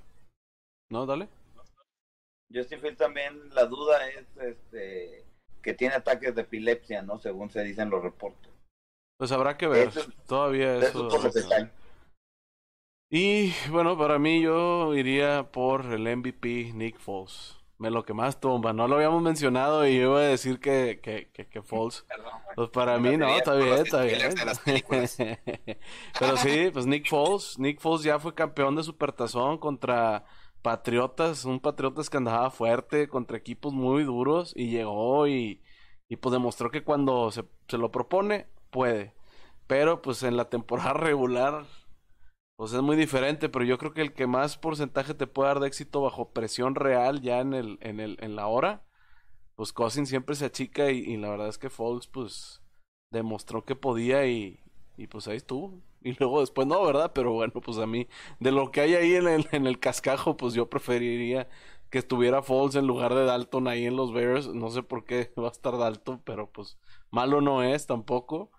no, dale. Justin Fields también, la duda es, este, que tiene ataques de epilepsia, ¿no? Según se dicen los reportes. Pues habrá que ver. Todavía eso. y bueno, para mí yo iría por el MVP Nick Foles. Me lo que más tumba. No lo habíamos mencionado y yo iba a decir que, que, que, que Foles. Pues para mí no, está bien, está bien. Pero sí, pues Nick Foles. Nick Foles ya fue campeón de Supertazón contra Patriotas. Un Patriotas que andaba fuerte contra equipos muy duros y llegó y, y pues demostró que cuando se, se lo propone, puede. Pero pues en la temporada regular, pues es muy diferente. Pero yo creo que el que más porcentaje te puede dar de éxito bajo presión real ya en el, en el, en la hora, pues Cousin siempre se achica y, la verdad es que Foles pues demostró que podía y, y pues ahí estuvo. Y luego después no, ¿verdad? Pero bueno, pues a mí, de lo que hay ahí en el, en el cascajo, pues yo preferiría que estuviera Foles en lugar de Dalton ahí en los Bears. No sé por qué va a estar Dalton, pero pues malo no es tampoco.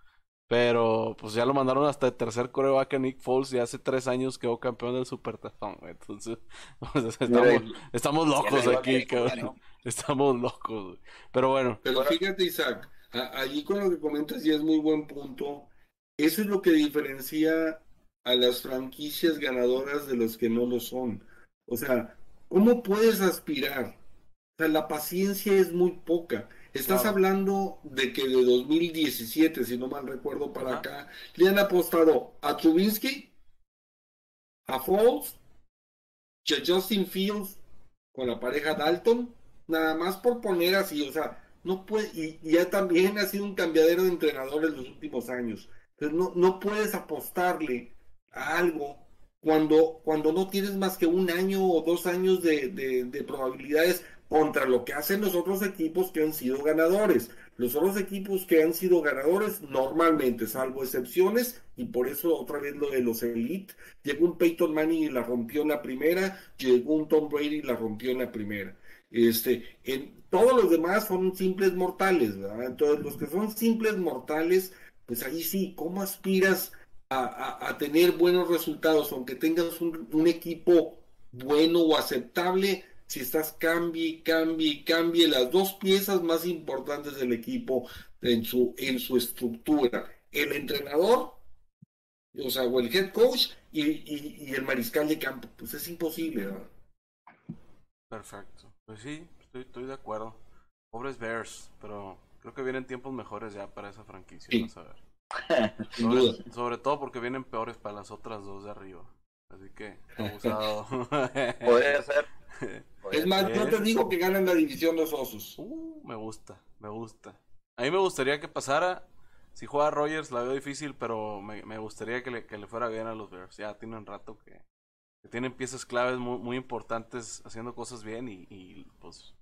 Pero pues ya lo mandaron hasta el tercer coreback a Nick Foles y hace tres años quedó campeón del Supertazón, Entonces, pues, estamos, locos aquí, cabrón. Estamos locos, Pero bueno. Pero fíjate, Isaac, allí con lo que comentas ya es muy buen punto. Eso es lo que diferencia a las franquicias ganadoras de los que no lo son. O sea, ¿cómo puedes aspirar? O sea, la paciencia es muy poca. Estás hablando de que de 2017, si no mal recuerdo, para acá, le han apostado a Trubinsky, a Foles, a Justin Fields con la pareja Dalton, nada más por poner así, o sea, no puede, y, ya también ha sido un cambiadero de entrenadores los últimos años. Entonces no, no puedes apostarle a algo cuando, cuando no tienes más que un año o dos años de, de probabilidades contra lo que hacen los otros equipos que han sido ganadores. Los otros equipos que han sido ganadores normalmente, salvo excepciones, y por eso otra vez lo de los Elite, llegó un Peyton Manning y la rompió en la primera, llegó un Tom Brady y la rompió en la primera. Este, todos los demás son simples mortales, ¿verdad? Entonces, los que son simples mortales, pues ahí sí, ¿cómo aspiras a, tener buenos resultados, aunque tengas un equipo bueno o aceptable? Si estás cambie, cambie, cambie las dos piezas más importantes del equipo en su, en su estructura. El entrenador, o sea, o el head coach y, y, el mariscal de campo. Pues es imposible, ¿verdad? Perfecto. Pues sí, estoy, estoy de acuerdo. Pobres Bears, pero creo que vienen tiempos mejores ya para esa franquicia. Vamos a ver. sobre, sobre todo porque vienen peores para las otras dos de arriba. Así que, abusado. Podría ser. Es más, yo te digo que ganan la división los osos. Uh, me gusta, me gusta. A mí me gustaría que pasara. Si juega Rogers la veo difícil, pero me, me gustaría que le, que le, fuera bien a los Bears. Ya tiene un rato que, que tienen piezas claves muy, muy, importantes haciendo cosas bien y, y, pues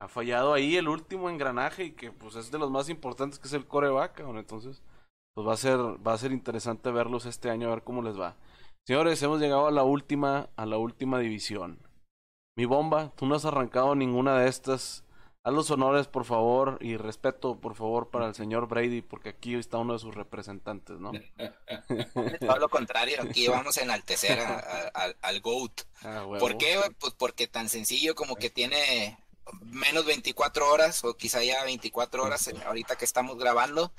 ha fallado ahí el último engranaje y que pues es de los más importantes que es el coreback. Entonces pues va a ser va a ser interesante verlos este año a ver cómo les va. Señores, hemos llegado a la última a la última división. Mi bomba, tú no has arrancado ninguna de estas. Haz los honores, por favor, y respeto, por favor, para el señor Brady, porque aquí está uno de sus representantes, ¿no? Todo lo contrario, aquí vamos a enaltecer al GOAT. Ah, ¿Por qué? Pues porque tan sencillo como que tiene menos 24 horas, o quizá ya 24 horas, ahorita que estamos grabando,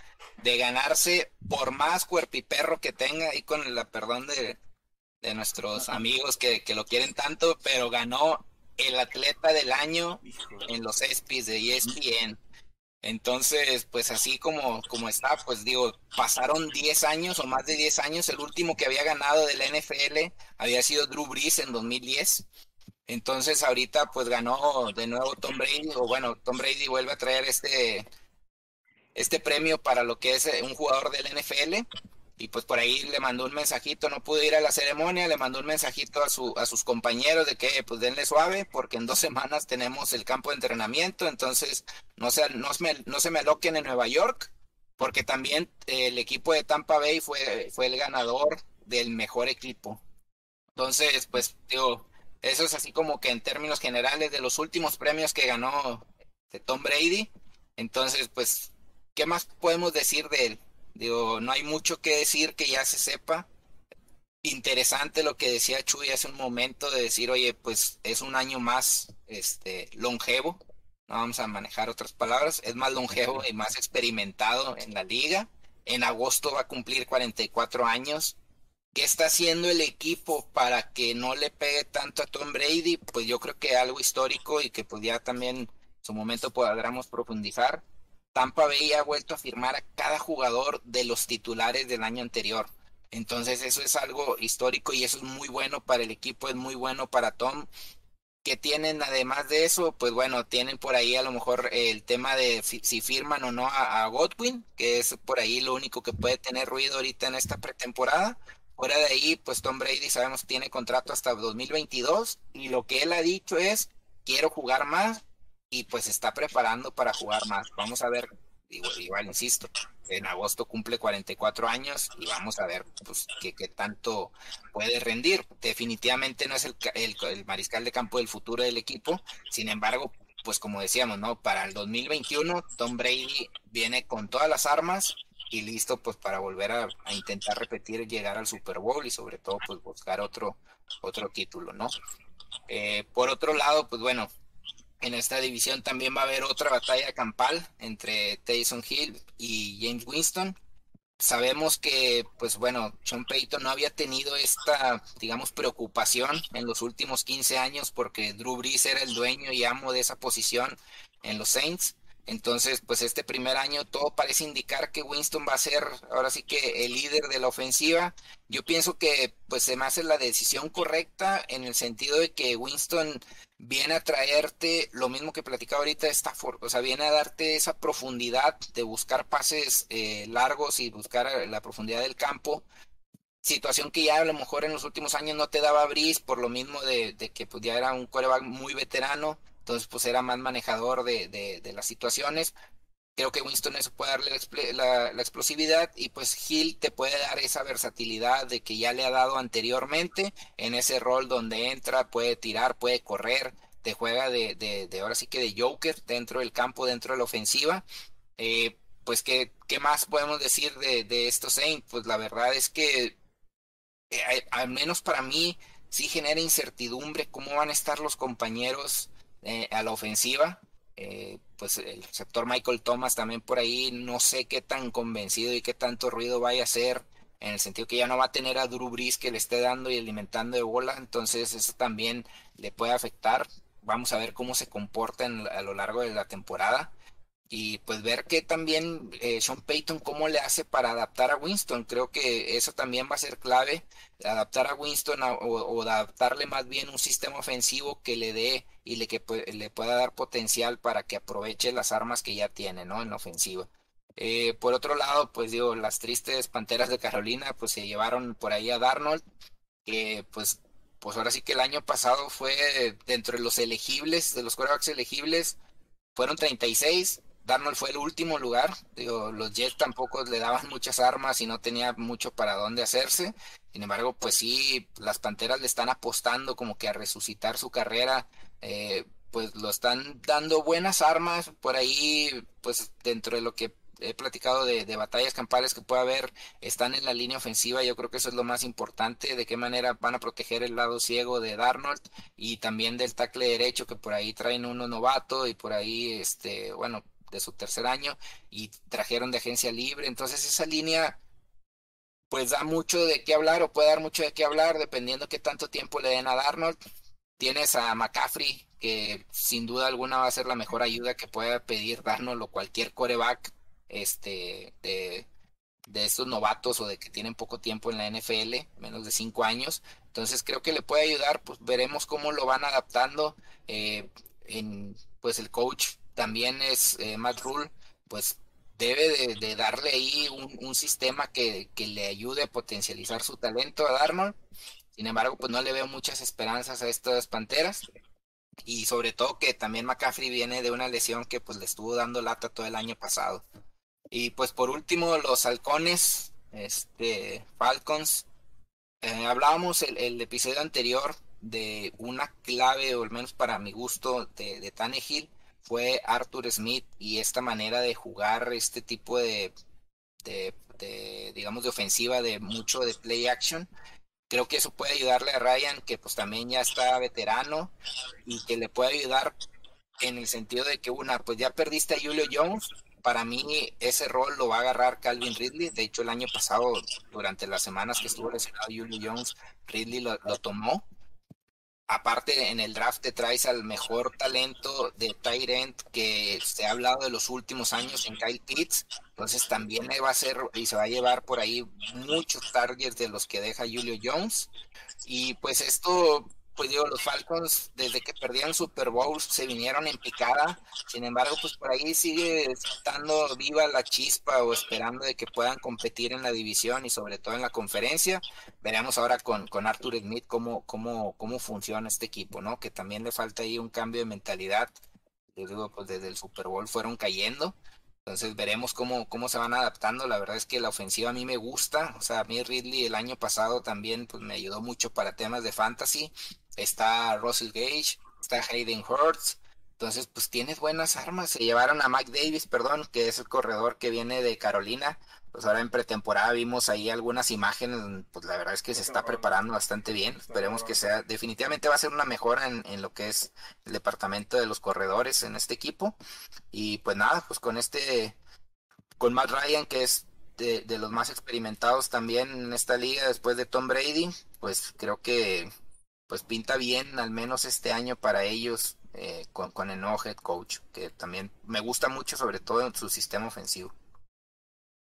de ganarse por más cuerpiperro que tenga, y con la perdón de, de nuestros amigos que, que, lo quieren tanto, pero ganó el atleta del año en los ESPYs de ESPN. Entonces, pues así como, como está, pues digo, pasaron 10 años o más de 10 años. El último que había ganado del NFL había sido Drew Brees en 2010. Entonces ahorita pues ganó de nuevo Tom Brady, o bueno, Tom Brady vuelve a traer este, este premio para lo que es un jugador del NFL y pues por ahí le mandó un mensajito, no pudo ir a la ceremonia, le mandó un mensajito a, su, a sus compañeros de que pues denle suave porque en dos semanas tenemos el campo de entrenamiento, entonces no se, no, no se me aloquen en Nueva York porque también el equipo de Tampa Bay fue, fue el ganador del mejor equipo. Entonces, pues digo, eso es así como que en términos generales de los últimos premios que ganó de Tom Brady. Entonces, pues, ¿qué más podemos decir de él? Digo, no hay mucho que decir que ya se sepa. Interesante lo que decía Chuy hace un momento de decir, oye, pues es un año más este longevo. No vamos a manejar otras palabras, es más longevo y más experimentado en la liga. En agosto va a cumplir 44 años. ¿Qué está haciendo el equipo para que no le pegue tanto a Tom Brady? Pues yo creo que algo histórico y que pues ya también en su momento podamos profundizar. Tampa Bay ha vuelto a firmar a cada jugador de los titulares del año anterior. Entonces eso es algo histórico y eso es muy bueno para el equipo, es muy bueno para Tom. Que tienen además de eso, pues bueno, tienen por ahí a lo mejor el tema de si firman o no a, Godwin, que es por ahí lo único que puede tener ruido ahorita en esta pretemporada. Fuera de ahí, pues Tom Brady sabemos tiene contrato hasta 2022 y lo que él ha dicho es quiero jugar más, y pues está preparando para jugar más. Vamos a ver, igual, insisto, en agosto cumple 44 años y vamos a ver pues qué, tanto puede rendir. Definitivamente no es el, el, mariscal de campo del futuro del equipo, sin embargo, pues como decíamos, ¿no? Para el 2021 Tom Brady viene con todas las armas y listo pues para volver a, intentar repetir llegar al Super Bowl y sobre todo pues buscar otro otro título, ¿no? Eh, por otro lado, pues bueno, en esta división también va a haber otra batalla campal entre Tyson Hill y James Winston. Sabemos que, pues bueno, Sean Payton no había tenido esta, digamos, preocupación en los últimos 15 años porque Drew Brees era el dueño y amo de esa posición en los Saints. Entonces, pues este primer año todo parece indicar que Winston va a ser ahora sí que el líder de la ofensiva. Yo pienso que pues se me hace la decisión correcta en el sentido de que Winston viene a traerte lo mismo que platicaba ahorita Stafford, o sea, viene a darte esa profundidad de buscar pases eh, largos y buscar eh, la profundidad del campo. Situación que ya a lo mejor en los últimos años no te daba Brice por lo mismo de, que pues, ya era un coreback muy veterano entonces pues era más manejador de, de, las situaciones. Creo que Winston eso puede darle la, explosividad y pues Hill te puede dar esa versatilidad de que ya le ha dado anteriormente en ese rol donde entra, puede tirar, puede correr, te juega de, ahora sí que de Joker dentro del campo, dentro de la ofensiva. Eh, pues ¿qué, ¿qué, más podemos decir de, de estos Saints? Pues la verdad es que eh, al menos para mí sí genera incertidumbre cómo van a estar los compañeros eh, a la ofensiva. Pues el sector Michael Thomas también por ahí no sé qué tan convencido y qué tanto ruido vaya a hacer en el sentido que ya no va a tener a Drew Brees que le esté dando y alimentando de bola, entonces eso también le puede afectar. Vamos a ver cómo se comporta a lo largo de la temporada y pues ver que también eh, Sean Payton cómo le hace para adaptar a Winston. Creo que eso también va a ser clave, adaptar a Winston o, adaptarle más bien un sistema ofensivo que le dé y le, que le pueda dar potencial para que aproveche las armas que ya tiene ¿no? en ofensiva. Eh, por otro lado, pues digo, las tristes Panteras de Carolina pues se llevaron por ahí a Darnold, que pues, pues ahora sí que el año pasado fue dentro de los elegibles, de los quarterbacks elegibles, fueron 36, Darnold fue el último lugar. Digo, los Jets tampoco le daban muchas armas y no tenía mucho para dónde hacerse. Sin embargo, pues sí, las Panteras le están apostando como que a resucitar su carrera. Eh, pues lo están dando buenas armas por ahí, pues dentro de lo que he platicado de, batallas campales que puede haber, están en la línea ofensiva, yo creo que eso es lo más importante, de qué manera van a proteger el lado ciego de Darnold y también del tackle derecho que por ahí traen uno novato y por ahí, este, bueno, de su tercer año y trajeron de agencia libre. Entonces esa línea pues da mucho de qué hablar o puede dar mucho de qué hablar dependiendo qué tanto tiempo le den a Darnold. Tienes a McCaffrey que sin duda alguna va a ser la mejor ayuda que pueda pedir Darnold o cualquier coreback este, de, de estos novatos o de que tienen poco tiempo en la NFL, menos de cinco años. Entonces creo que le puede ayudar, pues veremos cómo lo van adaptando. Eh, en, pues el coach también es eh, Matt Rule, pues debe de, darle ahí un, sistema que, le ayude a potencializar su talento a Darnold. Sin embargo, pues no le veo muchas esperanzas a estas Panteras. Y sobre todo que también McCaffrey viene de una lesión que pues le estuvo dando lata todo el año pasado. Y pues por último, los halcones, este, Falcons. Eh, hablábamos el, el, episodio anterior de una clave, o al menos para mi gusto, de, de Tannehill fue Arthur Smith y esta manera de jugar este tipo de, de, digamos, de ofensiva de mucho de play action. Creo que eso puede ayudarle a Ryan, que pues también ya está veterano y que le puede ayudar en el sentido de que una, pues ya perdiste a Julio Jones, para mí ese rol lo va a agarrar Calvin Ridley. De hecho, el año pasado, durante las semanas que estuvo lesionado Julio Jones, Ridley lo, tomó. Aparte en el draft te traes al mejor talento de Tyrant que se ha hablado de los últimos años en Kyle Pitts, entonces también va a ser y se va a llevar por ahí muchos targets de los que deja Julio Jones y pues esto pues digo, los Falcons desde que perdieron Super Bowl se vinieron en picada, sin embargo, pues por ahí sigue estando viva la chispa o esperando de que puedan competir en la división y sobre todo en la conferencia. Veremos ahora con, con Arthur Smith cómo, cómo, cómo funciona este equipo, ¿no? Que también le falta ahí un cambio de mentalidad. Les digo, pues desde el Super Bowl fueron cayendo. Entonces veremos cómo, cómo se van adaptando. La verdad es que la ofensiva a mí me gusta. O sea, a mí Ridley el año pasado también pues, me ayudó mucho para temas de fantasy está Russell Gage, está Hayden Hurts. Entonces, pues tienes buenas armas. Se llevaron a Mike Davis, perdón, que es el corredor que viene de Carolina. Pues ahora en pretemporada vimos ahí algunas imágenes. Pues la verdad es que se está preparando bastante bien. Esperemos que sea, definitivamente va a ser una mejora en, lo que es el departamento de los corredores en este equipo. Y pues nada, pues con este, con Matt Ryan, que es de, los más experimentados también en esta liga después de Tom Brady, pues creo que pues pinta bien, al menos este año para ellos, eh, con, con el nuevo head coach, que también me gusta mucho, sobre todo en su sistema ofensivo.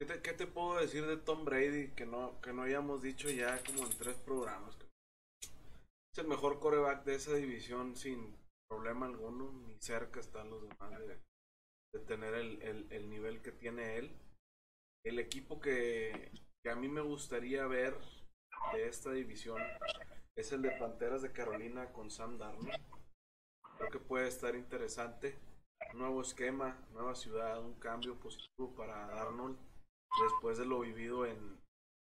¿Qué te, puedo decir de Tom Brady que no, que no hayamos dicho ya como en tres programas? Es el mejor coreback de esa división sin problema alguno, ni cerca están los demás de, tener el, el, el, nivel que tiene él. El equipo que, que a mí me gustaría ver de esta división es el de Panteras de Carolina con Sam Darnold. Creo que puede estar interesante. Nuevo esquema, nueva ciudad, un cambio positivo para Darnold después de lo vivido en,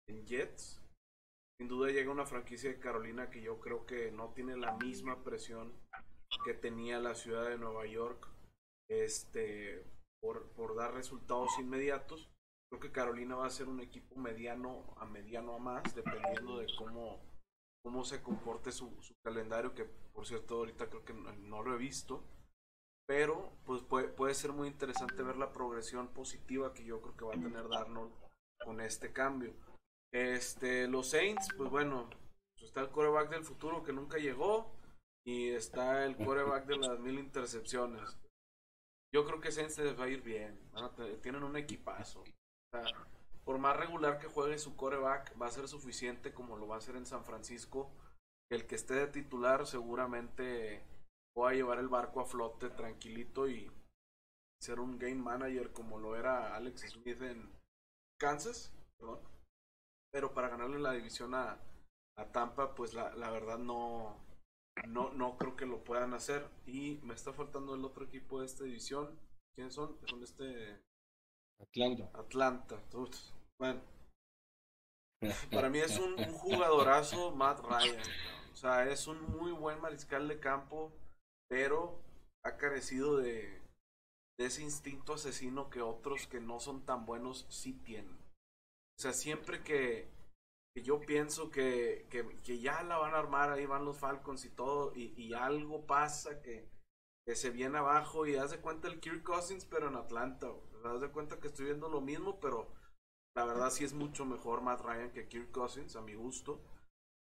en Jets. Sin duda llega una franquicia de Carolina que yo creo que no tiene la misma presión que tenía la ciudad de Nueva York este, por, por dar resultados inmediatos. Creo que Carolina va a ser un equipo mediano a mediano a más, dependiendo de cómo, cómo se comporte su, calendario, que por cierto ahorita creo que no, no lo he visto pero pues puede, ser muy interesante ver la progresión positiva que yo creo que va a tener Darnold con este cambio. Este, los Saints, pues bueno, está el coreback del futuro que nunca llegó y está el coreback de las mil intercepciones. Yo creo que Saints les va a ir bien, tienen un equipazo. Por más regular que juegue su coreback, va a ser suficiente como lo va a hacer en San Francisco. El que esté de titular seguramente voy a llevar el barco a flote tranquilito y ser un game manager como lo era Alex Smith en Kansas, perdón. Pero para ganarle la división a, a Tampa, pues la, la, verdad no, no, no creo que lo puedan hacer. Y me está faltando el otro equipo de esta división. ¿Quiénes son? Son este... Atlanta. Atlanta. Bueno. Para mí es un, un jugadorazo Matt Ryan. O sea, es un muy buen mariscal de campo pero ha carecido de, ese instinto asesino que otros que no son tan buenos sí tienen. O sea, siempre que, yo pienso que, que, ya la van a armar, ahí van los Falcons y todo, y, algo pasa que, que, se viene abajo y haz de cuenta el Kirk Cousins, pero en Atlanta. Haz de cuenta que estoy viendo lo mismo, pero la verdad sí es mucho mejor Matt Ryan que Kirk Cousins, a mi gusto.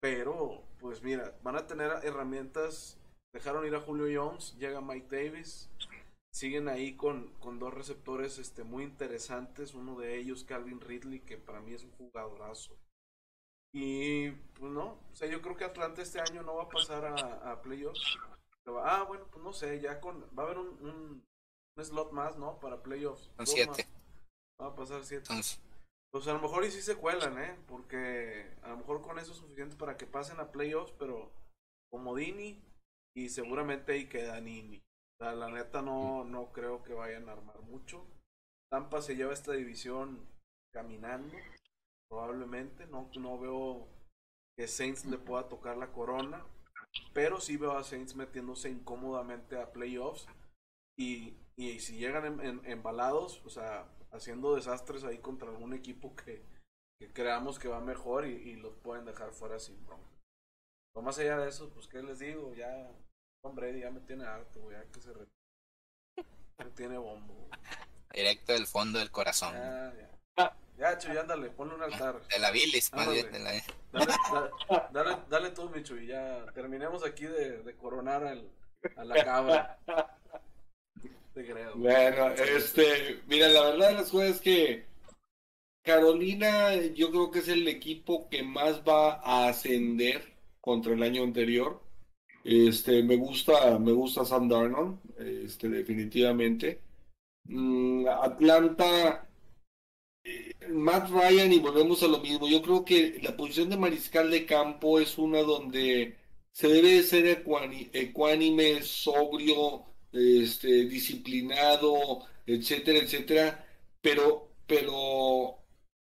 Pero, pues mira, van a tener herramientas Dejaron ir a Julio Jones, llega Mike Davis. Siguen ahí con, con dos receptores este, muy interesantes. Uno de ellos, Calvin Ridley, que para mí es un jugadorazo. Y pues no, o sea, yo creo que Atlanta este año no va a pasar a, a playoffs. Ah, bueno, pues no sé, ya con. Va a haber un, un, un slot más, ¿no? Para playoffs. Son siete. Va a pasar siete. Entonces. Pues a lo mejor y sí se cuelan, ¿eh? Porque a lo mejor con eso es suficiente para que pasen a playoffs, pero como Dini, y seguramente ahí queda Nini. O sea, la neta no, no creo que vayan a armar mucho. Tampa se lleva esta división caminando, probablemente. No, no veo que Saints le pueda tocar la corona, pero sí veo a Saints metiéndose incómodamente a playoffs. Y, y si llegan en, en, embalados, o sea, haciendo desastres ahí contra algún equipo que, que creamos que va mejor y, y los pueden dejar fuera sin bronca. No más allá de eso, pues, ¿qué les digo? Ya Hombre, ya me tiene harto, ya que se re... me tiene bombo. Directo del fondo del corazón. Ya, ya. Ya, Chuy, ándale, ponle un altar. De la bilis, más bien. De la... dale, dale, dale, dale tú, mi Chuy, ya terminemos aquí de, de coronar al, a la cabra. Te creo. Bueno, este, mira, la verdad de las cosas es que Carolina yo creo que es el equipo que más va a ascender contra el año anterior. Este, me gusta, me gusta Sam Darnold, este, definitivamente. Mm, Atlanta, eh, Matt Ryan y volvemos a lo mismo. Yo creo que la posición de mariscal de campo es una donde se debe ser ecuánime, sobrio, este, disciplinado, etcétera, etcétera. Pero, pero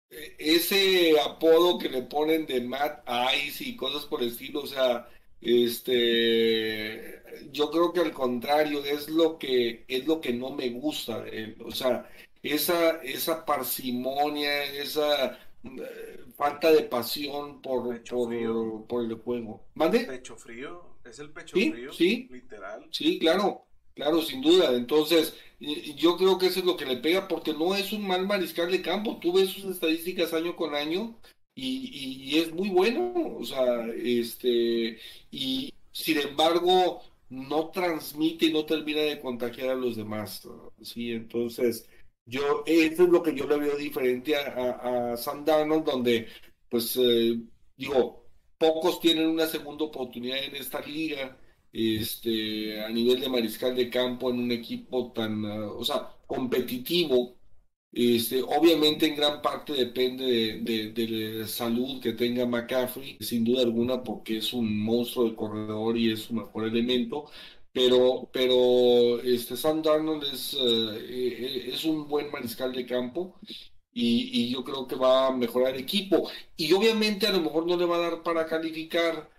eh, ese apodo que le ponen de Matt Ice y cosas por el estilo, o sea, este, yo creo que al contrario es lo que es lo que no me gusta él, o sea, esa esa parsimonia, esa eh, falta de pasión por por, por, el juego. ¿Mande? Pecho frío, es el pecho ¿Sí? frío, sí, literal. Sí, claro. Claro, sin duda. Entonces, yo creo que eso es lo que le pega porque no es un mal mariscal de campo. Tú ves sus estadísticas año con año y, y, es muy bueno, o sea, este, y sin embargo, no transmite y no termina de contagiar a los demás. Sí, entonces yo, eso es lo que yo le veo diferente a, a, Sam Darnold, donde, pues, eh, digo, pocos tienen una segunda oportunidad en esta liga, este, a nivel de mariscal de campo en un equipo tan, ah, o sea, competitivo. Este, obviamente en gran parte depende de, la salud que tenga McCaffrey, sin duda alguna, porque es un monstruo de corredor y es su mejor elemento, pero, pero este Sam Darnold es, eh, eh, un buen mariscal de campo y, yo creo que va a mejorar el equipo. Y obviamente a lo mejor no le va a dar para calificar,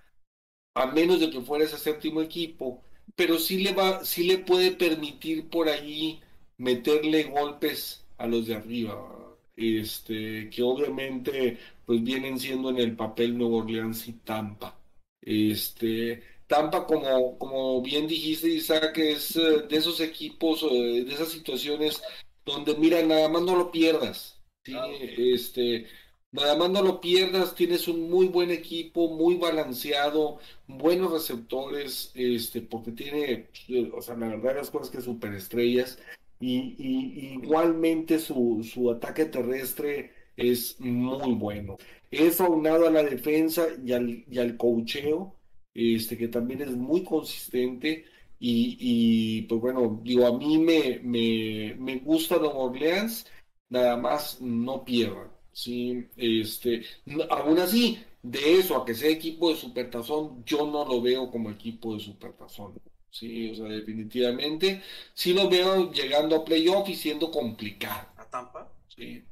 a menos de que fuera ese séptimo equipo, pero sí le, va, sí le puede permitir por allí meterle golpes a los de arriba. Este, que obviamente pues vienen siendo en el papel Nuevo Orleans y Tampa. Este, Tampa, como, como bien dijiste, Isaac, es eh, de esos equipos, eh, de esas situaciones donde, mira, nada más no lo pierdas. ¿sí? Este, nada más no lo pierdas, tienes un muy buen equipo, muy balanceado, buenos receptores, este, porque tiene, o sea, la verdad las cosas que superestrellas. Y, igualmente su, su ataque terrestre es muy bueno. Eso aunado a la defensa y al, y al cocheo, este, que también es muy consistente. Y, pues bueno, digo, a mí me, me, me gusta Nueva Orleans, nada más no pierdan. ¿sí? Este, aún así, de eso a que sea equipo de supertazón, yo no lo veo como equipo de supertazón. Sí, o sea, definitivamente sí lo veo llegando a playoff y siendo complicado. ¿A Tampa? Sí.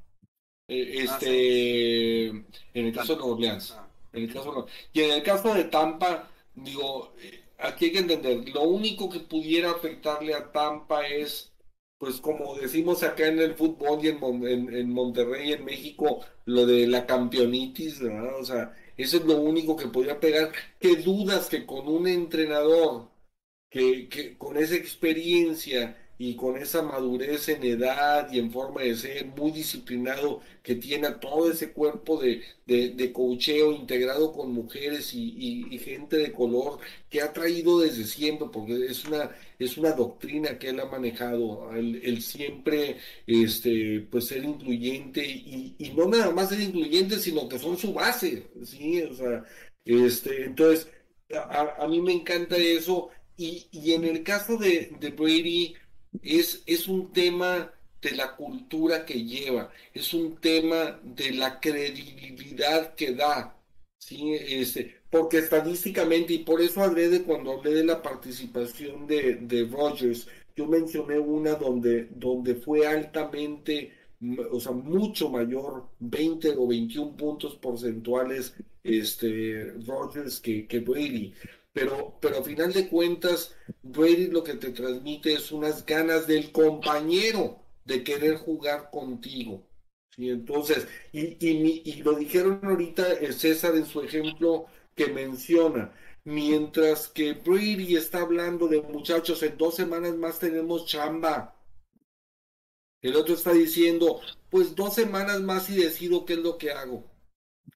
Eh, ah, este, en el caso de Nueva Orleans. Ah. En el caso y en el caso de Tampa, digo, aquí hay que entender, lo único que pudiera afectarle a Tampa es, pues como decimos acá en el fútbol y en, en, Monterrey, en México, lo de la campeonitis, ¿verdad? O sea, eso es lo único que podría pegar. ¿Qué dudas que con un entrenador que, con esa experiencia y con esa madurez en edad y en forma de ser muy disciplinado que tiene todo ese cuerpo de, de, cocheo integrado con mujeres y, gente de color que ha traído desde siempre, porque es una, es una doctrina que él ha manejado, el, siempre este, pues ser incluyente y, y, no nada más ser incluyente, sino que son su base, ¿sí? O sea, este, entonces, a, a mí me encanta eso y, y en el caso de, de Brady, es, es un tema de la cultura que lleva, es un tema de la credibilidad que da, ¿sí? Este, porque estadísticamente, y por eso hablé de cuando hablé de la participación de, de Rogers, yo mencioné una donde, donde fue altamente, o sea, mucho mayor, 20 o 21 puntos porcentuales, este, Rogers que, que Brady pero, pero a final de cuentas, Brady lo que te transmite es unas ganas del compañero de querer jugar contigo. ¿sí? Entonces, y, y, lo dijeron ahorita eh, César en su ejemplo que menciona, mientras que Brady está hablando de muchachos, en dos semanas más tenemos chamba. El otro está diciendo, pues dos semanas más y decido qué es lo que hago.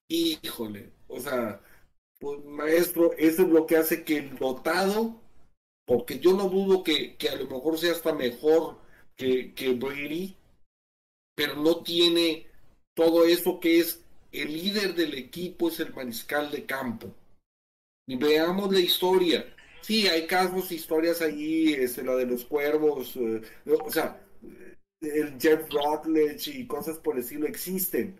Híjole, o sea, pues maestro, eso es lo que hace que el dotado, porque yo no dudo que, a lo mejor sea hasta mejor que, que Brady, pero no tiene todo eso que es el líder del equipo, es el mariscal de campo. Y veamos la historia. Sí, hay casos, historias allí, este, la de los cuervos, eh, o sea, el Jeff Rutledge y cosas por el estilo existen,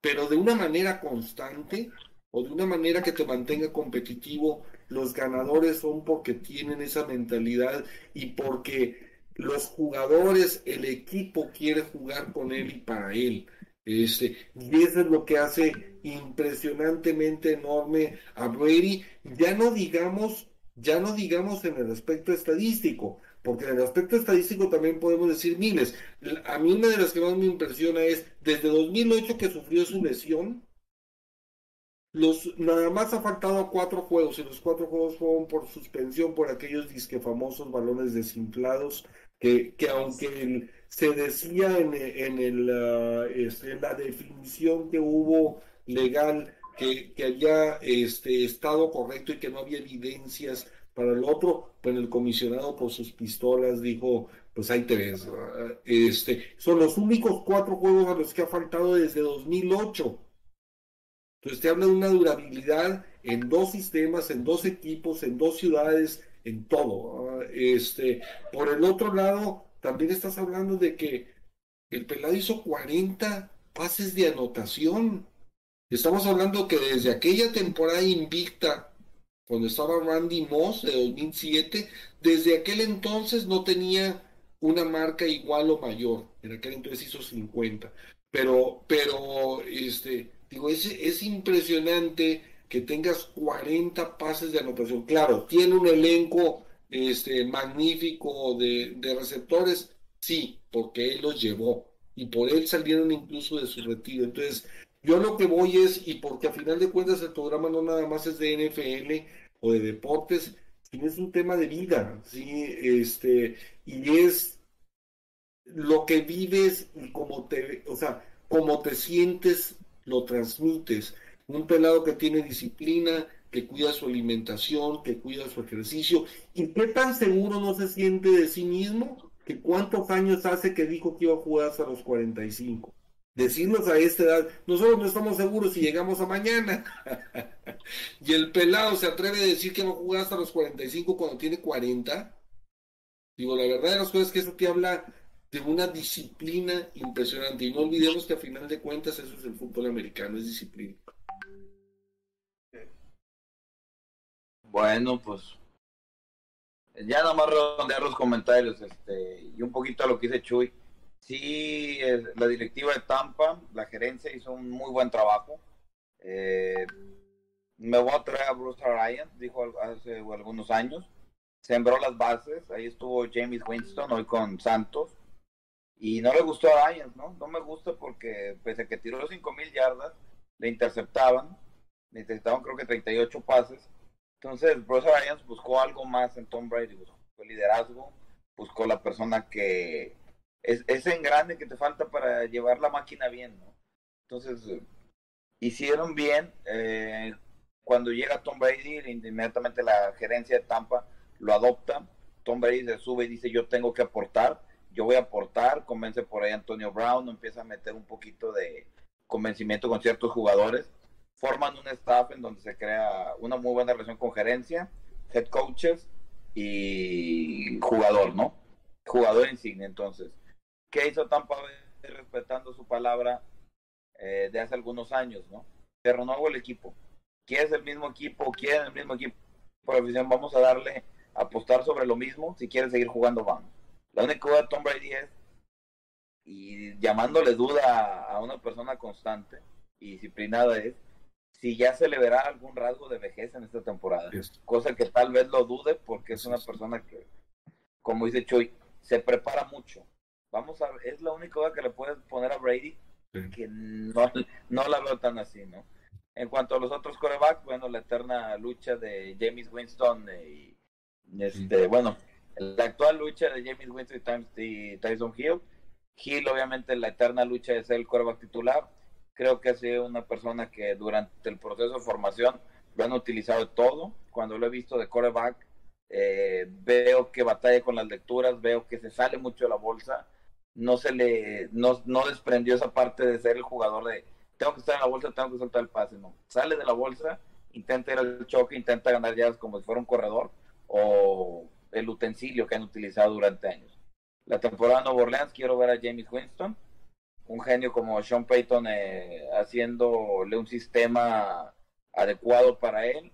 pero de una manera constante, o de una manera que te mantenga competitivo, los ganadores son porque tienen esa mentalidad y porque los jugadores, el equipo quiere jugar con él y para él. Este, y eso es lo que hace impresionantemente enorme a Brady, ya no digamos, ya no digamos en el aspecto estadístico, porque en el aspecto estadístico también podemos decir miles. A mí una de las que más me impresiona es, desde 2008 que sufrió su lesión, los, nada más ha faltado cuatro juegos y los cuatro juegos fueron por suspensión por aquellos disque famosos balones desinflados que, que aunque se decía en, en, el, ah, este, la definición que hubo legal que, que había este, estado correcto y que no había evidencias para el otro, pues el comisionado por sus pistolas dijo, pues te ves. Este, son los únicos cuatro juegos a los que ha faltado desde 2008. Entonces te habla de una durabilidad en dos sistemas, en dos equipos, en dos ciudades, en todo. Este, por el otro lado, también estás hablando de que el pelado hizo 40 pases de anotación. Estamos hablando que desde aquella temporada invicta, cuando estaba Randy Moss de 2007, desde aquel entonces no tenía una marca igual o mayor. En aquel entonces hizo 50. Pero, pero, este, digo, es, es impresionante que tengas 40 pases de anotación. Claro, tiene un elenco este, magnífico de, de receptores, sí, porque él los llevó y por él salieron incluso de su retiro. Entonces, yo lo que voy es, y porque a final de cuentas el programa no nada más es de NFL o de deportes, sino es un tema de vida, ¿sí? Este, y es lo que vives y cómo te, o sea, cómo te sientes, lo transmites. Un pelado que tiene disciplina, que cuida su alimentación, que cuida su ejercicio, y qué tan seguro no se siente de sí mismo, que cuántos años hace que dijo que iba a jugar hasta los 45. Decirnos a esta edad, nosotros no estamos seguros si llegamos a mañana. y el pelado se atreve a decir que va a jugar hasta los 45 cuando tiene 40. Digo, la verdad de las cosas es que eso te habla de una disciplina impresionante. Y no olvidemos que a final de cuentas eso es el fútbol americano, es disciplina. Bueno, pues ya nada más redondear los comentarios este, y un poquito a lo que dice Chuy. Sí, la directiva de Tampa, la gerencia hizo un muy buen trabajo. Eh, me voy a traer a Bruce Ryan, dijo hace algunos años. Sembró las bases, ahí estuvo James Winston hoy con Santos. Y no le gustó a Ryan, ¿no? No me gusta porque pese a que tiró 5.000 yardas, le interceptaban. Le interceptaban creo que 38 pases entonces, Bruce Arians buscó algo más en Tom Brady, buscó liderazgo, buscó la persona que es ese engrane que te falta para llevar la máquina bien, ¿no? Entonces, hicieron bien. Eh, cuando llega Tom Brady, inmediatamente la gerencia de Tampa lo adopta. Tom Brady se sube y dice, yo tengo que aportar, yo voy a aportar, convence por ahí Antonio Brown, empieza a meter un poquito de convencimiento con ciertos jugadores forman un staff en donde se crea una muy buena relación con gerencia, head coaches y jugador, ¿no? Jugador insignia, entonces. ¿Qué hizo Tampa Bay respetando su palabra eh, de hace algunos años, ¿no? Se renovó el equipo. ¿Quieres el mismo equipo? ¿Quieres el mismo equipo? Por afición, vamos a darle, apostar sobre lo mismo. Si quieres seguir jugando, vamos. La única duda de Tom Brady es, y llamándole duda a una persona constante y disciplinada es, si ya se le verá algún rasgo de vejez en esta temporada. Cosa que tal vez lo dude porque es una persona que, como dice Chuy, se prepara mucho. Vamos a es la única cosa que le puedes poner a Brady que no, no la veo tan así, ¿no? En cuanto a los otros corebacks, bueno, la eterna lucha de James Winston y, este, bueno, la actual lucha de James Winston y Tyson Hill. Hill, obviamente, la eterna lucha de ser el coreback titular creo que ha sido una persona que durante el proceso de formación lo han utilizado todo. Cuando lo he visto de coreback, eh, veo que batalla con las lecturas, veo que se sale mucho de la bolsa. No se le, no, no desprendió esa parte de ser el jugador de tengo que estar en la bolsa, tengo que soltar el pase. No, sale de la bolsa, intenta ir al choque, intenta ganar ya como si fuera un corredor o el utensilio que han utilizado durante años. La temporada de Nueva Orleans quiero ver a James Winston un genio como Sean Payton eh, haciéndole un sistema adecuado para él.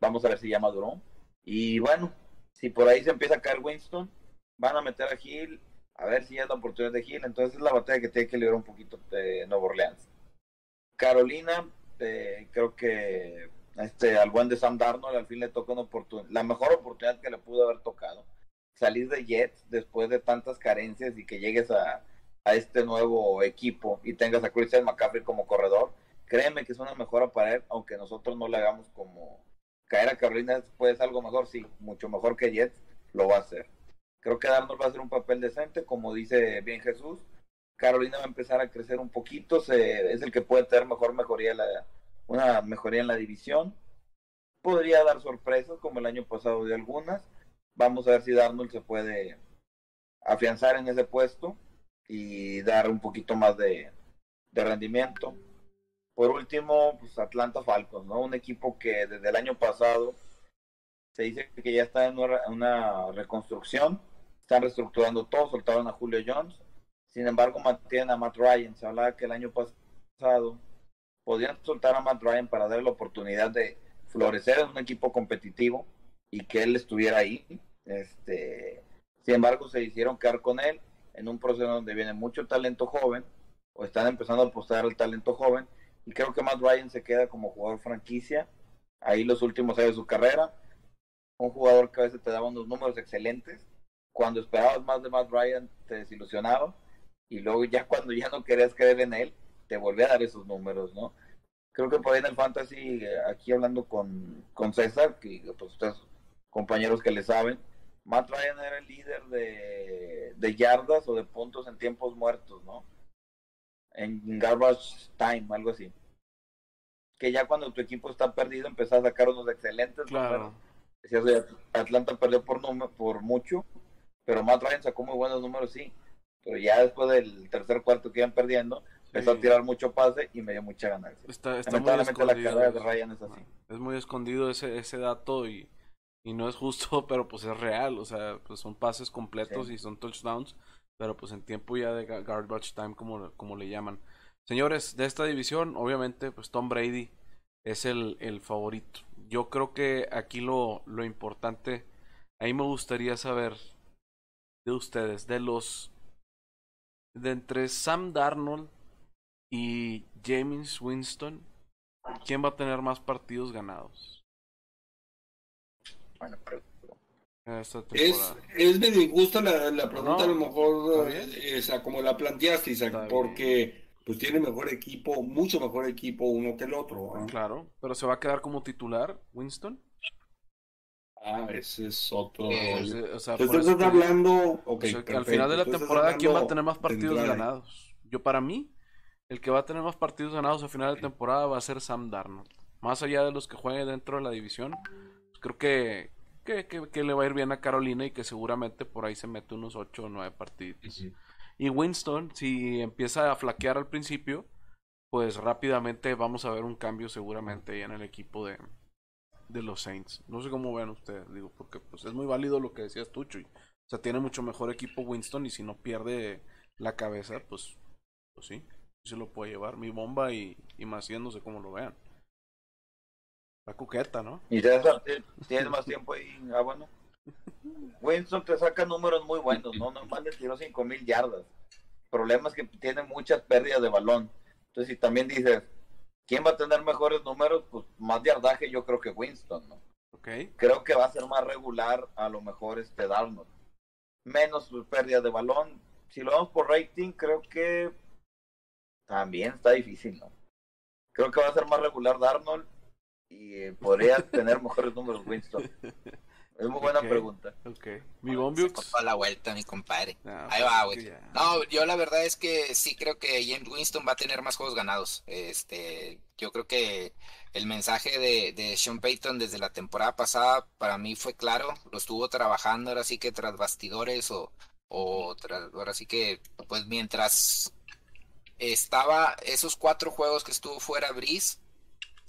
Vamos a ver si ya maduró. Y bueno, si por ahí se empieza a caer Winston, van a meter a Hill, a ver si es la oportunidad de Hill. Entonces es la batalla que tiene que liberar un poquito de Nueva Orleans. Carolina, eh, creo que este, al buen de Sam Darnold al fin le tocó una oportunidad, la mejor oportunidad que le pudo haber tocado. Salir de Jets después de tantas carencias y que llegues a, este nuevo equipo y tengas a Christian McCaffrey como corredor, créeme que es una mejora para él, aunque nosotros no le hagamos como caer a Carolina después algo mejor, sí, mucho mejor que Jets, lo va a hacer. Creo que Darnold va a hacer un papel decente, como dice bien Jesús. Carolina va a empezar a crecer un poquito, se, es el que puede tener mejor mejoría, la, una mejoría en la división. podría dar sorpresas como el año pasado de algunas. Vamos a ver si Darnold se puede afianzar en ese puesto y dar un poquito más de, de rendimiento. Por último, pues Atlanta Falcons, ¿no? Un equipo que desde el año pasado se dice que ya está en una, reconstrucción, están reestructurando todo, soltaron a Julio Jones, sin embargo mantienen a Matt Ryan, se hablaba que el año pasado podían soltar a Matt Ryan para darle la oportunidad de florecer en un equipo competitivo y que él estuviera ahí. Este, sin embargo, se hicieron quedar con él en un proceso donde viene mucho talento joven o están empezando a apostar al talento joven y creo que Matt Ryan se queda como jugador franquicia ahí los últimos años de su carrera. Un jugador que a veces te daba unos números excelentes. Cuando esperabas más de Matt Ryan te desilusionaba y luego ya cuando ya no querías creer en él te volvía a dar esos números, ¿no? Creo que por ahí en el fantasy, aquí hablando con, con César, que pues ustedes compañeros que le saben, Matt Ryan era el líder de, de yardas o de puntos en tiempos muertos, ¿no? En garbage time, algo así. Que ya cuando tu equipo está perdido empezás a sacar unos excelentes claro. números. Atlanta perdió por, por mucho, pero Matt Ryan sacó muy buenos números, sí. Pero ya después del tercer cuarto que iban perdiendo, empezó a tirar mucho pase y me dio mucha ganancia. Está, está muy escondido. la carrera de Ryan es así. Es muy escondido ese, ese dato y y no es justo, pero pues es real, o sea, pues son pases completos y son touchdowns, pero pues en tiempo ya de garbage time como, como le llaman. Señores, de esta división, obviamente, pues Tom Brady es el, el favorito. Yo creo que aquí lo, lo importante, ahí me gustaría saber de ustedes, de los, de entre Sam Darnold y James Winston, ¿quién va a tener más partidos ganados? Es, es medio injusta la, la pregunta, a lo mejor, esa, eh, como la planteaste, Isaac, porque pues tiene mejor equipo, mucho mejor equipo uno que el otro. Claro, pero se va a quedar como titular, Winston. Ah, ese es otro. Eh, o sea, estás hablando. al final de la temporada, ¿quién va a tener más partidos ganados? Yo, para mí, el que va a tener más partidos ganados al final de temporada va a ser Sam Darnold. Más allá de los que jueguen dentro de la división, creo que, que, le va a ir bien a Carolina y que seguramente por ahí se mete unos 8 o 9 partidos. Y Winston, si empieza a flaquear al principio, pues rápidamente vamos a ver un cambio seguramente ahí en el equipo de, de los Saints. No sé cómo ven ustedes, digo, porque pues es muy válido lo que decías tú, Chuy. O sea, tiene mucho mejor equipo Winston y si no pierde la cabeza, pues, pues sí, se lo puede llevar. Mi bomba y, y sé cómo lo vean. La cuqueta, ¿no? Y tienes más tiempo ahí. Ah, bueno. Winston te saca números muy buenos, ¿no? Normalmente tiró 5 mil yardas. El problema es que tiene muchas pérdidas de balón. Entonces, si también dices, ¿quién va a tener mejores números? Pues más yardaje yo creo que Winston, ¿no? Okay. Creo que va a ser más regular a lo mejor este Darnold. Menos pérdidas de balón. Si lo vamos por rating, creo que también está difícil, ¿no? Creo que va a ser más regular Darnold y eh, podría tener mejores números Winston? Es muy buena pregunta. Okay. Mi Bombiux. a la vuelta, mi compadre. Ah, Ahí va, güey. No, yo la verdad es que sí creo que James Winston va a tener más juegos ganados. Este, yo creo que el mensaje de, de Sean Payton desde la temporada pasada para mí fue claro. Lo estuvo trabajando ahora sí que tras bastidores o, o tras, ahora sí que, pues mientras estaba esos cuatro juegos que estuvo fuera Brice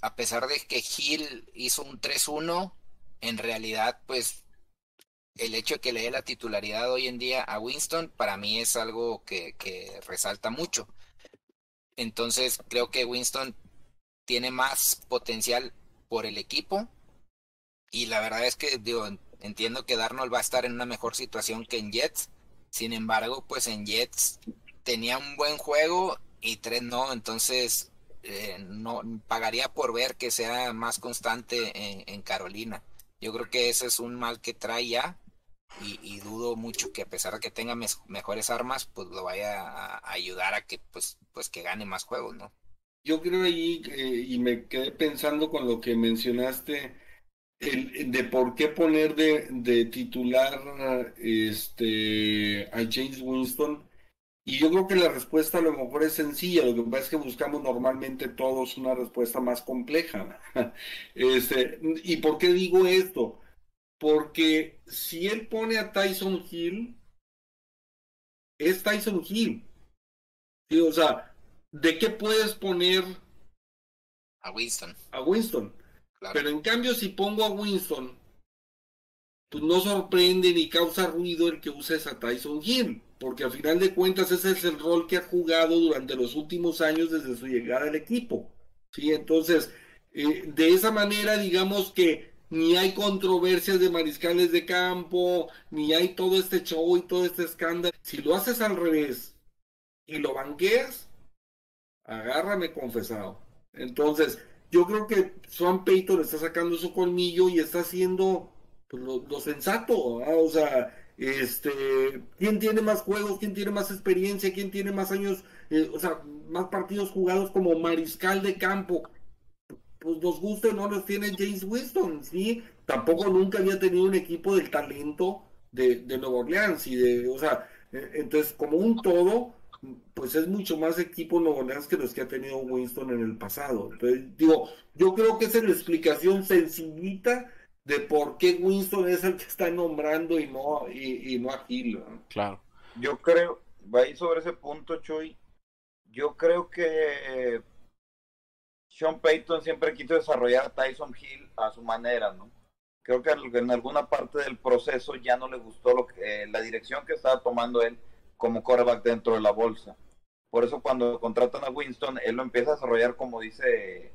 a pesar de que Hill hizo un 3-1, en realidad, pues el hecho de que le dé la titularidad hoy en día a Winston, para mí es algo que, resalta mucho. Entonces, creo que Winston tiene más potencial por el equipo. Y la verdad es que digo, entiendo que Darnold va a estar en una mejor situación que en Jets. Sin embargo, pues en Jets tenía un buen juego y tres no. Entonces, eh, no pagaría por ver que sea más constante en, Carolina. Yo creo que ese es un mal que trae ya y, dudo mucho que a pesar de que tenga mejores armas, pues lo vaya a, ayudar a que pues pues que gane más juegos, ¿no? Yo creo ahí y me quedé pensando con lo que mencionaste el, de por qué poner de, de titular este a James Winston Y yo creo que la respuesta a lo mejor es sencilla, lo que pasa es que buscamos normalmente todos una respuesta más compleja. Este, ¿Y por qué digo esto? Porque si él pone a Tyson Hill, es Tyson Hill. O sea, ¿de qué puedes poner a Winston? A Winston. Pero en cambio, si pongo a Winston, pues no sorprende ni causa ruido el que uses a Tyson Hill, porque al final de cuentas ese es el rol que ha jugado durante los últimos años desde su llegada al equipo. ¿sí? Entonces, eh, de esa manera, digamos que ni hay controversias de mariscales de campo, ni hay todo este show y todo este escándalo. Si lo haces al revés y lo banqueas, agárrame confesado. Entonces, yo creo que Swan Payton está sacando su colmillo y está haciendo pues, lo, sensato. O sea, este, ¿quién tiene más juegos? ¿Quién tiene más experiencia? ¿Quién tiene más años? Eh, o sea, más partidos jugados como mariscal de campo pues nos gusta no los tiene James Winston, ¿sí? Tampoco nunca había tenido un equipo del talento de, de Nueva Orleans y de, o sea, e, entonces como un todo, pues es mucho más equipo Nueva Orleans que los que ha tenido Winston en el pasado. Entonces, digo, yo creo que esa es la explicación sencillita de por qué Winston es el que está nombrando y no, y, no a Hill. Claro. Yo creo, va a ir sobre ese punto, Chuy. Yo creo que sean Payton siempre quiso desarrollar a Tyson Hill a su manera, ¿no? Creo que en alguna parte del proceso ya no le gustó lo que, eh, la dirección que estaba tomando él como quarterback dentro de la bolsa. Por eso cuando contratan a Winston, él lo empieza a desarrollar como dice,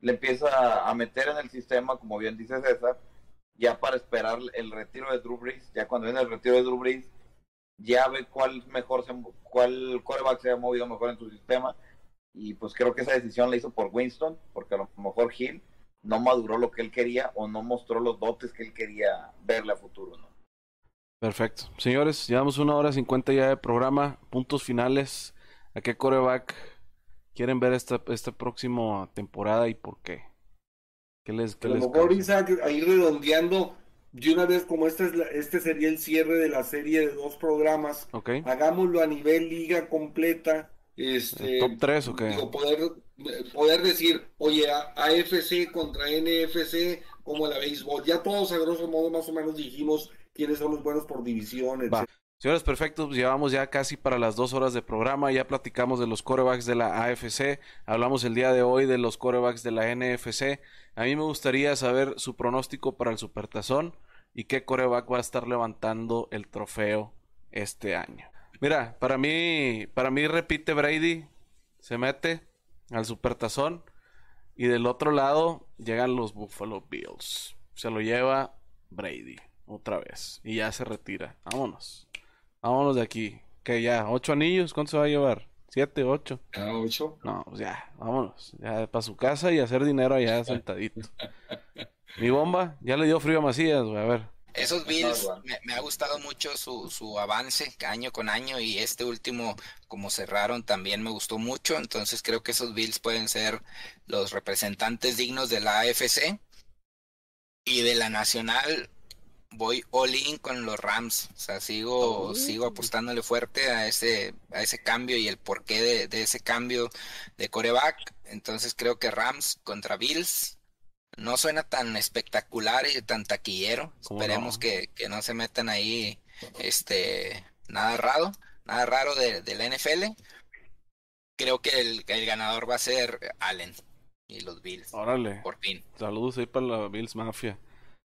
le empieza a meter en el sistema, como bien dice César, ya para esperar el retiro de Drew Brees. Ya cuando viene el retiro de Drew Brees, ya ve cuál mejor se, cuál quarterback se ha movido mejor en su sistema y pues creo que esa decisión la hizo por Winston, porque a lo mejor Hill no maduró lo que él quería o no mostró los dotes que él quería verle a futuro, ¿no? Perfecto. Señores, llevamos una hora cincuenta ya de programa. Puntos finales. ¿A qué coreback quieren ver esta, esta próxima temporada y por qué? ¿Qué les, qué a lo mejor, Isaac, ahí redondeando, de una vez como este, es este sería el cierre de la serie de dos programas, okay. hagámoslo a nivel liga completa este, ¿Top 3 o qué? poder, poder decir, oye, AFC contra NFC, como la béisbol. Ya todos a grosso modo más o menos dijimos quiénes son los buenos por divisiones. Señores, perfecto, pues llevamos ya casi para las dos horas de programa, ya platicamos de los corebacks de la AFC, hablamos el día de hoy de los corebacks de la NFC. A mí me gustaría saber su pronóstico para el Supertazón y qué coreback va a estar levantando el trofeo este año. Mira, para mí, para mí repite Brady, se mete al supertazón y del otro lado llegan los Buffalo Bills. Se lo lleva Brady otra vez y ya se retira. Vámonos. Vámonos de aquí. Que ya, ocho anillos, ¿cuánto se va a llevar? ¿Siete, ocho? Ah, ocho. No, pues ya, vámonos. Ya para su casa y hacer dinero allá sentadito. Mi bomba, ya le dio frío a Macías, güey, a ver. Esos Bills me, ha gustado mucho su, su avance año con año y este último como cerraron también me gustó mucho, entonces creo que esos Bills pueden ser los representantes dignos de la AFC y de la Nacional voy all in con los Rams, o sea, sigo oh. sigo apostándole fuerte a ese a ese cambio y el porqué de, de ese cambio de coreback, entonces creo que Rams contra Bills no suena tan espectacular y tan taquillero. Esperemos que, no se metan ahí este nada raro, nada raro de, la NFL. Creo que el, ganador va a ser Allen y los Bills. Órale. Por fin. Saludos ahí para la Bills Mafia.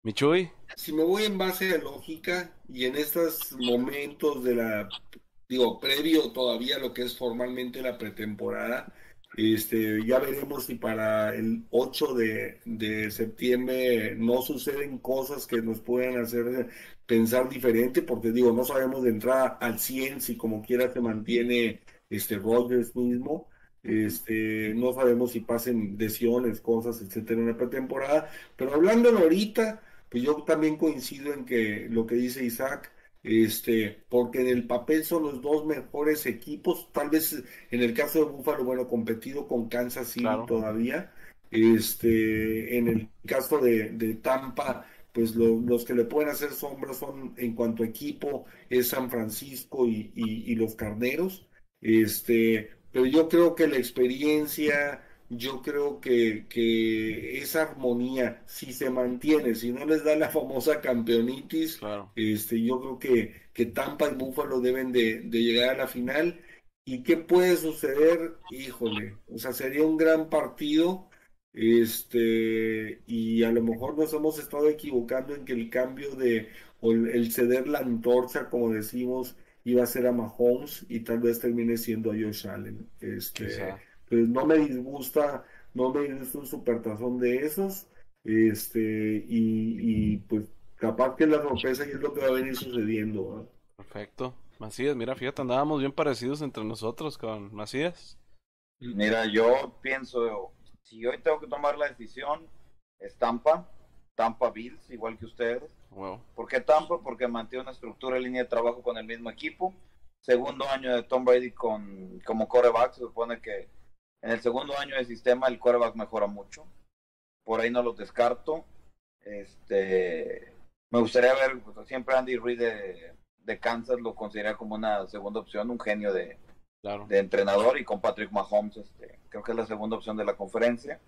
Michuy. Si me voy en base a lógica y en estos momentos de la, digo, previo todavía lo que es formalmente la pretemporada, este, ya veremos si para el 8 de, septiembre no suceden cosas que nos puedan hacer pensar diferente, porque digo, no sabemos de entrada al 100 si como quiera se mantiene este Rogers mismo. Este, no sabemos si pasen lesiones, cosas, etcétera, en la pretemporada. Pero hablándolo ahorita, pues yo también coincido en que lo que dice Isaac, este, porque en el papel son los dos mejores equipos, tal vez en el caso de Buffalo, bueno, competido con Kansas City todavía, este, en el caso de, Tampa, pues los que le pueden hacer sombra son en cuanto a equipo es San Francisco y, los Carneros, Este, pero yo creo que la experiencia, yo creo que, que esa armonía, si se mantiene, si no les da la famosa campeonitis, Claro. este, yo creo que, que Tampa y Buffalo deben de, de llegar a la final. ¿Y qué puede suceder? Híjole, o sea, sería un gran partido. Este, y a lo mejor nos hemos estado equivocando en que el cambio de, o el, ceder la antorcha, como decimos, iba a ser a Mahomes y tal vez termine siendo a Josh Allen. Este, Quizá. Pues no me disgusta, no me disgusta un supertazón de esos. Este, y, y pues capaz que la sorpresa y es lo que va a venir sucediendo. ¿verdad? Perfecto. Macías, mira, fíjate, andábamos bien parecidos entre nosotros con Macías. Mira, yo pienso, si hoy tengo que tomar la decisión, es Tampa, Tampa Bills, igual que ustedes. Wow. ¿Por qué Tampa? Porque mantiene una estructura de línea de trabajo con el mismo equipo. Segundo año de Tom Brady con, como coreback, se supone que en el segundo año de sistema el coreback mejora mucho. Por ahí no los descarto. Este, me gustaría ver, pues, siempre Andy Reid de, de Kansas lo considera como una segunda opción, un genio de, Claro. de entrenador y con Patrick Mahomes, este, creo que es la segunda opción de la conferencia.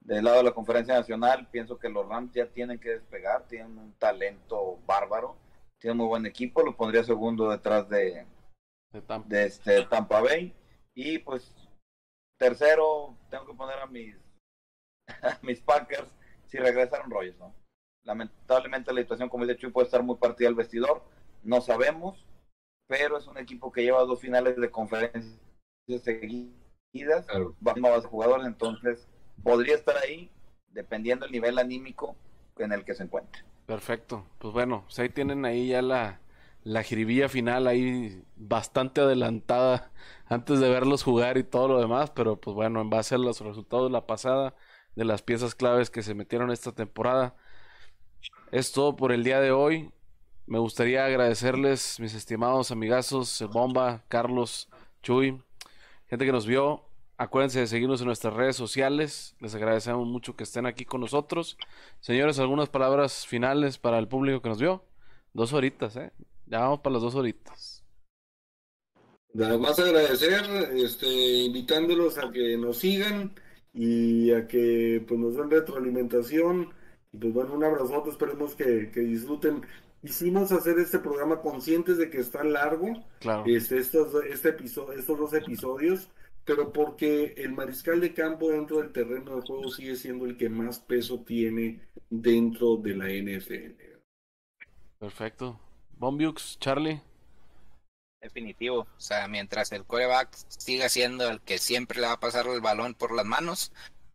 Del lado de la conferencia nacional, pienso que los Rams ya tienen que despegar, tienen un talento bárbaro, tienen muy buen equipo, lo pondría segundo detrás de, De Tampa. de este Tampa Bay y pues tercero tengo que poner a mis a mis Packers si regresaron Rogers, ¿no? Lamentablemente la situación como dice Chuy puede estar muy partida al vestidor, no sabemos, pero es un equipo que lleva dos finales de conferencia seguidas, Claro. nuevas jugadores, entonces podría estar ahí dependiendo del nivel anímico en el que se encuentre. Perfecto. Pues bueno, pues ahí tienen ahí ya la, la jiribilla final ahí bastante adelantada antes de verlos jugar y todo lo demás, pero pues bueno, en base a los resultados de la pasada, de las piezas claves que se metieron esta temporada, es todo por el día de hoy. Me gustaría agradecerles, mis estimados amigazos, Bomba, Carlos, Chuy, gente que nos vio. Acuérdense de seguirnos en nuestras redes sociales. Les agradecemos mucho que estén aquí con nosotros. Señores, algunas palabras finales para el público que nos vio. Dos horitas, ¿eh? Ya vamos para las dos horitas. Nada más agradecer, este, invitándolos a que nos sigan y a que pues nos den retroalimentación. Y pues bueno, un abrazote, esperemos que, que disfruten. Hicimos hacer este programa conscientes de que está largo, Claro. este, estos, este episodio, estos dos episodios, pero porque el mariscal de campo dentro del terreno de juego sigue siendo el que más peso tiene dentro de la NFL. Perfecto. Bombiux, Charlie. Definitivo. O sea, mientras el coreback siga siendo el que siempre le va a pasar el balón por las manos,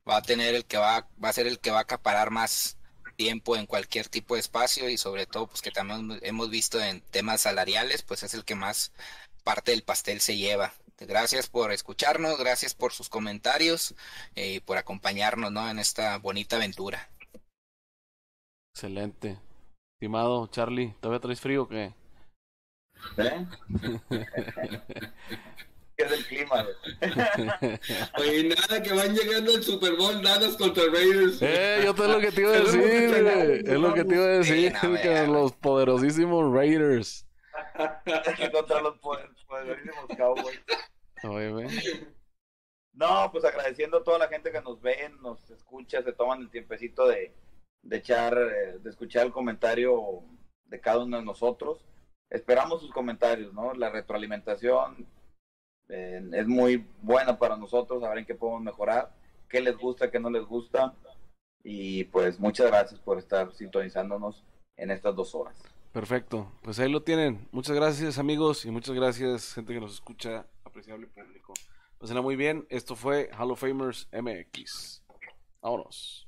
va a tener el que va, va a ser el que va a acaparar más tiempo en cualquier tipo de espacio y sobre todo pues que también hemos visto en temas salariales, pues es el que más parte del pastel se lleva. Gracias por escucharnos, gracias por sus comentarios eh, y por acompañarnos, ¿no? en esta bonita aventura. Excelente. Estimado Charlie, ¿todavía traes frío o qué? ¿Eh? ¿Qué es el clima? güey? Oye, nada, que van llegando al Super Bowl Dallas contra Raiders. Eh, yo te es lo que te iba a decir, güey. Es lo que te iba a decir, que los poderosísimos Raiders. contra los poder- poderosísimos Cowboys. Oye, güey. No, pues agradeciendo a toda la gente que nos ve, nos escucha, se toman el tiempecito de, de echar, eh, de escuchar el comentario de cada uno de nosotros. Esperamos sus comentarios, ¿no? La retroalimentación eh, es muy buena para nosotros, saber en qué podemos mejorar, qué les gusta, qué no les gusta. Y pues muchas gracias por estar sintonizándonos en estas dos horas. Perfecto. Pues ahí lo tienen. Muchas gracias, amigos, y muchas gracias, gente que nos escucha, apreciable público. Pásenla muy bien. Esto fue Hall of Famers MX. Vámonos.